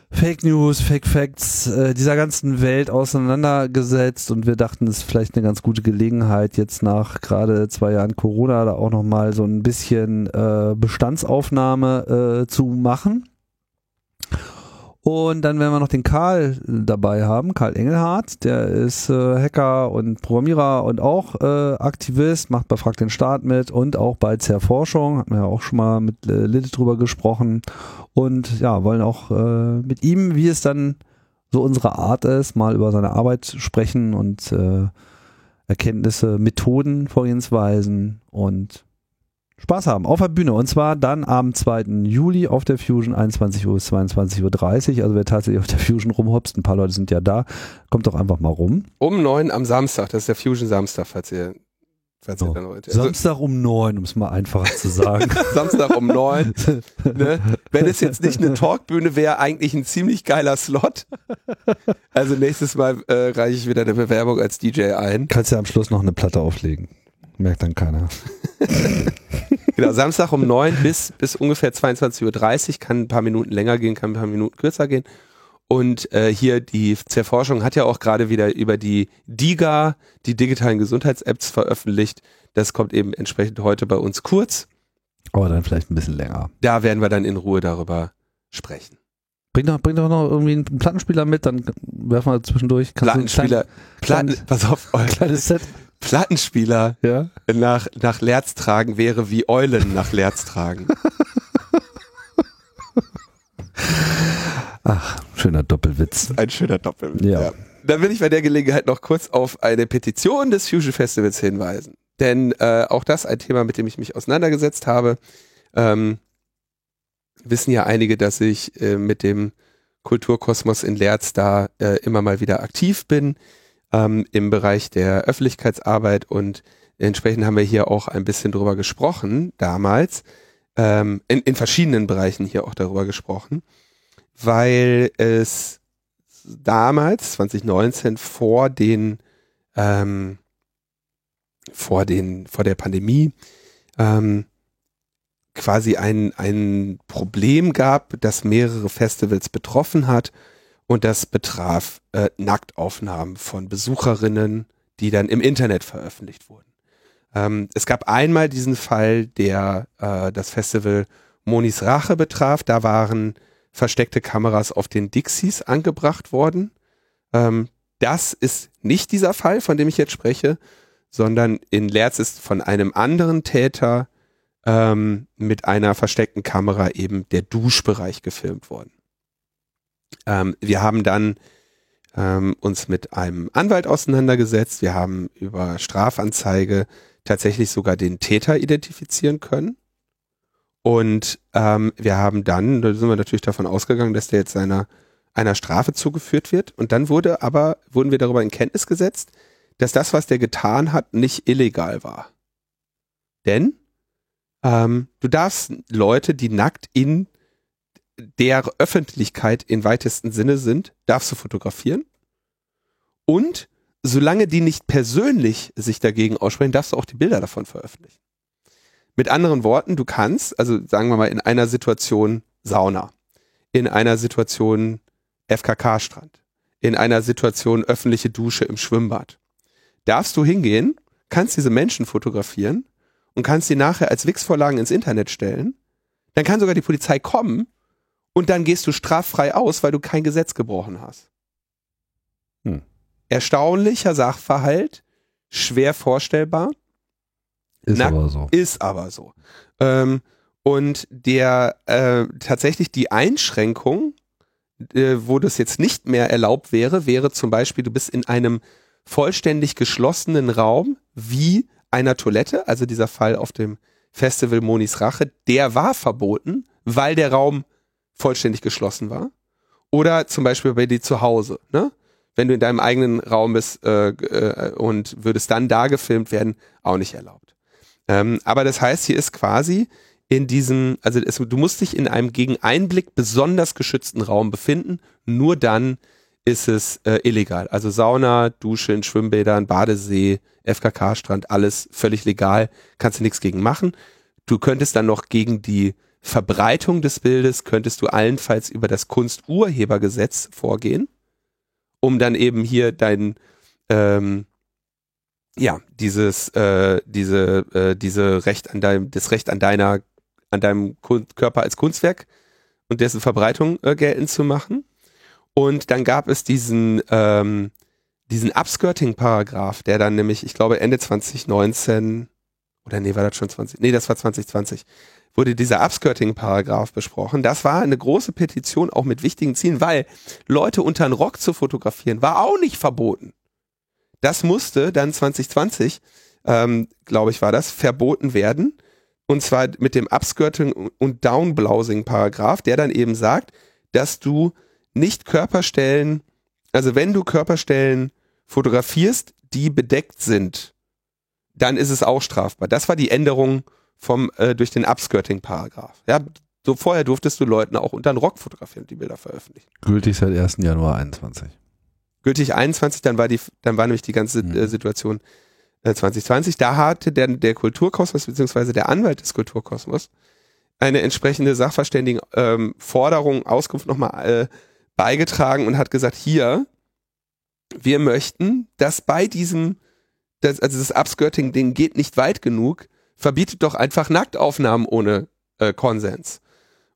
Fake News, Fake Facts äh, dieser ganzen Welt auseinandergesetzt und wir dachten, es ist vielleicht eine ganz gute Gelegenheit, jetzt nach gerade zwei Jahren Corona da auch nochmal so ein bisschen äh, Bestandsaufnahme äh, zu machen. Und dann werden wir noch den Karl dabei haben, Karl Engelhardt, der ist äh, Hacker und Programmierer und auch äh, Aktivist, macht bei Frag den Staat mit und auch bei Zerforschung, hat man ja auch schon mal mit äh, Lilith drüber gesprochen. Und ja, wollen auch äh, mit ihm, wie es dann so unsere Art ist, mal über seine Arbeit sprechen und äh, Erkenntnisse, Methoden, Vorgehensweisen und Spaß haben auf der Bühne. Und zwar dann am 2. Juli auf der Fusion 21 Uhr bis 22.30 Uhr. Also wer tatsächlich auf der Fusion rumhopst, ein paar Leute sind ja da, kommt doch einfach mal rum. Um neun am Samstag, das ist der Fusion Samstag, falls ihr so. Also Samstag um neun, um es mal einfacher zu sagen. Samstag um neun. Ne? Wenn es jetzt nicht eine Talkbühne wäre, eigentlich ein ziemlich geiler Slot. Also nächstes Mal äh, reiche ich wieder eine Bewerbung als DJ ein. Kannst ja am Schluss noch eine Platte auflegen. Merkt dann keiner. genau, Samstag um neun bis, bis ungefähr 22.30 Uhr, kann ein paar Minuten länger gehen, kann ein paar Minuten kürzer gehen. Und äh, hier die Zerforschung hat ja auch gerade wieder über die DIGA, die digitalen Gesundheits-Apps veröffentlicht. Das kommt eben entsprechend heute bei uns kurz. Aber dann vielleicht ein bisschen länger. Da werden wir dann in Ruhe darüber sprechen. Bring doch, bring doch noch irgendwie einen Plattenspieler mit, dann werfen wir zwischendurch. Kannst Plattenspieler, klein, Platten, pass auf, euer kleines Set. Plattenspieler ja? nach, nach Lerz tragen wäre wie Eulen nach Lerz tragen. Ach, schöner Doppelwitz. Ein schöner Doppelwitz. Ja. ja. Dann will ich bei der Gelegenheit noch kurz auf eine Petition des Fusion Festivals hinweisen. Denn äh, auch das ein Thema, mit dem ich mich auseinandergesetzt habe. Ähm, wissen ja einige, dass ich äh, mit dem Kulturkosmos in Lerz da äh, immer mal wieder aktiv bin ähm, im Bereich der Öffentlichkeitsarbeit und entsprechend haben wir hier auch ein bisschen drüber gesprochen damals, ähm, in, in verschiedenen Bereichen hier auch darüber gesprochen weil es damals, 2019, vor den, ähm, vor den, vor der Pandemie, ähm, quasi ein, ein Problem gab, das mehrere Festivals betroffen hat und das betraf äh, Nacktaufnahmen von Besucherinnen, die dann im Internet veröffentlicht wurden. Ähm, es gab einmal diesen Fall, der äh, das Festival Monis Rache betraf. Da waren versteckte Kameras auf den Dixies angebracht worden. Ähm, das ist nicht dieser Fall, von dem ich jetzt spreche, sondern in Lerz ist von einem anderen Täter ähm, mit einer versteckten Kamera eben der Duschbereich gefilmt worden. Ähm, wir haben dann ähm, uns mit einem Anwalt auseinandergesetzt. Wir haben über Strafanzeige tatsächlich sogar den Täter identifizieren können. Und ähm, wir haben dann, da sind wir natürlich davon ausgegangen, dass der jetzt seiner einer Strafe zugeführt wird. Und dann wurde aber, wurden wir darüber in Kenntnis gesetzt, dass das, was der getan hat, nicht illegal war. Denn ähm, du darfst Leute, die nackt in der Öffentlichkeit im weitesten Sinne sind, darfst du fotografieren. Und solange die nicht persönlich sich dagegen aussprechen, darfst du auch die Bilder davon veröffentlichen. Mit anderen Worten, du kannst, also sagen wir mal in einer Situation Sauna, in einer Situation FKK-Strand, in einer Situation öffentliche Dusche im Schwimmbad, darfst du hingehen, kannst diese Menschen fotografieren und kannst sie nachher als Wix-Vorlagen ins Internet stellen. Dann kann sogar die Polizei kommen und dann gehst du straffrei aus, weil du kein Gesetz gebrochen hast. Hm. Erstaunlicher Sachverhalt, schwer vorstellbar. Ist Na, aber so. Ist aber so. Ähm, und der äh, tatsächlich die Einschränkung, äh, wo das jetzt nicht mehr erlaubt wäre, wäre zum Beispiel, du bist in einem vollständig geschlossenen Raum wie einer Toilette, also dieser Fall auf dem Festival Monis Rache, der war verboten, weil der Raum vollständig geschlossen war. Oder zum Beispiel bei dir zu Hause, ne? Wenn du in deinem eigenen Raum bist äh, äh, und würdest dann da gefilmt werden, auch nicht erlaubt. Ähm, aber das heißt, hier ist quasi in diesem, also es, du musst dich in einem gegen Einblick besonders geschützten Raum befinden. Nur dann ist es äh, illegal. Also Sauna, Dusche in Schwimmbädern, Badesee, FKK-Strand, alles völlig legal. Kannst du nichts gegen machen. Du könntest dann noch gegen die Verbreitung des Bildes, könntest du allenfalls über das Kunsturhebergesetz vorgehen, um dann eben hier dein, ähm, ja, dieses, äh, diese, äh, diese Recht an deinem, das Recht an deiner, an deinem Körper als Kunstwerk und dessen Verbreitung äh, geltend zu machen. Und dann gab es diesen, ähm, diesen Upskirting-Paragraph, der dann nämlich, ich glaube, Ende 2019, oder nee, war das schon 20, nee, das war 2020, wurde dieser Upskirting-Paragraph besprochen. Das war eine große Petition, auch mit wichtigen Zielen, weil Leute unter den Rock zu fotografieren, war auch nicht verboten. Das musste dann 2020, ähm, glaube ich, war das, verboten werden. Und zwar mit dem Upskirting und Downblousing-Paragraph, der dann eben sagt, dass du nicht Körperstellen, also wenn du Körperstellen fotografierst, die bedeckt sind, dann ist es auch strafbar. Das war die Änderung vom äh, durch den Upskirting-Paragraph. Ja, so vorher durftest du Leuten auch unter den Rock fotografieren und die Bilder veröffentlichen. Gültig seit 1. Januar 21. Gültig 21, dann war die, dann war nämlich die ganze mhm. äh, Situation äh, 2020. Da hatte der, der Kulturkosmos beziehungsweise der Anwalt des Kulturkosmos eine entsprechende Sachverständigen-Forderung, ähm, Auskunft nochmal äh, beigetragen und hat gesagt, hier, wir möchten, dass bei diesem, das, also das Upskirting-Ding geht nicht weit genug, verbietet doch einfach Nacktaufnahmen ohne äh, Konsens.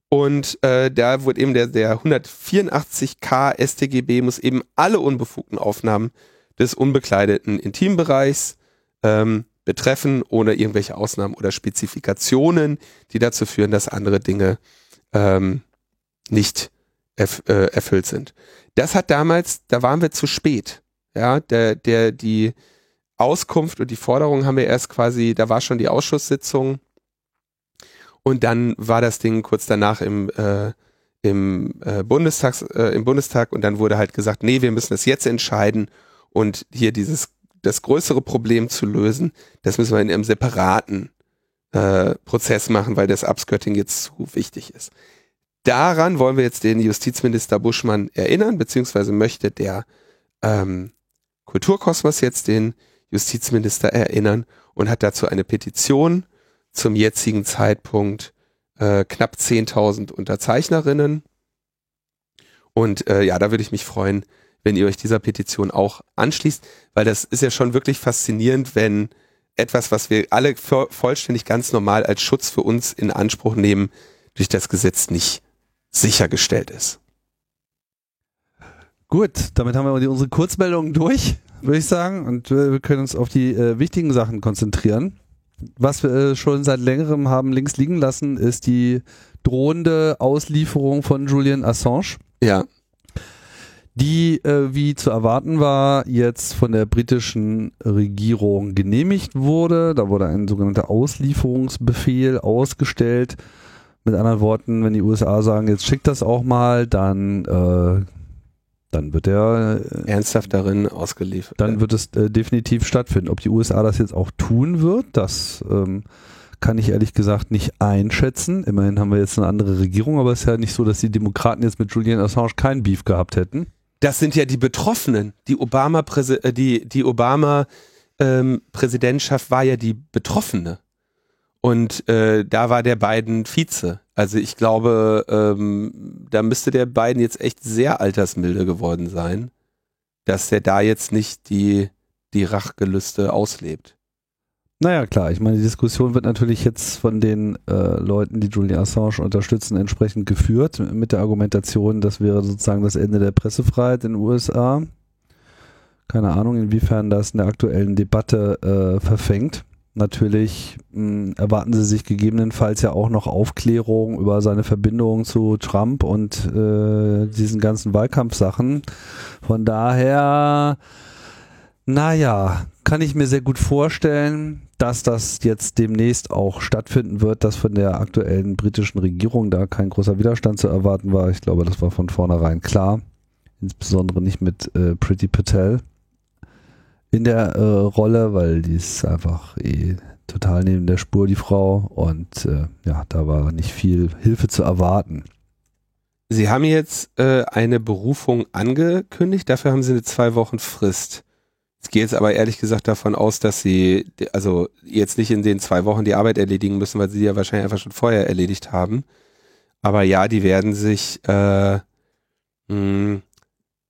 Und äh, da wurde eben der, der 184k StGB muss eben alle unbefugten Aufnahmen des unbekleideten Intimbereichs ähm, betreffen, ohne irgendwelche Ausnahmen oder Spezifikationen, die dazu führen, dass andere Dinge ähm, nicht erf äh, erfüllt sind. Das hat damals, da waren wir zu spät. Ja, der, der, die Auskunft und die Forderung haben wir erst quasi, da war schon die Ausschusssitzung und dann war das Ding kurz danach im, äh, im, äh, Bundestags, äh, im Bundestag und dann wurde halt gesagt, nee, wir müssen das jetzt entscheiden und hier dieses, das größere Problem zu lösen, das müssen wir in einem separaten äh, Prozess machen, weil das Upskirting jetzt zu wichtig ist. Daran wollen wir jetzt den Justizminister Buschmann erinnern, beziehungsweise möchte der ähm, Kulturkosmos jetzt den Justizminister erinnern und hat dazu eine Petition zum jetzigen Zeitpunkt äh, knapp 10.000 Unterzeichnerinnen. Und äh, ja, da würde ich mich freuen, wenn ihr euch dieser Petition auch anschließt, weil das ist ja schon wirklich faszinierend, wenn etwas, was wir alle vollständig ganz normal als Schutz für uns in Anspruch nehmen, durch das Gesetz nicht sichergestellt ist. Gut, damit haben wir unsere Kurzmeldungen durch, würde ich sagen. Und wir können uns auf die äh, wichtigen Sachen konzentrieren. Was wir äh, schon seit längerem haben links liegen lassen, ist die drohende Auslieferung von Julian Assange. Ja. Die, äh, wie zu erwarten war, jetzt von der britischen Regierung genehmigt wurde. Da wurde ein sogenannter Auslieferungsbefehl ausgestellt mit anderen Worten, wenn die USA sagen, jetzt schickt das auch mal, dann äh, dann wird er äh, ernsthaft darin ausgeliefert. Dann wird es äh, definitiv stattfinden. Ob die USA das jetzt auch tun wird, das ähm, kann ich ehrlich gesagt nicht einschätzen. Immerhin haben wir jetzt eine andere Regierung, aber es ist ja nicht so, dass die Demokraten jetzt mit Julian Assange keinen Beef gehabt hätten. Das sind ja die Betroffenen. Die Obama, äh, die, die Obama ähm, Präsidentschaft war ja die Betroffene. Und äh, da war der Biden Vize. Also ich glaube, ähm, da müsste der Biden jetzt echt sehr altersmilde geworden sein, dass der da jetzt nicht die, die Rachgelüste auslebt. Naja, klar. Ich meine, die Diskussion wird natürlich jetzt von den äh, Leuten, die Julian Assange unterstützen, entsprechend geführt mit der Argumentation, das wäre sozusagen das Ende der Pressefreiheit in den USA. Keine Ahnung, inwiefern das in der aktuellen Debatte äh, verfängt. Natürlich mh, erwarten sie sich gegebenenfalls ja auch noch Aufklärung über seine Verbindung zu Trump und äh, diesen ganzen Wahlkampfsachen. Von daher, naja, kann ich mir sehr gut vorstellen, dass das jetzt demnächst auch stattfinden wird, dass von der aktuellen britischen Regierung da kein großer Widerstand zu erwarten war. Ich glaube, das war von vornherein klar. Insbesondere nicht mit äh, Pretty Patel in der äh, Rolle, weil die ist einfach eh total neben der Spur, die Frau. Und äh, ja, da war nicht viel Hilfe zu erwarten. Sie haben jetzt äh, eine Berufung angekündigt, dafür haben Sie eine zwei Wochen Frist. Ich gehe jetzt aber ehrlich gesagt davon aus, dass Sie also jetzt nicht in den zwei Wochen die Arbeit erledigen müssen, weil Sie die ja wahrscheinlich einfach schon vorher erledigt haben. Aber ja, die werden sich äh, mh, hm,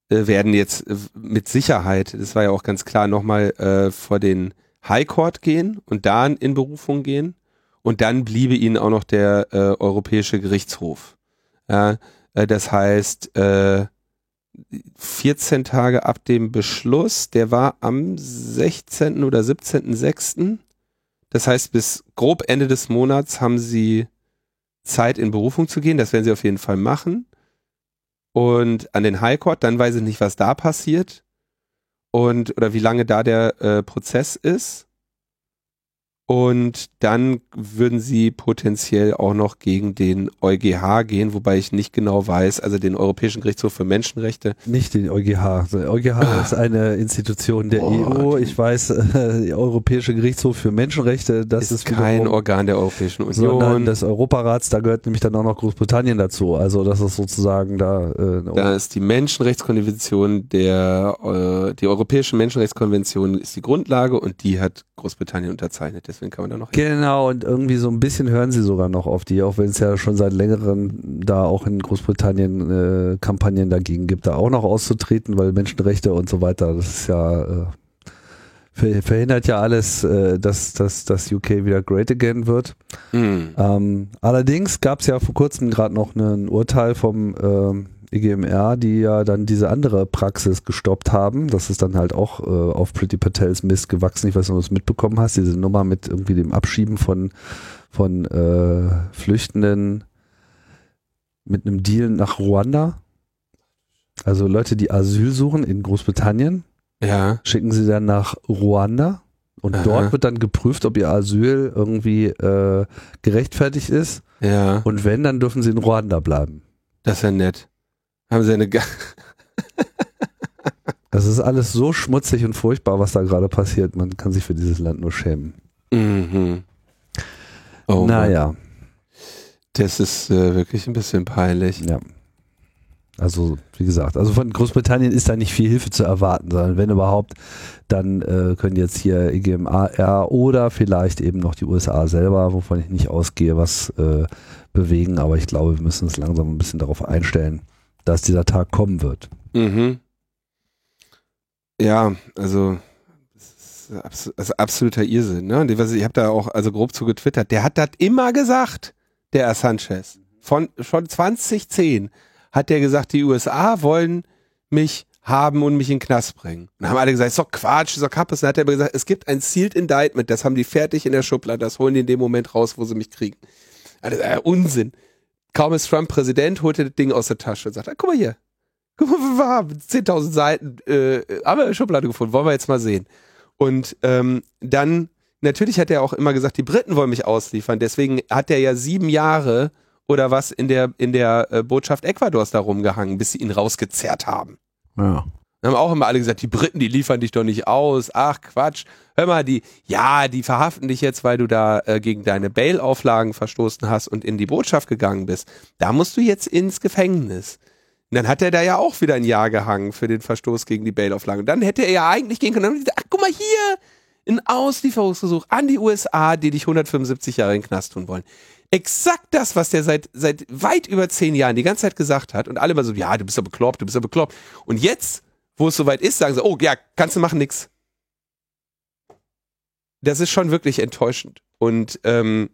werden jetzt äh, mit Sicherheit, das war ja auch ganz klar, nochmal äh, vor den High Court gehen und da in Berufung gehen. Und dann bliebe ihnen auch noch der äh, Europäische Gerichtshof. Ja, äh, das heißt, äh, 14 Tage ab dem Beschluss, der war am 16. oder 17.06. Das heißt, bis grob Ende des Monats haben sie Zeit in Berufung zu gehen. Das werden sie auf jeden Fall machen und an den High Court, dann weiß ich nicht, was da passiert und oder wie lange da der äh, Prozess ist. Und dann würden sie potenziell auch noch gegen den EuGH gehen, wobei ich nicht genau weiß, also den Europäischen Gerichtshof für Menschenrechte. Nicht den EuGH. Der EuGH ah. ist eine Institution der oh, EU. Ich weiß, äh, der Europäische Gerichtshof für Menschenrechte, das ist, ist kein Organ der Europäischen Union. Sondern des Europarats, da gehört nämlich dann auch noch Großbritannien dazu. Also das ist sozusagen da. Äh, da ist die Menschenrechtskonvention der, äh, die Europäische Menschenrechtskonvention ist die Grundlage und die hat Großbritannien unterzeichnet. Deswegen kann man da noch. Genau, und irgendwie so ein bisschen hören sie sogar noch auf die, auch wenn es ja schon seit längerem da auch in Großbritannien äh, Kampagnen dagegen gibt, da auch noch auszutreten, weil Menschenrechte und so weiter, das ist ja. Äh, verhindert ja alles, äh, dass, dass dass UK wieder great again wird. Mhm. Ähm, allerdings gab es ja vor kurzem gerade noch ein Urteil vom ähm, EGMR, die ja dann diese andere Praxis gestoppt haben. Das ist dann halt auch äh, auf Pretty Patels Mist gewachsen. Ich weiß nicht, ob du es mitbekommen hast, diese Nummer mit irgendwie dem Abschieben von, von äh, Flüchtenden mit einem Deal nach Ruanda. Also Leute, die Asyl suchen in Großbritannien, ja. schicken sie dann nach Ruanda und Aha. dort wird dann geprüft, ob ihr Asyl irgendwie äh, gerechtfertigt ist. Ja. Und wenn, dann dürfen sie in Ruanda bleiben. Das ist ja nett haben sie eine. das ist alles so schmutzig und furchtbar, was da gerade passiert. Man kann sich für dieses Land nur schämen. Mhm. Oh naja. Das ist äh, wirklich ein bisschen peinlich. Ja. Also, wie gesagt, also von Großbritannien ist da nicht viel Hilfe zu erwarten, sondern wenn überhaupt, dann äh, können jetzt hier EGMAR oder vielleicht eben noch die USA selber, wovon ich nicht ausgehe, was äh, bewegen. Aber ich glaube, wir müssen uns langsam ein bisschen darauf einstellen, dass dieser Tag kommen wird. Mhm. Ja, also das ist absoluter Irrsinn. Ne? Ich habe da auch also grob zu getwittert. Der hat das immer gesagt, der Sanchez. Von schon 2010 hat der gesagt, die USA wollen mich haben und mich in den Knast bringen. Und haben alle gesagt, ist doch Quatsch, ist doch Kappes. Dann hat er aber gesagt, es gibt ein Sealed Indictment, das haben die fertig in der Schublade, das holen die in dem Moment raus, wo sie mich kriegen. Also, äh, Unsinn. Kaum ist Trump Präsident, holt er das Ding aus der Tasche und sagt, ah, guck mal hier, guck mal, wir haben 10.000 Seiten, äh, haben wir eine Schublade gefunden, wollen wir jetzt mal sehen. Und ähm, dann, natürlich hat er auch immer gesagt, die Briten wollen mich ausliefern, deswegen hat er ja sieben Jahre oder was in der, in der äh, Botschaft Ecuadors da rumgehangen, bis sie ihn rausgezerrt haben. Ja. Haben auch immer alle gesagt, die Briten, die liefern dich doch nicht aus. Ach Quatsch. Hör mal, die, ja, die verhaften dich jetzt, weil du da äh, gegen deine Bail-Auflagen verstoßen hast und in die Botschaft gegangen bist. Da musst du jetzt ins Gefängnis. Und dann hat er da ja auch wieder ein Jahr gehangen für den Verstoß gegen die Bail-Auflagen. Dann hätte er ja eigentlich gehen können. Gesagt, ach, guck mal hier, ein Auslieferungsversuch an die USA, die dich 175 Jahre in den Knast tun wollen. Exakt das, was der seit, seit weit über zehn Jahren die ganze Zeit gesagt hat. Und alle immer so, ja, du bist ja bekloppt, du bist ja bekloppt. Und jetzt, wo es soweit ist, sagen sie, oh ja, kannst du machen, nix. Das ist schon wirklich enttäuschend. Und ähm,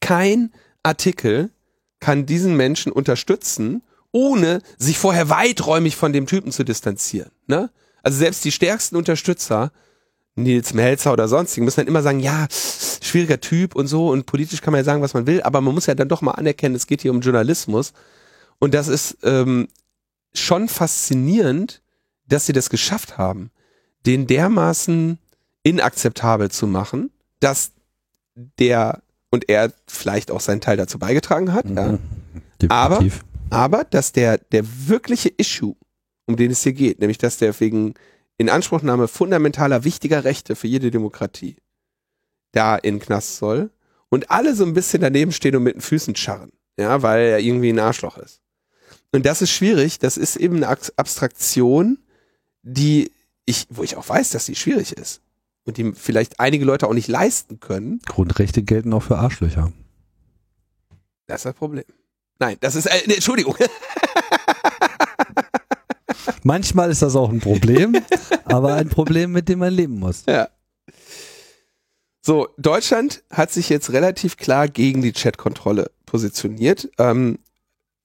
kein Artikel kann diesen Menschen unterstützen, ohne sich vorher weiträumig von dem Typen zu distanzieren. Ne? Also selbst die stärksten Unterstützer, Nils Melzer oder sonstigen, müssen dann immer sagen, ja, schwieriger Typ und so und politisch kann man ja sagen, was man will, aber man muss ja dann doch mal anerkennen, es geht hier um Journalismus. Und das ist ähm, schon faszinierend, dass sie das geschafft haben, den dermaßen inakzeptabel zu machen, dass der und er vielleicht auch seinen Teil dazu beigetragen hat, ja. Mhm. Aber, Definitiv. aber dass der, der wirkliche Issue, um den es hier geht, nämlich dass der wegen Inanspruchnahme fundamentaler wichtiger Rechte für jede Demokratie da in Knast soll und alle so ein bisschen daneben stehen und mit den Füßen scharren, ja, weil er irgendwie ein Arschloch ist. Und das ist schwierig, das ist eben eine Ab- Abstraktion, die ich, wo ich auch weiß, dass die schwierig ist und die vielleicht einige Leute auch nicht leisten können. Grundrechte gelten auch für Arschlöcher. Das ist das Problem. Nein, das ist, äh, nee, Entschuldigung. Manchmal ist das auch ein Problem, aber ein Problem, mit dem man leben muss. Ja. So, Deutschland hat sich jetzt relativ klar gegen die Chatkontrolle positioniert. Ähm,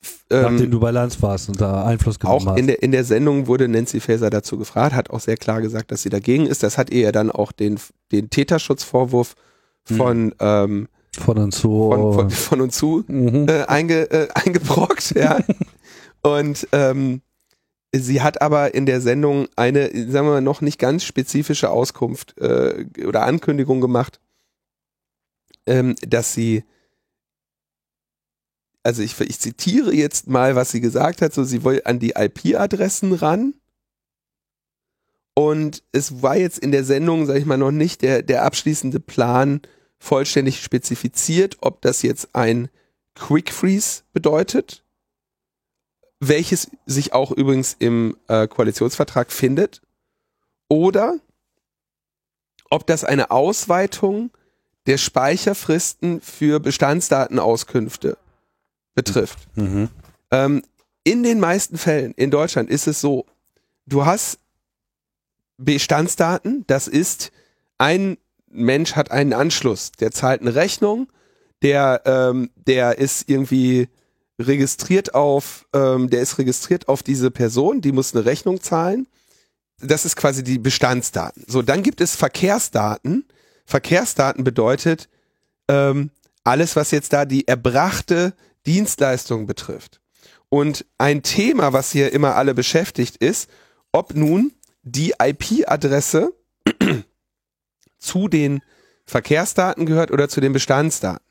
f- Nachdem ähm, du bei Lanz warst und da Einfluss genommen auch hast. in der, in der Sendung wurde Nancy Faeser dazu gefragt, hat auch sehr klar gesagt, dass sie dagegen ist. Das hat ihr ja dann auch den, den Täterschutzvorwurf von, ähm, von und zu. von, von, von und zu mhm. äh, einge, äh, eingebrockt, ja. Und ähm, sie hat aber in der Sendung eine, sagen wir mal, noch nicht ganz spezifische Auskunft äh, oder Ankündigung gemacht, ähm, dass sie, also ich, ich zitiere jetzt mal, was sie gesagt hat, so sie will an die IP-Adressen ran. Und es war jetzt in der Sendung, sag ich mal, noch nicht der, der abschließende Plan vollständig spezifiziert, ob das jetzt ein Quick Freeze bedeutet, welches sich auch übrigens im äh, Koalitionsvertrag findet, oder ob das eine Ausweitung der Speicherfristen für Bestandsdatenauskünfte betrifft. Mhm. Ähm, in den meisten Fällen in Deutschland ist es so, du hast Bestandsdaten, das ist ein Mensch hat einen Anschluss, der zahlt eine Rechnung, der, ähm, der ist irgendwie registriert auf, ähm, der ist registriert auf diese Person, die muss eine Rechnung zahlen. Das ist quasi die Bestandsdaten. So, dann gibt es Verkehrsdaten. Verkehrsdaten bedeutet ähm, alles, was jetzt da die erbrachte Dienstleistung betrifft. Und ein Thema, was hier immer alle beschäftigt, ist, ob nun die IP-Adresse zu den Verkehrsdaten gehört oder zu den Bestandsdaten.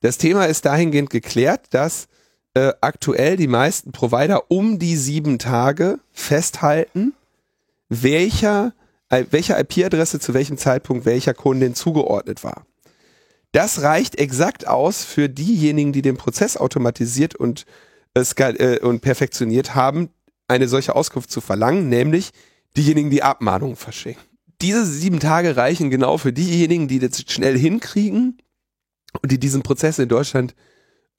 Das Thema ist dahingehend geklärt, dass äh, aktuell die meisten Provider um die sieben Tage festhalten, welcher, äh, welcher IP-Adresse zu welchem Zeitpunkt welcher Kundin zugeordnet war. Das reicht exakt aus für diejenigen, die den Prozess automatisiert und, äh, äh, und perfektioniert haben, eine solche Auskunft zu verlangen, nämlich diejenigen, die Abmahnungen verschicken. Diese sieben Tage reichen genau für diejenigen, die das schnell hinkriegen und die diesen Prozess in Deutschland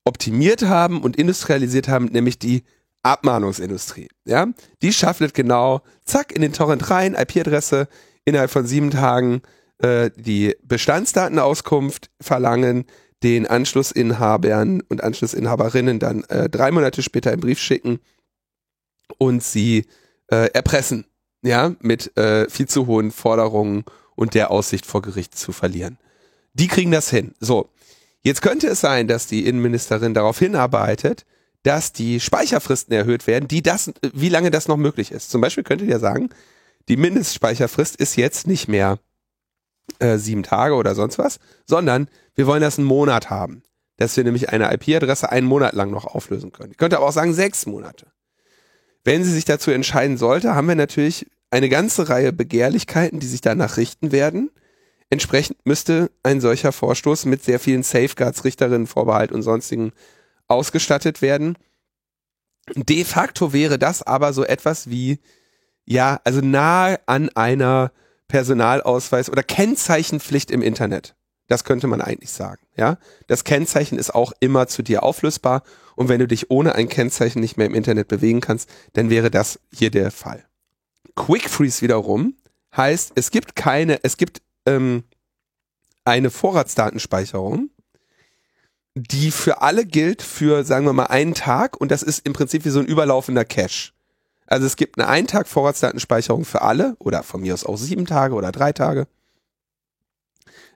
optimiert haben und industrialisiert haben, nämlich die Abmahnungsindustrie. Ja, die schafft genau, zack, in den Torrent rein, IP-Adresse, innerhalb von sieben Tagen äh, die Bestandsdatenauskunft verlangen, den Anschlussinhabern und Anschlussinhaberinnen dann äh, drei Monate später einen Brief schicken und sie äh, erpressen, ja, mit äh, viel zu hohen Forderungen und der Aussicht vor Gericht zu verlieren. Die kriegen das hin. So, jetzt könnte es sein, dass die Innenministerin darauf hinarbeitet, dass die Speicherfristen erhöht werden, die das, wie lange das noch möglich ist. Zum Beispiel könntet ihr sagen, die Mindestspeicherfrist ist jetzt nicht mehr äh, sieben Tage oder sonst was, sondern wir wollen das einen Monat haben, dass wir nämlich eine IP-Adresse einen Monat lang noch auflösen können. Ich könnte aber auch sagen sechs Monate. Wenn sie sich dazu entscheiden sollte, haben wir natürlich eine ganze Reihe Begehrlichkeiten, die sich danach richten werden. Entsprechend müsste ein solcher Vorstoß mit sehr vielen Safeguards, Richterinnen, Vorbehalt und sonstigen ausgestattet werden. De facto wäre das aber so etwas wie, ja, also nahe an einer Personalausweis oder Kennzeichenpflicht im Internet. Das könnte man eigentlich sagen, ja. Das Kennzeichen ist auch immer zu dir auflösbar und wenn du dich ohne ein Kennzeichen nicht mehr im Internet bewegen kannst, dann wäre das hier der Fall. Quick Freeze wiederum heißt, es gibt keine, es gibt ähm, eine Vorratsdatenspeicherung, die für alle gilt für, sagen wir mal, einen Tag und das ist im Prinzip wie so ein überlaufender Cache. Also es gibt eine einen Tag Vorratsdatenspeicherung für alle oder von mir aus auch sieben Tage oder drei Tage.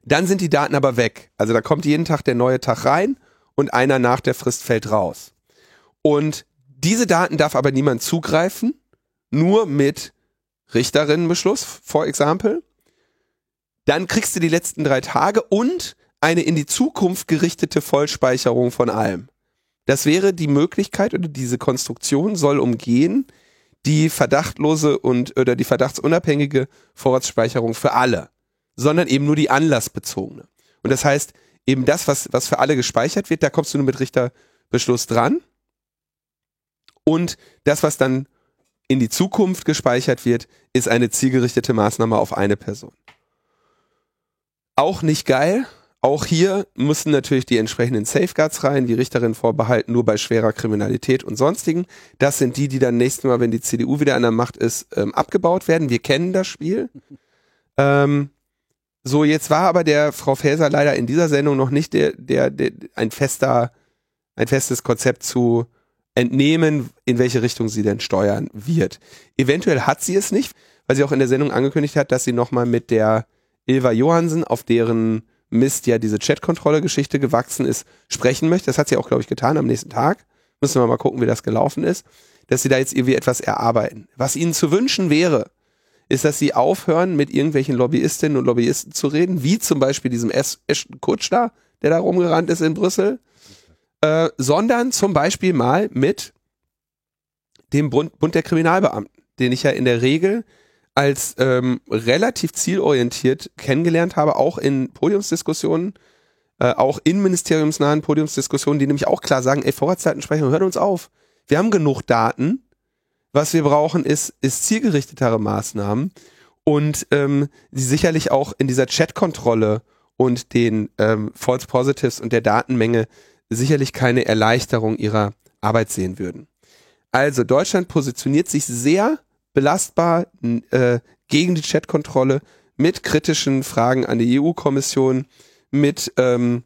Dann sind die Daten aber weg. Also da kommt jeden Tag der neue Tag rein und einer nach der Frist fällt raus. Und diese Daten darf aber niemand zugreifen, nur mit Richterinnenbeschluss, for example. Dann kriegst du die letzten drei Tage und eine in die Zukunft gerichtete Vollspeicherung von allem. Das wäre die Möglichkeit oder diese Konstruktion soll umgehen die verdachtlose und oder die verdachtsunabhängige Vorratsspeicherung für alle, sondern eben nur die anlassbezogene. Und das heißt, eben das, was, was für alle gespeichert wird, da kommst du nur mit Richterbeschluss dran. Und das, was dann in die Zukunft gespeichert wird, ist eine zielgerichtete Maßnahme auf eine Person. Auch nicht geil. Auch hier müssen natürlich die entsprechenden Safeguards rein, die Richterin vorbehalten, nur bei schwerer Kriminalität und sonstigen. Das sind die, die dann nächstes Mal, wenn die CDU wieder an der Macht ist, ähm, abgebaut werden. Wir kennen das Spiel. Ähm, so, jetzt war aber der Frau Faeser leider in dieser Sendung noch nicht der, der, der, ein fester, ein festes Konzept zu entnehmen, in welche Richtung sie denn steuern wird. Eventuell hat sie es nicht, weil sie auch in der Sendung angekündigt hat, dass sie nochmal mit der Ilva Johansen, auf deren Mist ja diese Chat-Kontrolle-Geschichte gewachsen ist, sprechen möchte. Das hat sie auch, glaube ich, getan am nächsten Tag. Müssen wir mal gucken, wie das gelaufen ist. Dass sie da jetzt irgendwie etwas erarbeiten. Was ihnen zu wünschen wäre, ist, dass sie aufhören, mit irgendwelchen Lobbyistinnen und Lobbyisten zu reden, wie zum Beispiel diesem Ashton Kutsch da, der da rumgerannt ist in Brüssel, äh, sondern zum Beispiel mal mit dem Bund, Bund der Kriminalbeamten, den ich ja in der Regel als ähm, relativ zielorientiert kennengelernt habe, auch in Podiumsdiskussionen, äh, auch in ministeriumsnahen Podiumsdiskussionen, die nämlich auch klar sagen, ey, Vorratsdatenspeicherung, hört uns auf. Wir haben genug Daten. Was wir brauchen, ist, ist zielgerichtetere Maßnahmen und ähm, die sicherlich auch in dieser Chat-Kontrolle und den ähm, False Positives und der Datenmenge sicherlich keine Erleichterung ihrer Arbeit sehen würden. Also Deutschland positioniert sich sehr belastbar äh, gegen die Chatkontrolle mit kritischen Fragen an die EU-Kommission, mit ähm,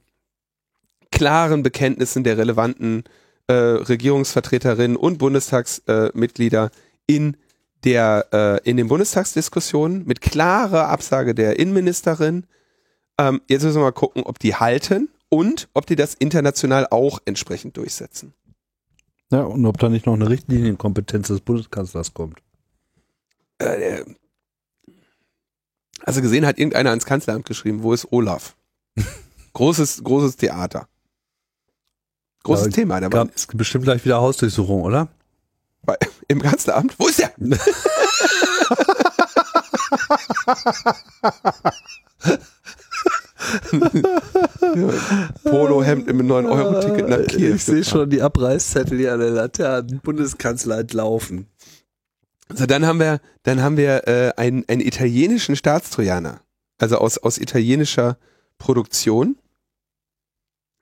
klaren Bekenntnissen der relevanten äh, Regierungsvertreterinnen und Bundestagsmitglieder äh, in der äh, in den Bundestagsdiskussionen mit klarer Absage der Innenministerin. Ähm, jetzt müssen wir mal gucken, ob die halten und ob die das international auch entsprechend durchsetzen. Ja, und ob da nicht noch eine Richtlinienkompetenz des Bundeskanzlers kommt. Äh, also gesehen hat irgendeiner ans Kanzleramt geschrieben, wo ist Olaf? großes, großes Theater. Großes ja, Thema. Da gab, es bestimmt gleich wieder Hausdurchsuchung, oder? Bei, Im Kanzleramt? Wo ist der? Polohemd im 9-Euro-Ticket nach Kiew. Ich sehe schon die Abreißzettel hier an der Laterne. Bundeskanzler entlaufen. So, dann haben wir, dann haben wir äh, einen, einen italienischen Staatstrojaner, also aus, aus italienischer Produktion,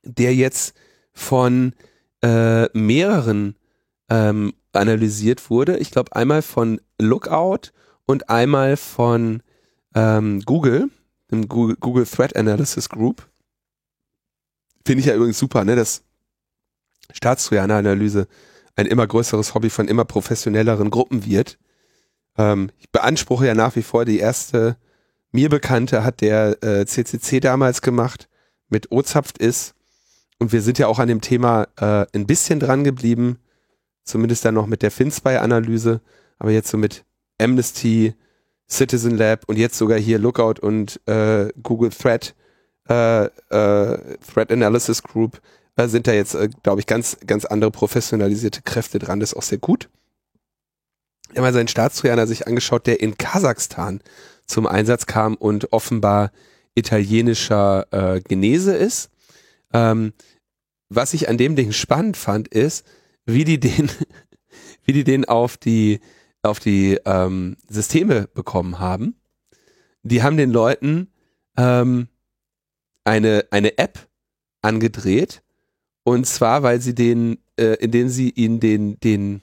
der jetzt von äh, mehreren ähm, analysiert wurde. Ich glaube einmal von Lookout und einmal von ähm, Google, dem Google, Google Threat Analysis Group. Finde ich ja übrigens super, ne, dass Staatstrojaner-Analyse ein immer größeres Hobby von immer professionelleren Gruppen wird. Ähm, ich beanspruche ja nach wie vor, die erste mir bekannte hat der äh, CCC damals gemacht mit Ozapft ist. Und wir sind ja auch an dem Thema äh, ein bisschen dran geblieben, zumindest dann noch mit der FinSpy-Analyse, aber jetzt so mit Amnesty, Citizen Lab und jetzt sogar hier Lookout und äh, Google Threat, äh, äh, Threat Analysis Group äh, sind da jetzt, äh, glaube ich, ganz, ganz andere professionalisierte Kräfte dran. Das ist auch sehr gut. der mal seinen Staatstrojaner sich angeschaut, der in Kasachstan zum Einsatz kam und offenbar italienischer äh, Genese ist. Ähm, was ich an dem Ding spannend fand, ist, wie die den, wie die den auf die auf die ähm, Systeme bekommen haben. Die haben den Leuten ähm, eine eine App angedreht und zwar, weil sie den, äh, indem sie ihnen den den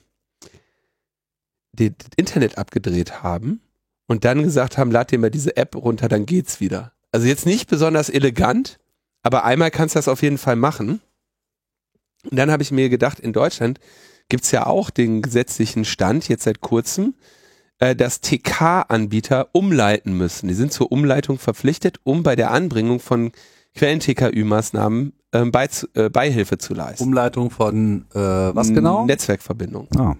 den Internet abgedreht haben und dann gesagt haben, lad dir mal diese App runter, dann geht's wieder. Also jetzt nicht besonders elegant, aber einmal kannst du das auf jeden Fall machen. Und dann habe ich mir gedacht, in Deutschland gibt's ja auch den gesetzlichen Stand jetzt seit kurzem, äh, dass TK-Anbieter umleiten müssen. Die sind zur Umleitung verpflichtet, um bei der Anbringung von Quellen-TKÜ-Maßnahmen äh, äh, Beihilfe zu leisten. Umleitung von äh, was genau? Netzwerkverbindung. Ah.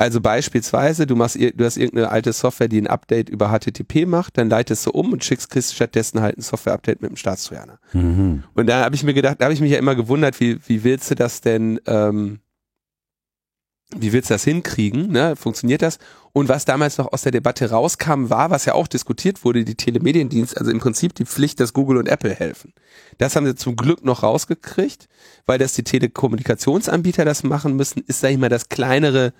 Also beispielsweise, du machst, du hast irgendeine alte Software, die ein Update über HTTP macht, dann leitest du um und schickst kriegst stattdessen halt ein Software-Update mit dem Staatstrojaner. Mhm. Und da habe ich mir gedacht, da habe ich mich ja immer gewundert, wie, wie willst du das denn, ähm, wie willst du das hinkriegen? Ne? Funktioniert das? Und was damals noch aus der Debatte rauskam, war, was ja auch diskutiert wurde, die Telemediendienst, also im Prinzip die Pflicht, dass Google und Apple helfen. Das haben sie zum Glück noch rausgekriegt, weil das die Telekommunikationsanbieter das machen müssen, ist, sag ich mal, das kleinere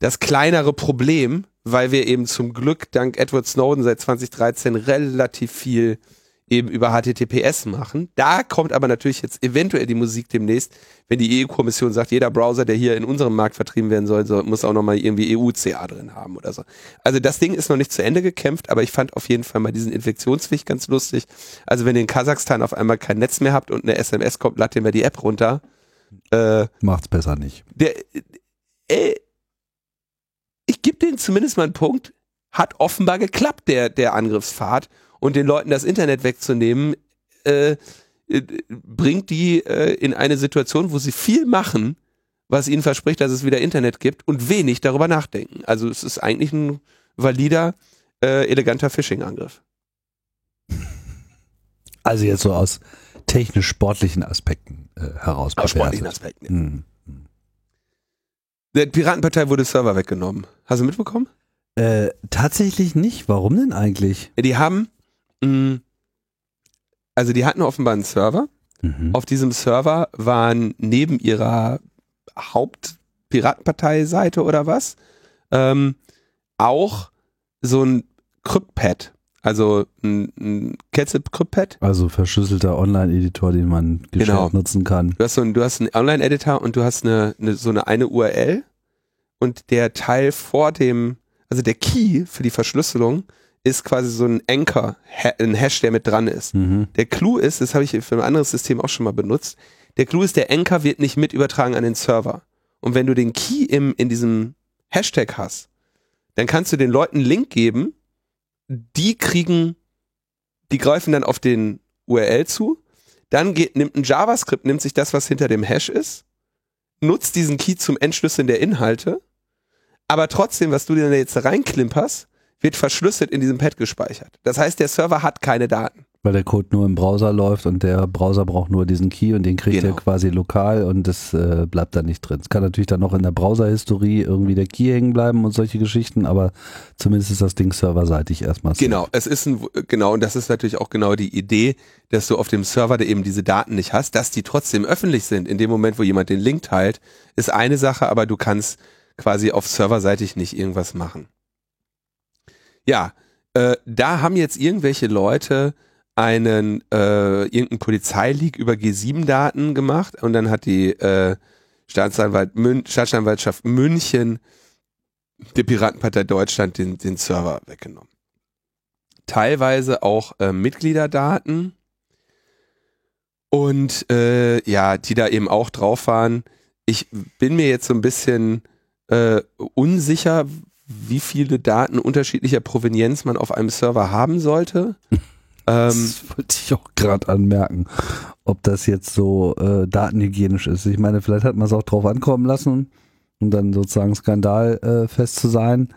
das kleinere Problem, weil wir eben zum Glück dank Edward Snowden seit 2013 relativ viel eben über HTTPS machen. Da kommt aber natürlich jetzt eventuell die Musik demnächst, wenn die EU-Kommission sagt, jeder Browser, der hier in unserem Markt vertrieben werden soll, soll muss auch nochmal irgendwie EU-CA drin haben oder so. Also das Ding ist noch nicht zu Ende gekämpft, aber ich fand auf jeden Fall mal diesen Infektionsweg ganz lustig. Also wenn ihr in Kasachstan auf einmal kein Netz mehr habt und eine SMS kommt, ladet ihr mal die App runter. Äh, Macht's besser nicht. Der, äh, ich gebe denen zumindest mal einen Punkt, hat offenbar geklappt, der, der Angriffspfad. Und den Leuten das Internet wegzunehmen, äh, äh, bringt die äh, in eine Situation, wo sie viel machen, was ihnen verspricht, dass es wieder Internet gibt und wenig darüber nachdenken. Also es ist eigentlich ein valider, äh, eleganter Phishing-Angriff. Also jetzt so aus technisch-sportlichen Aspekten äh, heraus. Aus sportlichen Aspekten, ja. Hm. Der Piratenpartei wurde Server weggenommen. Hast du mitbekommen? Äh, tatsächlich nicht. Warum denn eigentlich? Die haben, also die hatten offenbar einen Server. Mhm. Auf diesem Server waren neben ihrer Hauptpiratenpartei-Seite oder was ähm, auch so ein Cryptpad, also ein, ein Ketchup-Cryptpad. Also verschlüsselter Online-Editor, den man gescheit Genau. nutzen kann. Du hast so ein, du hast einen Online-Editor und du hast eine, eine, so eine eine URL und der Teil vor dem, also der Key für die Verschlüsselung ist quasi so ein Anchor, ein Hash, der mit dran ist. Mhm. Der Clou ist, das habe ich für ein anderes System auch schon mal benutzt, der Clou ist, der Anchor wird nicht mit übertragen an den Server. Und wenn du den Key im, in diesem Hashtag hast, dann kannst du den Leuten einen Link geben, die kriegen, die greifen dann auf den URL zu, dann geht, nimmt ein JavaScript, nimmt sich das, was hinter dem Hash ist, nutzt diesen Key zum Entschlüsseln der Inhalte, aber trotzdem, was du dir da jetzt da reinklimperst, wird verschlüsselt in diesem Pad gespeichert. Das heißt, der Server hat keine Daten. Weil der Code nur im Browser läuft und der Browser braucht nur diesen Key und den kriegt Genau. er quasi lokal und das äh, bleibt da nicht drin. Es kann natürlich dann noch in der Browser-Historie irgendwie der Key hängen bleiben und solche Geschichten, aber zumindest ist das Ding serverseitig erstmal. Genau, es ist ein, genau, und das ist natürlich auch genau die Idee, dass du auf dem Server da eben diese Daten nicht hast, dass die trotzdem öffentlich sind. In dem Moment, wo jemand den Link teilt, ist eine Sache, aber du kannst quasi auf serverseitig nicht irgendwas machen. Ja, äh, da haben jetzt irgendwelche Leute einen äh, irgendeinen Polizeileak über G7-Daten gemacht und dann hat die äh, Staatsanwalt Mün Staatsanwaltschaft München der Piratenpartei Deutschland den, den Server weggenommen teilweise auch äh, Mitgliederdaten und äh, ja, die da eben auch drauf waren. Ich bin mir jetzt so ein bisschen äh, unsicher, wie viele Daten unterschiedlicher Provenienz man auf einem Server haben sollte. ähm, Das wollte ich auch gerade anmerken, ob das jetzt so äh, datenhygienisch ist. Ich meine, vielleicht hat man es auch drauf ankommen lassen, um dann sozusagen skandalfest äh, zu sein.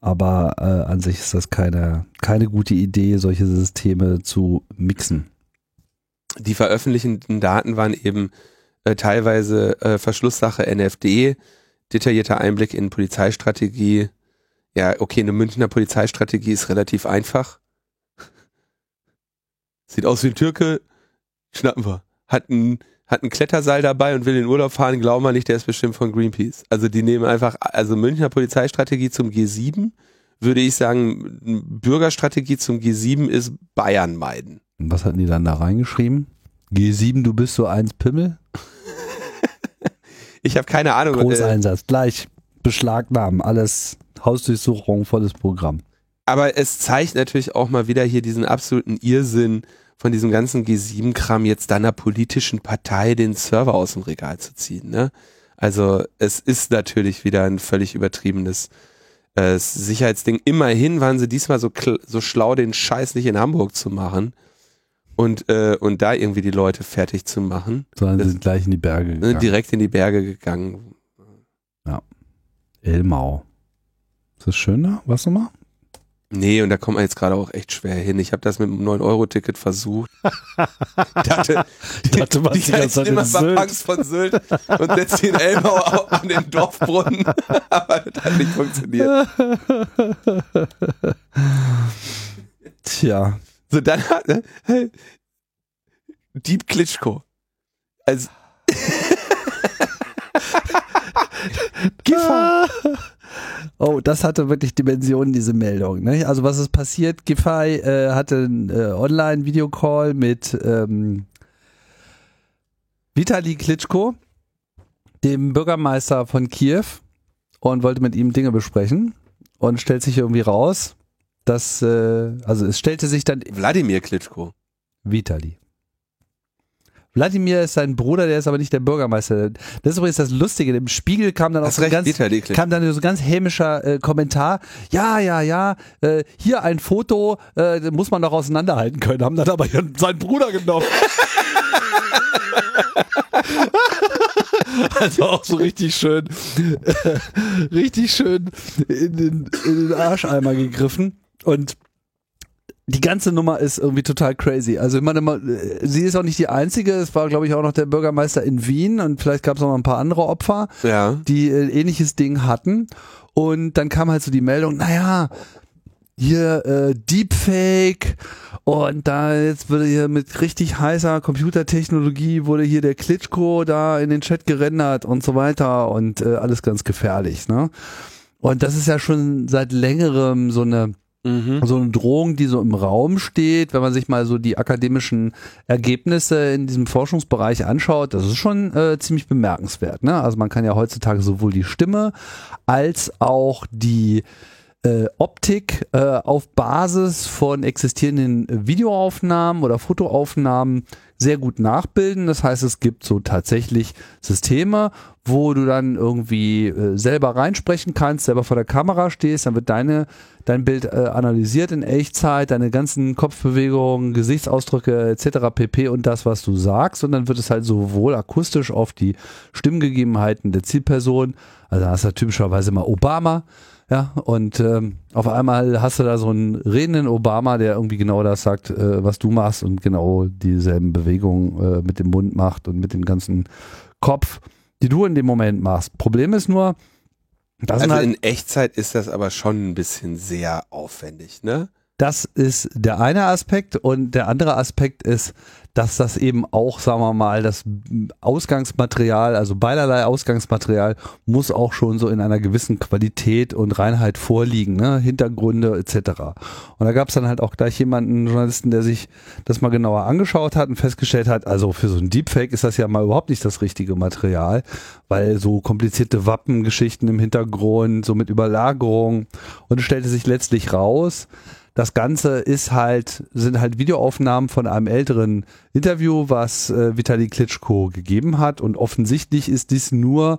Aber äh, an sich ist das keine, keine gute Idee, solche Systeme zu mixen. die veröffentlichten Daten waren eben äh, teilweise äh, Verschlusssache NFD, detaillierter Einblick in Polizeistrategie, Ja, okay, eine Münchner Polizeistrategie ist relativ einfach. Sieht aus wie ein Türke, schnappen wir. Hat ein, hat ein Kletterseil dabei und will in den Urlaub fahren, glauben wir nicht, der ist bestimmt von Greenpeace. Also die nehmen einfach, also Münchner Polizeistrategie zum G7, würde ich sagen, Bürgerstrategie zum G7 ist Bayern meiden. Und was hatten die dann da reingeschrieben? G7, du bist so eins Pimmel? ich habe keine Ahnung. Großeinsatz, äh, gleich beschlagnahmen, alles Hausdurchsuchung, volles Programm. Aber es zeigt natürlich auch mal wieder hier diesen absoluten Irrsinn von diesem ganzen G7-Kram jetzt deiner politischen Partei den Server aus dem Regal zu ziehen. Ne? Also es ist natürlich wieder ein völlig übertriebenes äh, Sicherheitsding. Immerhin waren sie diesmal so, so schlau, den Scheiß nicht in Hamburg zu machen und, äh, und da irgendwie die Leute fertig zu machen. Sondern sie sind gleich in die Berge gegangen. Direkt in die Berge gegangen. Ja. Elmau. Ist das schön da? Was nochmal? Nee, und da kommt man jetzt gerade auch echt schwer hin. Ich habe das mit einem 9-Euro-Ticket versucht. dachte, die, dachte man, die, die ganze immer Angst von Sylt und setzt den Elmau an den Dorfbrunnen. Aber das hat nicht funktioniert. Tja. So, dann hat, ne, Deep Klitschko. Also, Gefahr. Oh, das hatte wirklich Dimensionen, diese Meldung. Ne? Also was ist passiert? Giffey äh, hatte einen äh, Online-Videocall mit ähm, Vitali Klitschko, dem Bürgermeister von Kiew, und wollte mit ihm Dinge besprechen und stellt sich irgendwie raus, dass, äh, also es stellte sich dann... Wladimir Klitschko. Vitali. Wladimir ist sein Bruder, der ist aber nicht der Bürgermeister. Das ist übrigens das Lustige. Im Spiegel kam dann auch so, ganz, kam dann so ganz hämischer äh, Kommentar. Ja, ja, ja, äh, hier ein Foto, äh, muss man doch auseinanderhalten können. Haben dann aber seinen Bruder genommen. also auch so richtig schön, richtig schön in den, in den Arscheimer gegriffen. Und die ganze Nummer ist irgendwie total crazy. Also ich meine, äh, sie ist auch nicht die einzige. Es war, glaube ich, auch noch der Bürgermeister in Wien und vielleicht gab es noch ein paar andere Opfer, ja. die äh, ähnliches Ding hatten. Und dann kam halt so die Meldung, naja, hier äh, Deepfake und da jetzt wurde hier mit richtig heißer Computertechnologie wurde hier der Klitschko da in den Chat gerendert und so weiter und äh, alles ganz gefährlich, ne? Und das ist ja schon seit längerem so eine Mhm. So eine Drohung, die so im Raum steht, wenn man sich mal so die akademischen Ergebnisse in diesem Forschungsbereich anschaut, das ist schon äh, ziemlich bemerkenswert. Ne? Also man kann ja heutzutage sowohl die Stimme als auch die äh, Optik äh, auf Basis von existierenden Videoaufnahmen oder Fotoaufnahmen sehr gut nachbilden. Das heißt, es gibt so tatsächlich Systeme, wo du dann irgendwie äh, selber reinsprechen kannst, selber vor der Kamera stehst, dann wird deine dein Bild äh, analysiert in Echtzeit, deine ganzen Kopfbewegungen, Gesichtsausdrücke etc. pp und das, was du sagst und dann wird es halt sowohl akustisch auf die Stimmgegebenheiten der Zielperson, also da hast du typischerweise mal Obama, ja, und ähm, auf einmal hast du da so einen redenden Obama, der irgendwie genau das sagt, äh, was du machst und genau dieselben Bewegungen äh, mit dem Mund macht und mit dem ganzen Kopf, die du in dem Moment machst. Problem ist nur, das also halt, in Echtzeit ist das aber schon ein bisschen sehr aufwendig, ne? Das ist der eine Aspekt und der andere Aspekt ist, dass das eben auch, sagen wir mal, das Ausgangsmaterial, also beiderlei Ausgangsmaterial, muss auch schon so in einer gewissen Qualität und Reinheit vorliegen, ne? Hintergründe etc. Und da gab es dann halt auch gleich jemanden, einen Journalisten, der sich das mal genauer angeschaut hat und festgestellt hat, also für so ein Deepfake ist das ja mal überhaupt nicht das richtige Material, weil so komplizierte Wappengeschichten im Hintergrund, so mit Überlagerung und stellte sich letztlich raus, das Ganze ist halt, sind halt Videoaufnahmen von einem älteren Interview, was äh, Vitali Klitschko gegeben hat. Und offensichtlich ist dies nur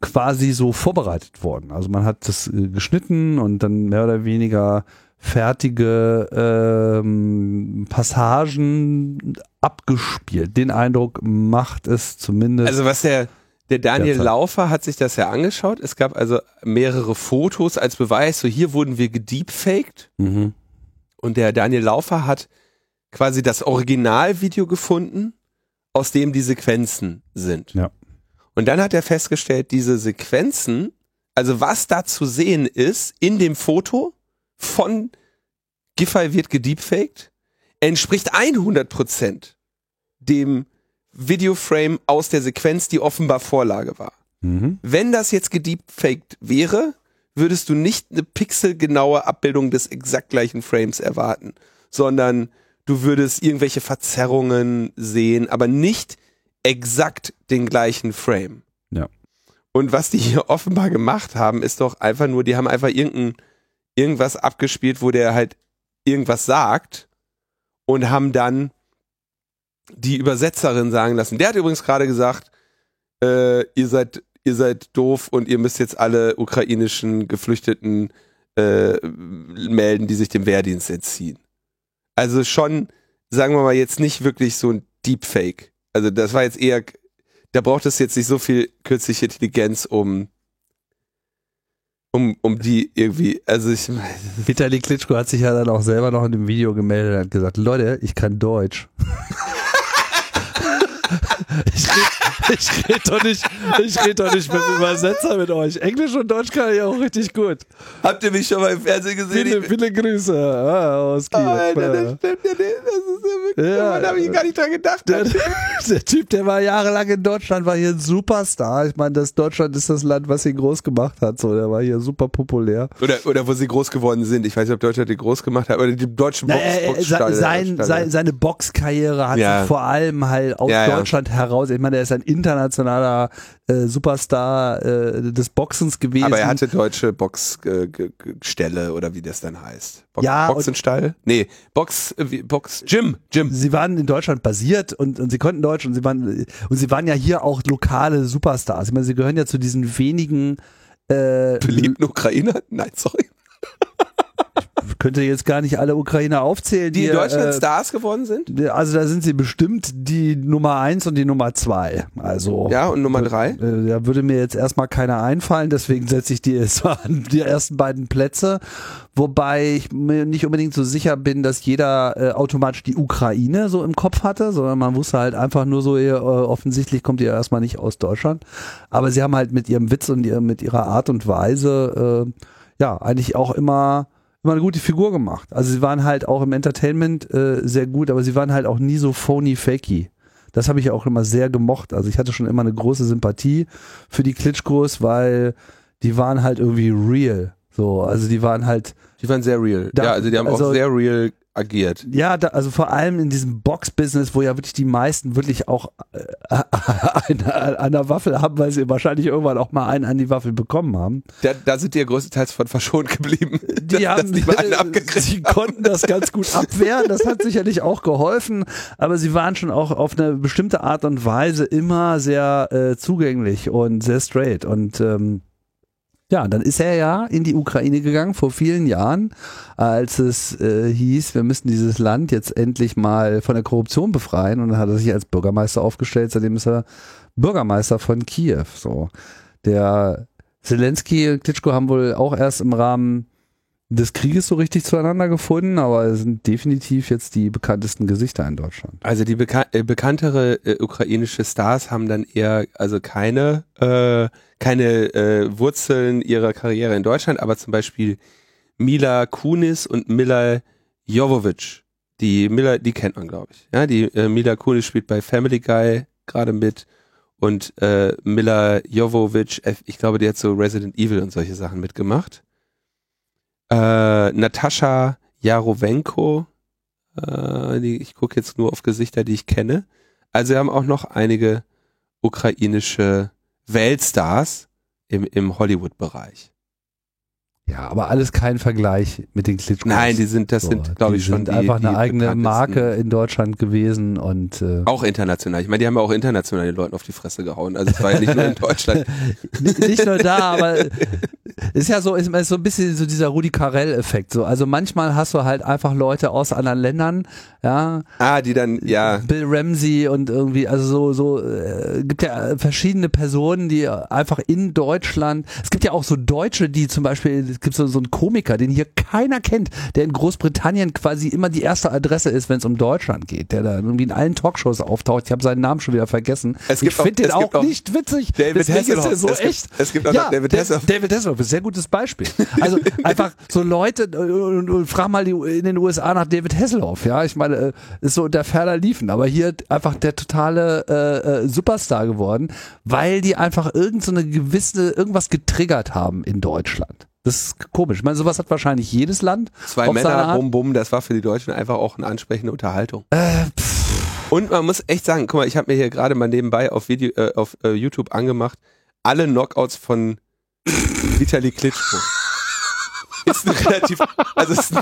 quasi so vorbereitet worden. Also man hat das äh, geschnitten und dann mehr oder weniger fertige ähm, Passagen abgespielt. Den Eindruck macht es zumindest. Also was der der Daniel Laufer hat sich das ja angeschaut. Es gab also mehrere Fotos als Beweis. So hier wurden wir gedeepfaked. Mhm. Und der Daniel Laufer hat quasi das Originalvideo gefunden, aus dem die Sequenzen sind. Ja. Und dann hat er festgestellt, diese Sequenzen, also was da zu sehen ist in dem Foto von Giffey wird gedeepfaked, entspricht 100% dem Videoframe aus der Sequenz, die offenbar Vorlage war. Mhm. Wenn das jetzt gedeepfaked wäre, würdest du nicht eine pixelgenaue Abbildung des exakt gleichen Frames erwarten, sondern du würdest irgendwelche Verzerrungen sehen, aber nicht exakt den gleichen Frame. Ja. Und was die hier offenbar gemacht haben, ist doch einfach nur, die haben einfach irgendein, irgendwas abgespielt, wo der halt irgendwas sagt und haben dann die Übersetzerin sagen lassen. Der hat übrigens gerade gesagt, äh, ihr seid ihr seid doof und ihr müsst jetzt alle ukrainischen Geflüchteten äh, melden, die sich dem Wehrdienst entziehen. Also schon, sagen wir mal, jetzt nicht wirklich so ein Deepfake. Also das war jetzt eher, da braucht es jetzt nicht so viel künstliche Intelligenz, um um, um die irgendwie, also ich Vitali Klitschko hat sich ja dann auch selber noch in dem Video gemeldet und hat gesagt, Leute, ich kann Deutsch. ich ich red doch nicht, ich red doch nicht mit dem Übersetzer mit euch. Englisch und Deutsch kann ich auch richtig gut. habt ihr mich schon mal im Fernsehen gesehen? Viele, viele Grüße ah, aus Kiew. Alter, das stimmt ja nicht. Das ist ja wirklich, Ja. da habe ich gar nicht dran gedacht. Der, der Typ, der war jahrelang in Deutschland, war hier ein Superstar. Ich meine, das Deutschland ist das Land, was ihn groß gemacht hat. So, der war hier super populär. Oder, oder wo sie groß geworden sind. Ich weiß nicht, ob Deutschland die groß gemacht hat, oder die deutschen Na, Box, äh, äh, sein, sein, seine Boxkarriere hat Ja. sich vor allem halt aus ja. Deutschland heraus. Ich meine, er ist ein internationaler äh, Superstar äh, des Boxens gewesen. Aber er hatte deutsche Boxstelle oder wie das dann heißt. Box, Ja, Boxenstall? Nee, Box, äh, Box, Gym, Gym. sie waren in Deutschland basiert und, und sie konnten Deutsch und sie waren und sie waren ja hier auch lokale Superstars. Ich meine, sie gehören ja zu diesen wenigen äh, Beliebten Ukrainer? Nein, sorry. könnte jetzt gar nicht alle Ukrainer aufzählen, Die die, in Deutschland äh, Stars geworden sind? Also da sind sie bestimmt die Nummer eins und die Nummer zwei. Also Ja, und Nummer drei? Äh, Da würde mir jetzt erstmal keiner einfallen, deswegen setze ich die jetzt an die ersten beiden Plätze. Wobei ich mir nicht unbedingt so sicher bin, dass jeder äh, automatisch die Ukraine so im Kopf hatte, sondern man wusste halt einfach nur so, äh, offensichtlich kommt ihr erstmal nicht aus Deutschland. Aber sie haben halt mit ihrem Witz und ihr, mit ihrer Art und Weise äh, ja eigentlich auch immer immer eine gute Figur gemacht. Also sie waren halt auch im Entertainment äh, sehr gut, aber sie waren halt auch nie so phony fakey. Das habe ich auch immer sehr gemocht. Also ich hatte schon immer eine große Sympathie für die Klitschkos, weil die waren halt irgendwie real. So, also die waren halt, Die waren sehr real. Da- ja, also die haben also- auch sehr real agiert. ja, da, also vor allem in diesem Box-Business, wo ja wirklich die meisten wirklich auch äh, eine, an der Waffel haben, weil sie wahrscheinlich irgendwann auch mal einen an die Waffel bekommen haben. Da, da sind die ja größtenteils von verschont geblieben. Die dass haben, die mal einen abgekriegt sie konnten das ganz gut abwehren. Das hat sicherlich auch geholfen, aber sie waren schon auch auf eine bestimmte Art und Weise immer sehr äh, zugänglich und sehr straight. Und ähm, ja, dann ist er ja in die Ukraine gegangen vor vielen Jahren, als es äh, hieß, wir müssen dieses Land jetzt endlich mal von der Korruption befreien. Und dann hat er sich als Bürgermeister aufgestellt. Seitdem ist er Bürgermeister von Kiew. So, der Zelensky und Klitschko haben wohl auch erst im Rahmen des Krieges so richtig zueinander gefunden, aber sind definitiv jetzt die bekanntesten Gesichter in Deutschland. Also die beka äh, bekanntere äh, ukrainische Stars haben dann eher also keine äh, keine äh, Wurzeln ihrer Karriere in Deutschland, aber zum Beispiel Mila Kunis und Mila Jovovich. Die Mila, die kennt man glaube ich. Ja, die äh, Mila Kunis spielt bei Family Guy gerade mit und äh, Mila Jovovich, äh, ich glaube, die hat so Resident Evil und solche Sachen mitgemacht. Äh, Natascha Jarowenko, äh, die, ich gucke jetzt nur auf Gesichter, die ich kenne. Also wir haben auch noch einige ukrainische Weltstars im, im Hollywood-Bereich. Ja, aber alles kein Vergleich mit den Klitschkos. Nein, die sind, das So, sind, glaube ich, schon sind die, einfach die eine eigene. Marke in Deutschland gewesen und äh, Auch international. Ich meine, die haben ja auch international den Leuten auf die Fresse gehauen. Also es war ja nicht nur in Deutschland. Nicht nur da, aber ist ja so, ist, ist so ein bisschen so dieser Rudi Carell-Effekt. So, also manchmal hast du halt einfach Leute aus anderen Ländern, ja, Ah, die dann, ja. Bill Ramsey und irgendwie, also so, so, äh, gibt ja verschiedene Personen, die einfach in Deutschland, es gibt ja auch so Deutsche, die zum Beispiel es gibt so, so einen Komiker, den hier keiner kennt, der in Großbritannien quasi immer die erste Adresse ist, wenn es um Deutschland geht, der da irgendwie in allen Talkshows auftaucht. Ich habe seinen Namen schon wieder vergessen. Es ich finde den auch, auch nicht witzig. David ist Hasselhoff. er so Es gibt- echt. es gibt auch ja, noch David Da- Hasselhoff. David Hasselhoff ist ein sehr gutes Beispiel. Also einfach so Leute äh, und, und frag mal die, in den USA nach David Hasselhoff. Ja, ich meine, äh, ist so der Ferner liefen, aber hier einfach der totale äh, äh, Superstar geworden, weil die einfach irgend so eine gewisse irgendwas getriggert haben in Deutschland. Das ist komisch. Ich meine, sowas hat wahrscheinlich jedes Land. Zwei Männer, bum bum, das war für die Deutschen einfach auch eine ansprechende Unterhaltung. Äh, Und man muss echt sagen, guck mal, ich habe mir hier gerade mal nebenbei auf Video, äh, auf äh, YouTube angemacht, alle Knockouts von Vitali Klitschko. Ist ein relativ, also ist,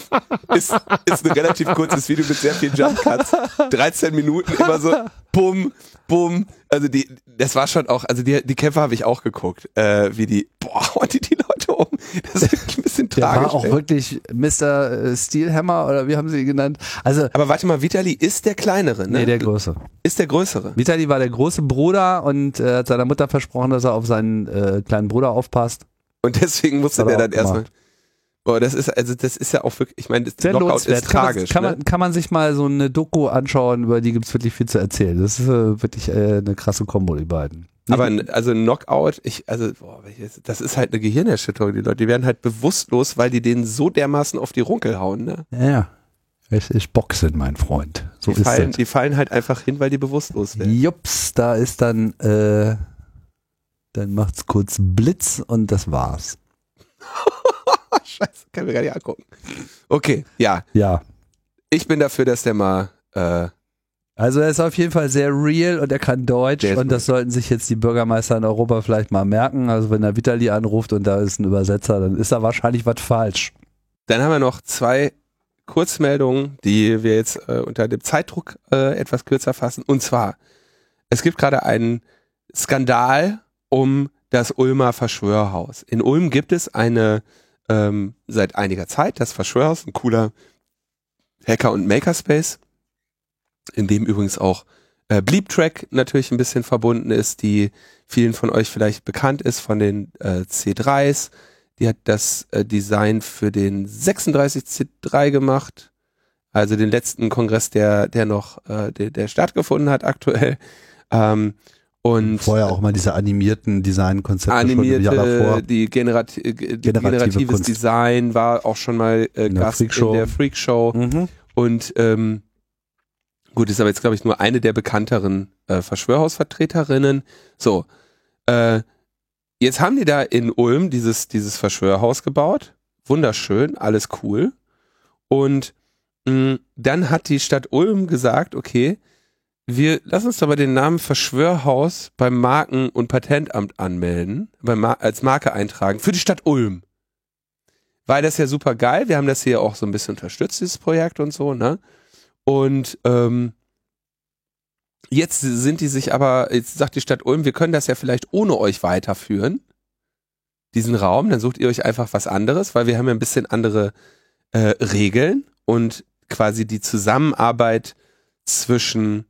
ist, ist ein relativ kurzes Video mit sehr vielen Jump Cuts. 13 Minuten immer so, bum, bum. Also die, das war schon auch, also die, die Kämpfe habe ich auch geguckt, äh, wie die, boah, die die Leute um. Das ist wirklich ein bisschen der tragisch. war auch ey. wirklich Mr. äh, Steelhammer oder wie haben sie ihn genannt? Also, Aber warte mal, Vitali ist der kleinere, ne? nee, der Größe. ist der größere. Vitali war der große Bruder und äh, hat seiner Mutter versprochen, dass er auf seinen äh, kleinen Bruder aufpasst. Und deswegen musste der er dann erstmal. Boah, das ist, also das ist ja auch wirklich, ich meine, das Sehr Knockout lohnenswert. ist tragisch. Kann man, kann, ne? man, kann man sich mal so eine Doku anschauen, über die gibt's wirklich viel zu erzählen. Das ist äh, wirklich äh, eine krasse Kombo, die beiden. Aber ein- also Knockout, ich, also, boah, das ist halt eine Gehirnerschütterung, die Leute, die werden halt bewusstlos, weil die denen so dermaßen auf die Runkel hauen, ne? Ja. Es ist Boxen, mein Freund. So Die ist fallen, die fallen halt einfach hin, weil die bewusstlos werden. Jups, da ist dann, äh, dann macht's kurz Blitz und das war's. Scheiße, kann mir gar nicht angucken. Okay, ja, Ja. ich bin dafür, dass der mal, äh, Also er ist auf jeden Fall sehr real und er kann Deutsch und das sollten sich jetzt die Bürgermeister in Europa vielleicht mal merken. Also wenn er Vitali anruft und da ist ein Übersetzer, dann ist da wahrscheinlich was falsch. Dann haben wir noch zwei Kurzmeldungen, die wir jetzt äh, unter dem Zeitdruck äh, etwas kürzer fassen. Und zwar, es gibt gerade einen Skandal um das Ulmer Verschwörhaus. In Ulm gibt es eine ähm, seit einiger Zeit das Verschwörhaus, ein cooler Hacker- und Makerspace, in dem übrigens auch äh, Bleeptrack natürlich ein bisschen verbunden ist, die vielen von euch vielleicht bekannt ist von den äh, C3s. Die hat das äh, Design für den 36C3 gemacht, also den letzten Kongress, der, der noch, äh, der, der stattgefunden hat aktuell. Ähm, und Vorher auch mal diese animierten Designkonzepte schon animierte, davor. die, generati äh, Generative generatives Kunst. Design war auch schon mal äh, In der Gast Freakshow. in der Freakshow. Mhm. Und ähm, gut, ist aber jetzt, glaube ich, nur eine der bekannteren äh, Verschwörhausvertreterinnen. So, äh, jetzt haben die da in Ulm dieses, dieses Verschwörhaus gebaut. Wunderschön, alles cool. Und mh, dann hat die Stadt Ulm gesagt, okay, wir lassen uns mal den Namen Verschwörhaus beim Marken- und Patentamt anmelden, Mar als Marke eintragen, für die Stadt Ulm. Weil das ja super geil. Wir haben das hier auch so ein bisschen unterstützt, dieses Projekt und so, ne? Und ähm, jetzt sind die sich aber, jetzt sagt die Stadt Ulm, wir können das ja vielleicht ohne euch weiterführen, diesen Raum, dann sucht ihr euch einfach was anderes, weil wir haben ja ein bisschen andere äh, Regeln und quasi die Zusammenarbeit zwischen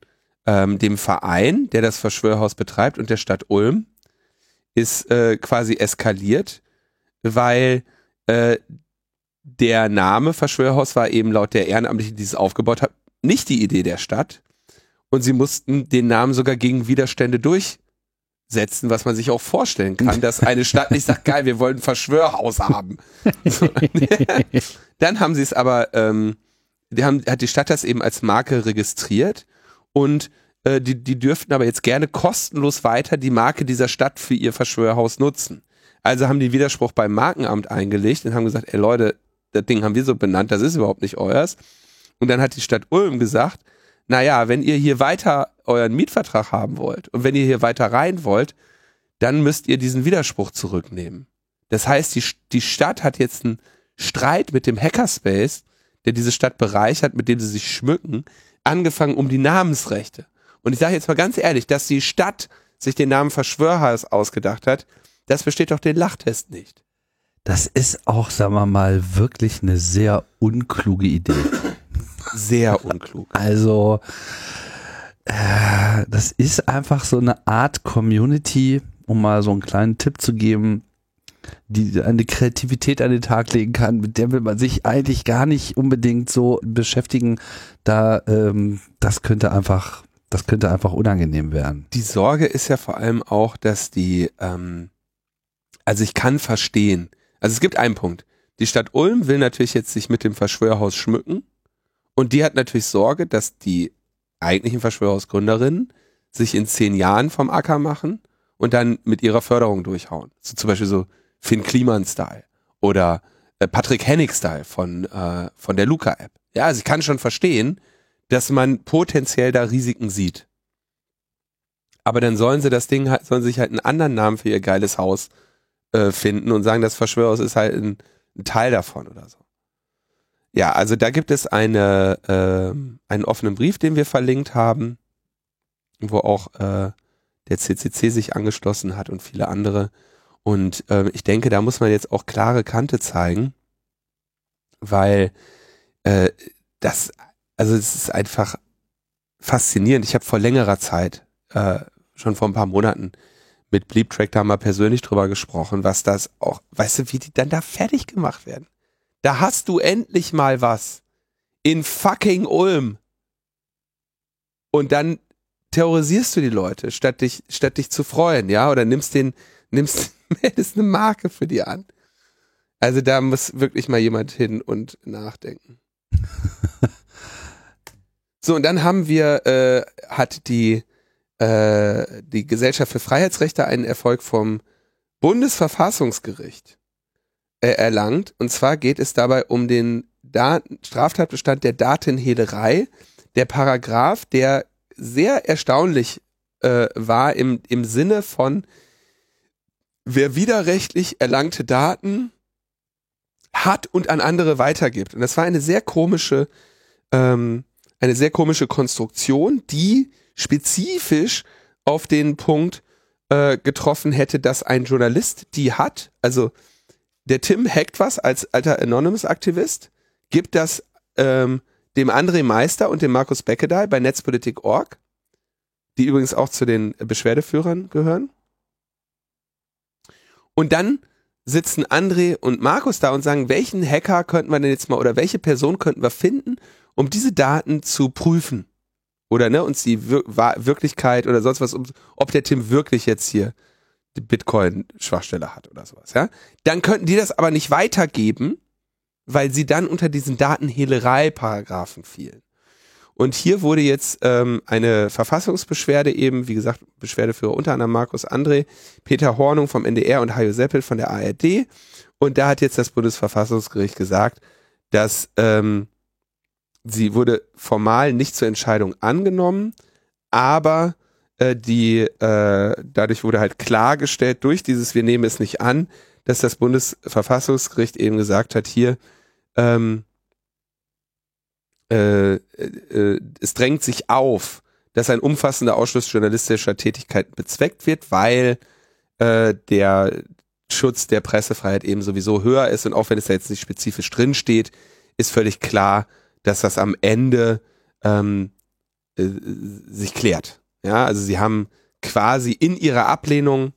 ähm, dem Verein, der das Verschwörhaus betreibt, und der Stadt Ulm ist äh, quasi eskaliert, weil äh, der Name Verschwörhaus war eben laut der Ehrenamtlichen, die es aufgebaut hat, nicht die Idee der Stadt. Und sie mussten den Namen sogar gegen Widerstände durchsetzen, was man sich auch vorstellen kann, dass eine Stadt nicht sagt, geil, wir wollen ein Verschwörhaus haben. So. Dann haben sie es aber, ähm, die haben, hat die Stadt das eben als Marke registriert und äh, die, die dürften aber jetzt gerne kostenlos weiter die Marke dieser Stadt für ihr Verschwörhaus nutzen. Also haben die Widerspruch beim Markenamt eingelegt und haben gesagt, ey Leute, das Ding haben wir so benannt, das ist überhaupt nicht euers. Und dann hat die Stadt Ulm gesagt, naja, wenn ihr hier weiter euren Mietvertrag haben wollt und wenn ihr hier weiter rein wollt, dann müsst ihr diesen Widerspruch zurücknehmen. Das heißt, die, die Stadt hat jetzt einen Streit mit dem Hackerspace, der diese Stadt bereichert, mit dem sie sich schmücken, angefangen um die Namensrechte. Und ich sage jetzt mal ganz ehrlich, dass die Stadt sich den Namen Verschwörhaus ausgedacht hat, das besteht doch den Lachtest nicht. Das ist auch, sagen wir mal, wirklich eine sehr unkluge Idee. Sehr unklug. Also, äh, das ist einfach so eine Art Community, um mal so einen kleinen Tipp zu geben. Die eine Kreativität an den Tag legen kann, mit der will man sich eigentlich gar nicht unbedingt so beschäftigen. Da, ähm, das könnte einfach, das könnte einfach unangenehm werden. Die Sorge ist ja vor allem auch, dass die, ähm, also ich kann verstehen. Also es gibt einen Punkt. Die Stadt Ulm will natürlich jetzt sich mit dem Verschwörhaus schmücken und die hat natürlich Sorge, dass die eigentlichen Verschwörhausgründerinnen sich in zehn Jahren vom Acker machen und dann mit ihrer Förderung durchhauen. So zum Beispiel so Finn Kliman-Style oder äh, Patrick Hennig-Style von, äh, von der Luca-App. Ja, also ich kann schon verstehen, dass man potenziell da Risiken sieht. Aber dann sollen sie das Ding halt, sollen sich halt einen anderen Namen für ihr geiles Haus äh, finden und sagen, das Verschwörhaus ist halt ein, ein Teil davon oder so. Ja, also da gibt es eine, äh, einen offenen Brief, den wir verlinkt haben, wo auch äh, der CCC sich angeschlossen hat und viele andere. Und äh, ich denke, da muss man jetzt auch klare Kante zeigen, weil äh, das, also es ist einfach faszinierend. Ich habe vor längerer Zeit, äh, schon vor ein paar Monaten, mit Bleep Track da mal persönlich drüber gesprochen, was das auch, weißt du, wie die dann da fertig gemacht werden. Da hast du endlich mal was. In fucking Ulm. Und dann terrorisierst du die Leute, statt dich, statt dich zu freuen, ja, oder nimmst den, nimmst, meldest eine Marke für die an. Also da muss wirklich mal jemand hin und nachdenken. so, und dann haben wir, äh, hat die, äh, die Gesellschaft für Freiheitsrechte einen Erfolg vom Bundesverfassungsgericht äh, erlangt. Und zwar geht es dabei um den Daten Straftatbestand der Datenhehlerei. Der Paragraph, der sehr erstaunlich äh, war im, im Sinne von, wer widerrechtlich erlangte Daten hat und an andere weitergibt. Und das war eine sehr komische, ähm, eine sehr komische Konstruktion, die spezifisch auf den Punkt äh, getroffen hätte, dass ein Journalist die hat, also der Tim hackt was als alter Anonymous-Aktivist, gibt das ähm, dem André Meister und dem Markus Beckedey bei Netzpolitik.org, die übrigens auch zu den Beschwerdeführern gehören. Und dann sitzen André und Markus da und sagen, welchen Hacker könnten wir denn jetzt mal oder welche Person könnten wir finden, um diese Daten zu prüfen? Oder ne, uns die Wir Wirklichkeit oder sonst was, ob der Tim wirklich jetzt hier die Bitcoin-Schwachstelle hat oder sowas, ja? Dann könnten die das aber nicht weitergeben, weil sie dann unter diesen Datenhehlerei-Paragraphen fielen. Und hier wurde jetzt ähm, eine Verfassungsbeschwerde eben, wie gesagt, Beschwerdeführer unter anderem Markus André, Peter Hornung vom NDR und Hajo Seppel von der ARD. Und da hat jetzt das Bundesverfassungsgericht gesagt, dass ähm, sie wurde formal nicht zur Entscheidung angenommen, aber äh, die äh, dadurch wurde halt klargestellt durch dieses Wir nehmen es nicht an, dass das Bundesverfassungsgericht eben gesagt hat, hier ähm, äh, äh, es drängt sich auf, dass ein umfassender Ausschluss journalistischer Tätigkeiten bezweckt wird, weil äh, der Schutz der Pressefreiheit eben sowieso höher ist und auch wenn es da jetzt nicht spezifisch drin steht, ist völlig klar, dass das am Ende ähm, äh, sich klärt. Ja, also sie haben quasi in ihrer Ablehnung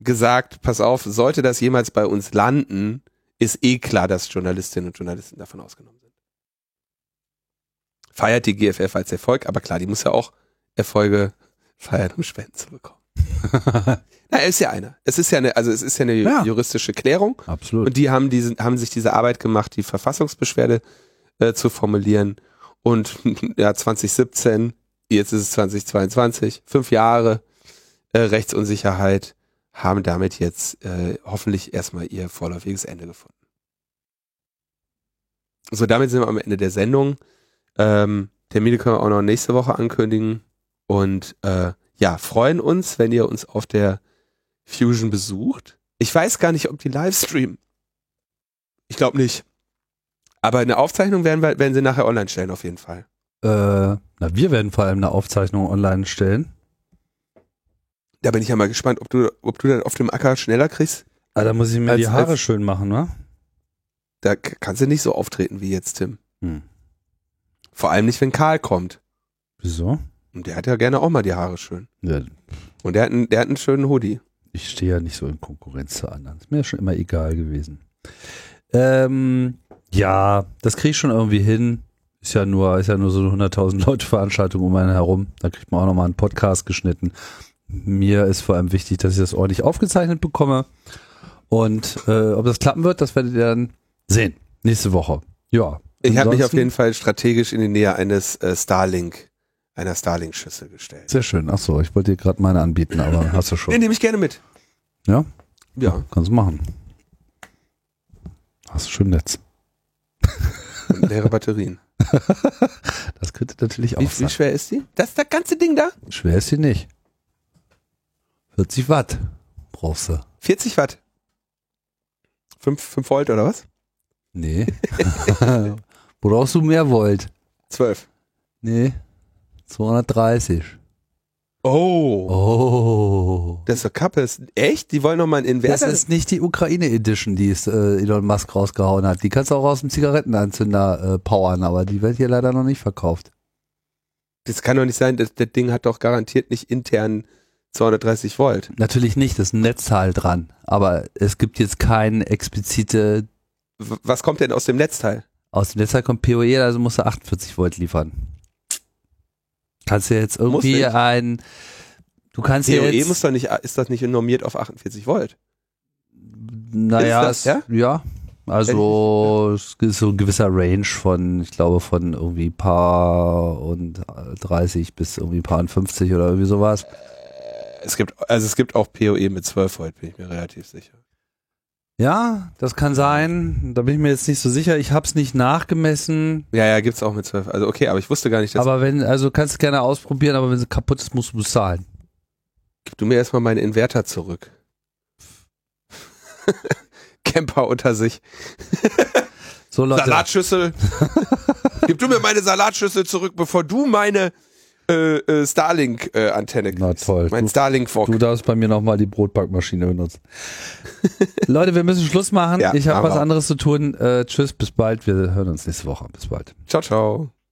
gesagt, pass auf, sollte das jemals bei uns landen, ist eh klar, dass Journalistinnen und Journalisten davon ausgenommen sind. Feiert die GFF als Erfolg, aber klar, die muss ja auch Erfolge feiern, um Spenden zu bekommen. Na, ist ja einer. Es ist ja eine, also es ist ja eine ja. juristische Klärung. Absolut. Und die haben diesen, haben sich diese Arbeit gemacht, die Verfassungsbeschwerde äh, zu formulieren. Und ja, 2017, jetzt ist es 2022, fünf Jahre äh, Rechtsunsicherheit haben damit jetzt äh, hoffentlich erstmal ihr vorläufiges Ende gefunden. So, damit sind wir am Ende der Sendung. Ähm, Termine können wir auch noch nächste Woche ankündigen. Und äh, ja, freuen uns, wenn ihr uns auf der Fusion besucht. Ich weiß gar nicht, ob die Livestream. Ich glaube nicht. Aber eine Aufzeichnung werden, wir, werden sie nachher online stellen, auf jeden Fall. Äh, na, wir werden vor allem eine Aufzeichnung online stellen. Da bin ich ja mal gespannt, ob du, ob du dann auf dem Acker schneller kriegst. Ah, da muss ich mir als, die Haare als, schön machen, ne? Da kannst du nicht so auftreten wie jetzt, Tim. Hm. Vor allem nicht, wenn Karl kommt. Wieso? Und der hat ja gerne auch mal die Haare schön. Ja. Und der hat, einen, der hat einen schönen Hoodie. ich stehe ja nicht so in Konkurrenz zu anderen. Ist mir ja schon immer egal gewesen. Ähm, ja, das kriege ich schon irgendwie hin. Ist ja nur, ist ja nur so eine 100.000 Leute Veranstaltung um einen herum. Da kriegt man auch nochmal einen Podcast geschnitten. Mir ist vor allem wichtig, dass ich das ordentlich aufgezeichnet bekomme. Und äh, ob das klappen wird, das werdet ihr dann sehen. Nächste Woche. Ja. Ich habe mich auf jeden Fall strategisch in die Nähe eines äh, Starlink, einer Starlink-Schüssel gestellt. Sehr schön. Ach so, ich wollte dir gerade meine anbieten, aber hast du Nee, schon. nehme ich gerne mit. Ja? Ja. Kannst du machen. Hast du schön Netz. Und leere Batterien. Das könnte natürlich auch Wie, sein. wie schwer ist die? Das ist das ganze Ding da? Schwer ist sie nicht. 40 Watt brauchst du. 40 Watt. 5, 5 Volt oder was? Nee. brauchst du mehr Volt? 12. Nee. 230. Oh. Oh. Das ist doch Kappes. Echt? Die wollen noch mal einen Das Inverter? ist nicht die Ukraine Edition, die es, äh, Elon Musk rausgehauen hat. Die kannst du auch aus dem Zigarettenanzünder äh, powern, aber die wird hier leider noch nicht verkauft. Das kann doch nicht sein. Das, das Ding hat doch garantiert nicht intern 230 Volt. Natürlich nicht, das ist ein Netzteil dran. Aber es gibt jetzt kein explizite, W was kommt denn aus dem Netzteil? Aus dem Netzteil kommt PoE, also musst du 48 Volt liefern. Kannst du jetzt irgendwie ein, du kannst ja COE jetzt, muss doch nicht, ist das nicht normiert auf 48 Volt? naja, Ist das, es, ja? Also es ist so ein gewisser Range von, ich glaube von irgendwie paar und 30 bis irgendwie paar und 50 oder irgendwie sowas. Es gibt, also es gibt auch PoE mit 12 Volt, bin ich mir relativ sicher. Ja, das kann sein. Da bin ich mir jetzt nicht so sicher. Ich habe es nicht nachgemessen. Ja, ja, gibt's auch mit 12. Also okay, aber ich wusste gar nicht, dass Aber wenn, also kannst du gerne ausprobieren, aber wenn sie kaputt ist, musst du bezahlen. Gib du mir erstmal meinen Inverter zurück. Camper unter sich. So Leute, Salatschüssel. Gib du mir meine Salatschüssel zurück, bevor du meine äh, äh, Starlink-Antenne kriegst. Na toll. Mein Starlink-Fock. du darfst bei mir nochmal die Brotbackmaschine benutzen. Leute, wir müssen Schluss machen. Ja, ich habe was anderes zu tun. Äh, tschüss, bis bald. Wir hören uns nächste Woche. Bis bald. Ciao, ciao.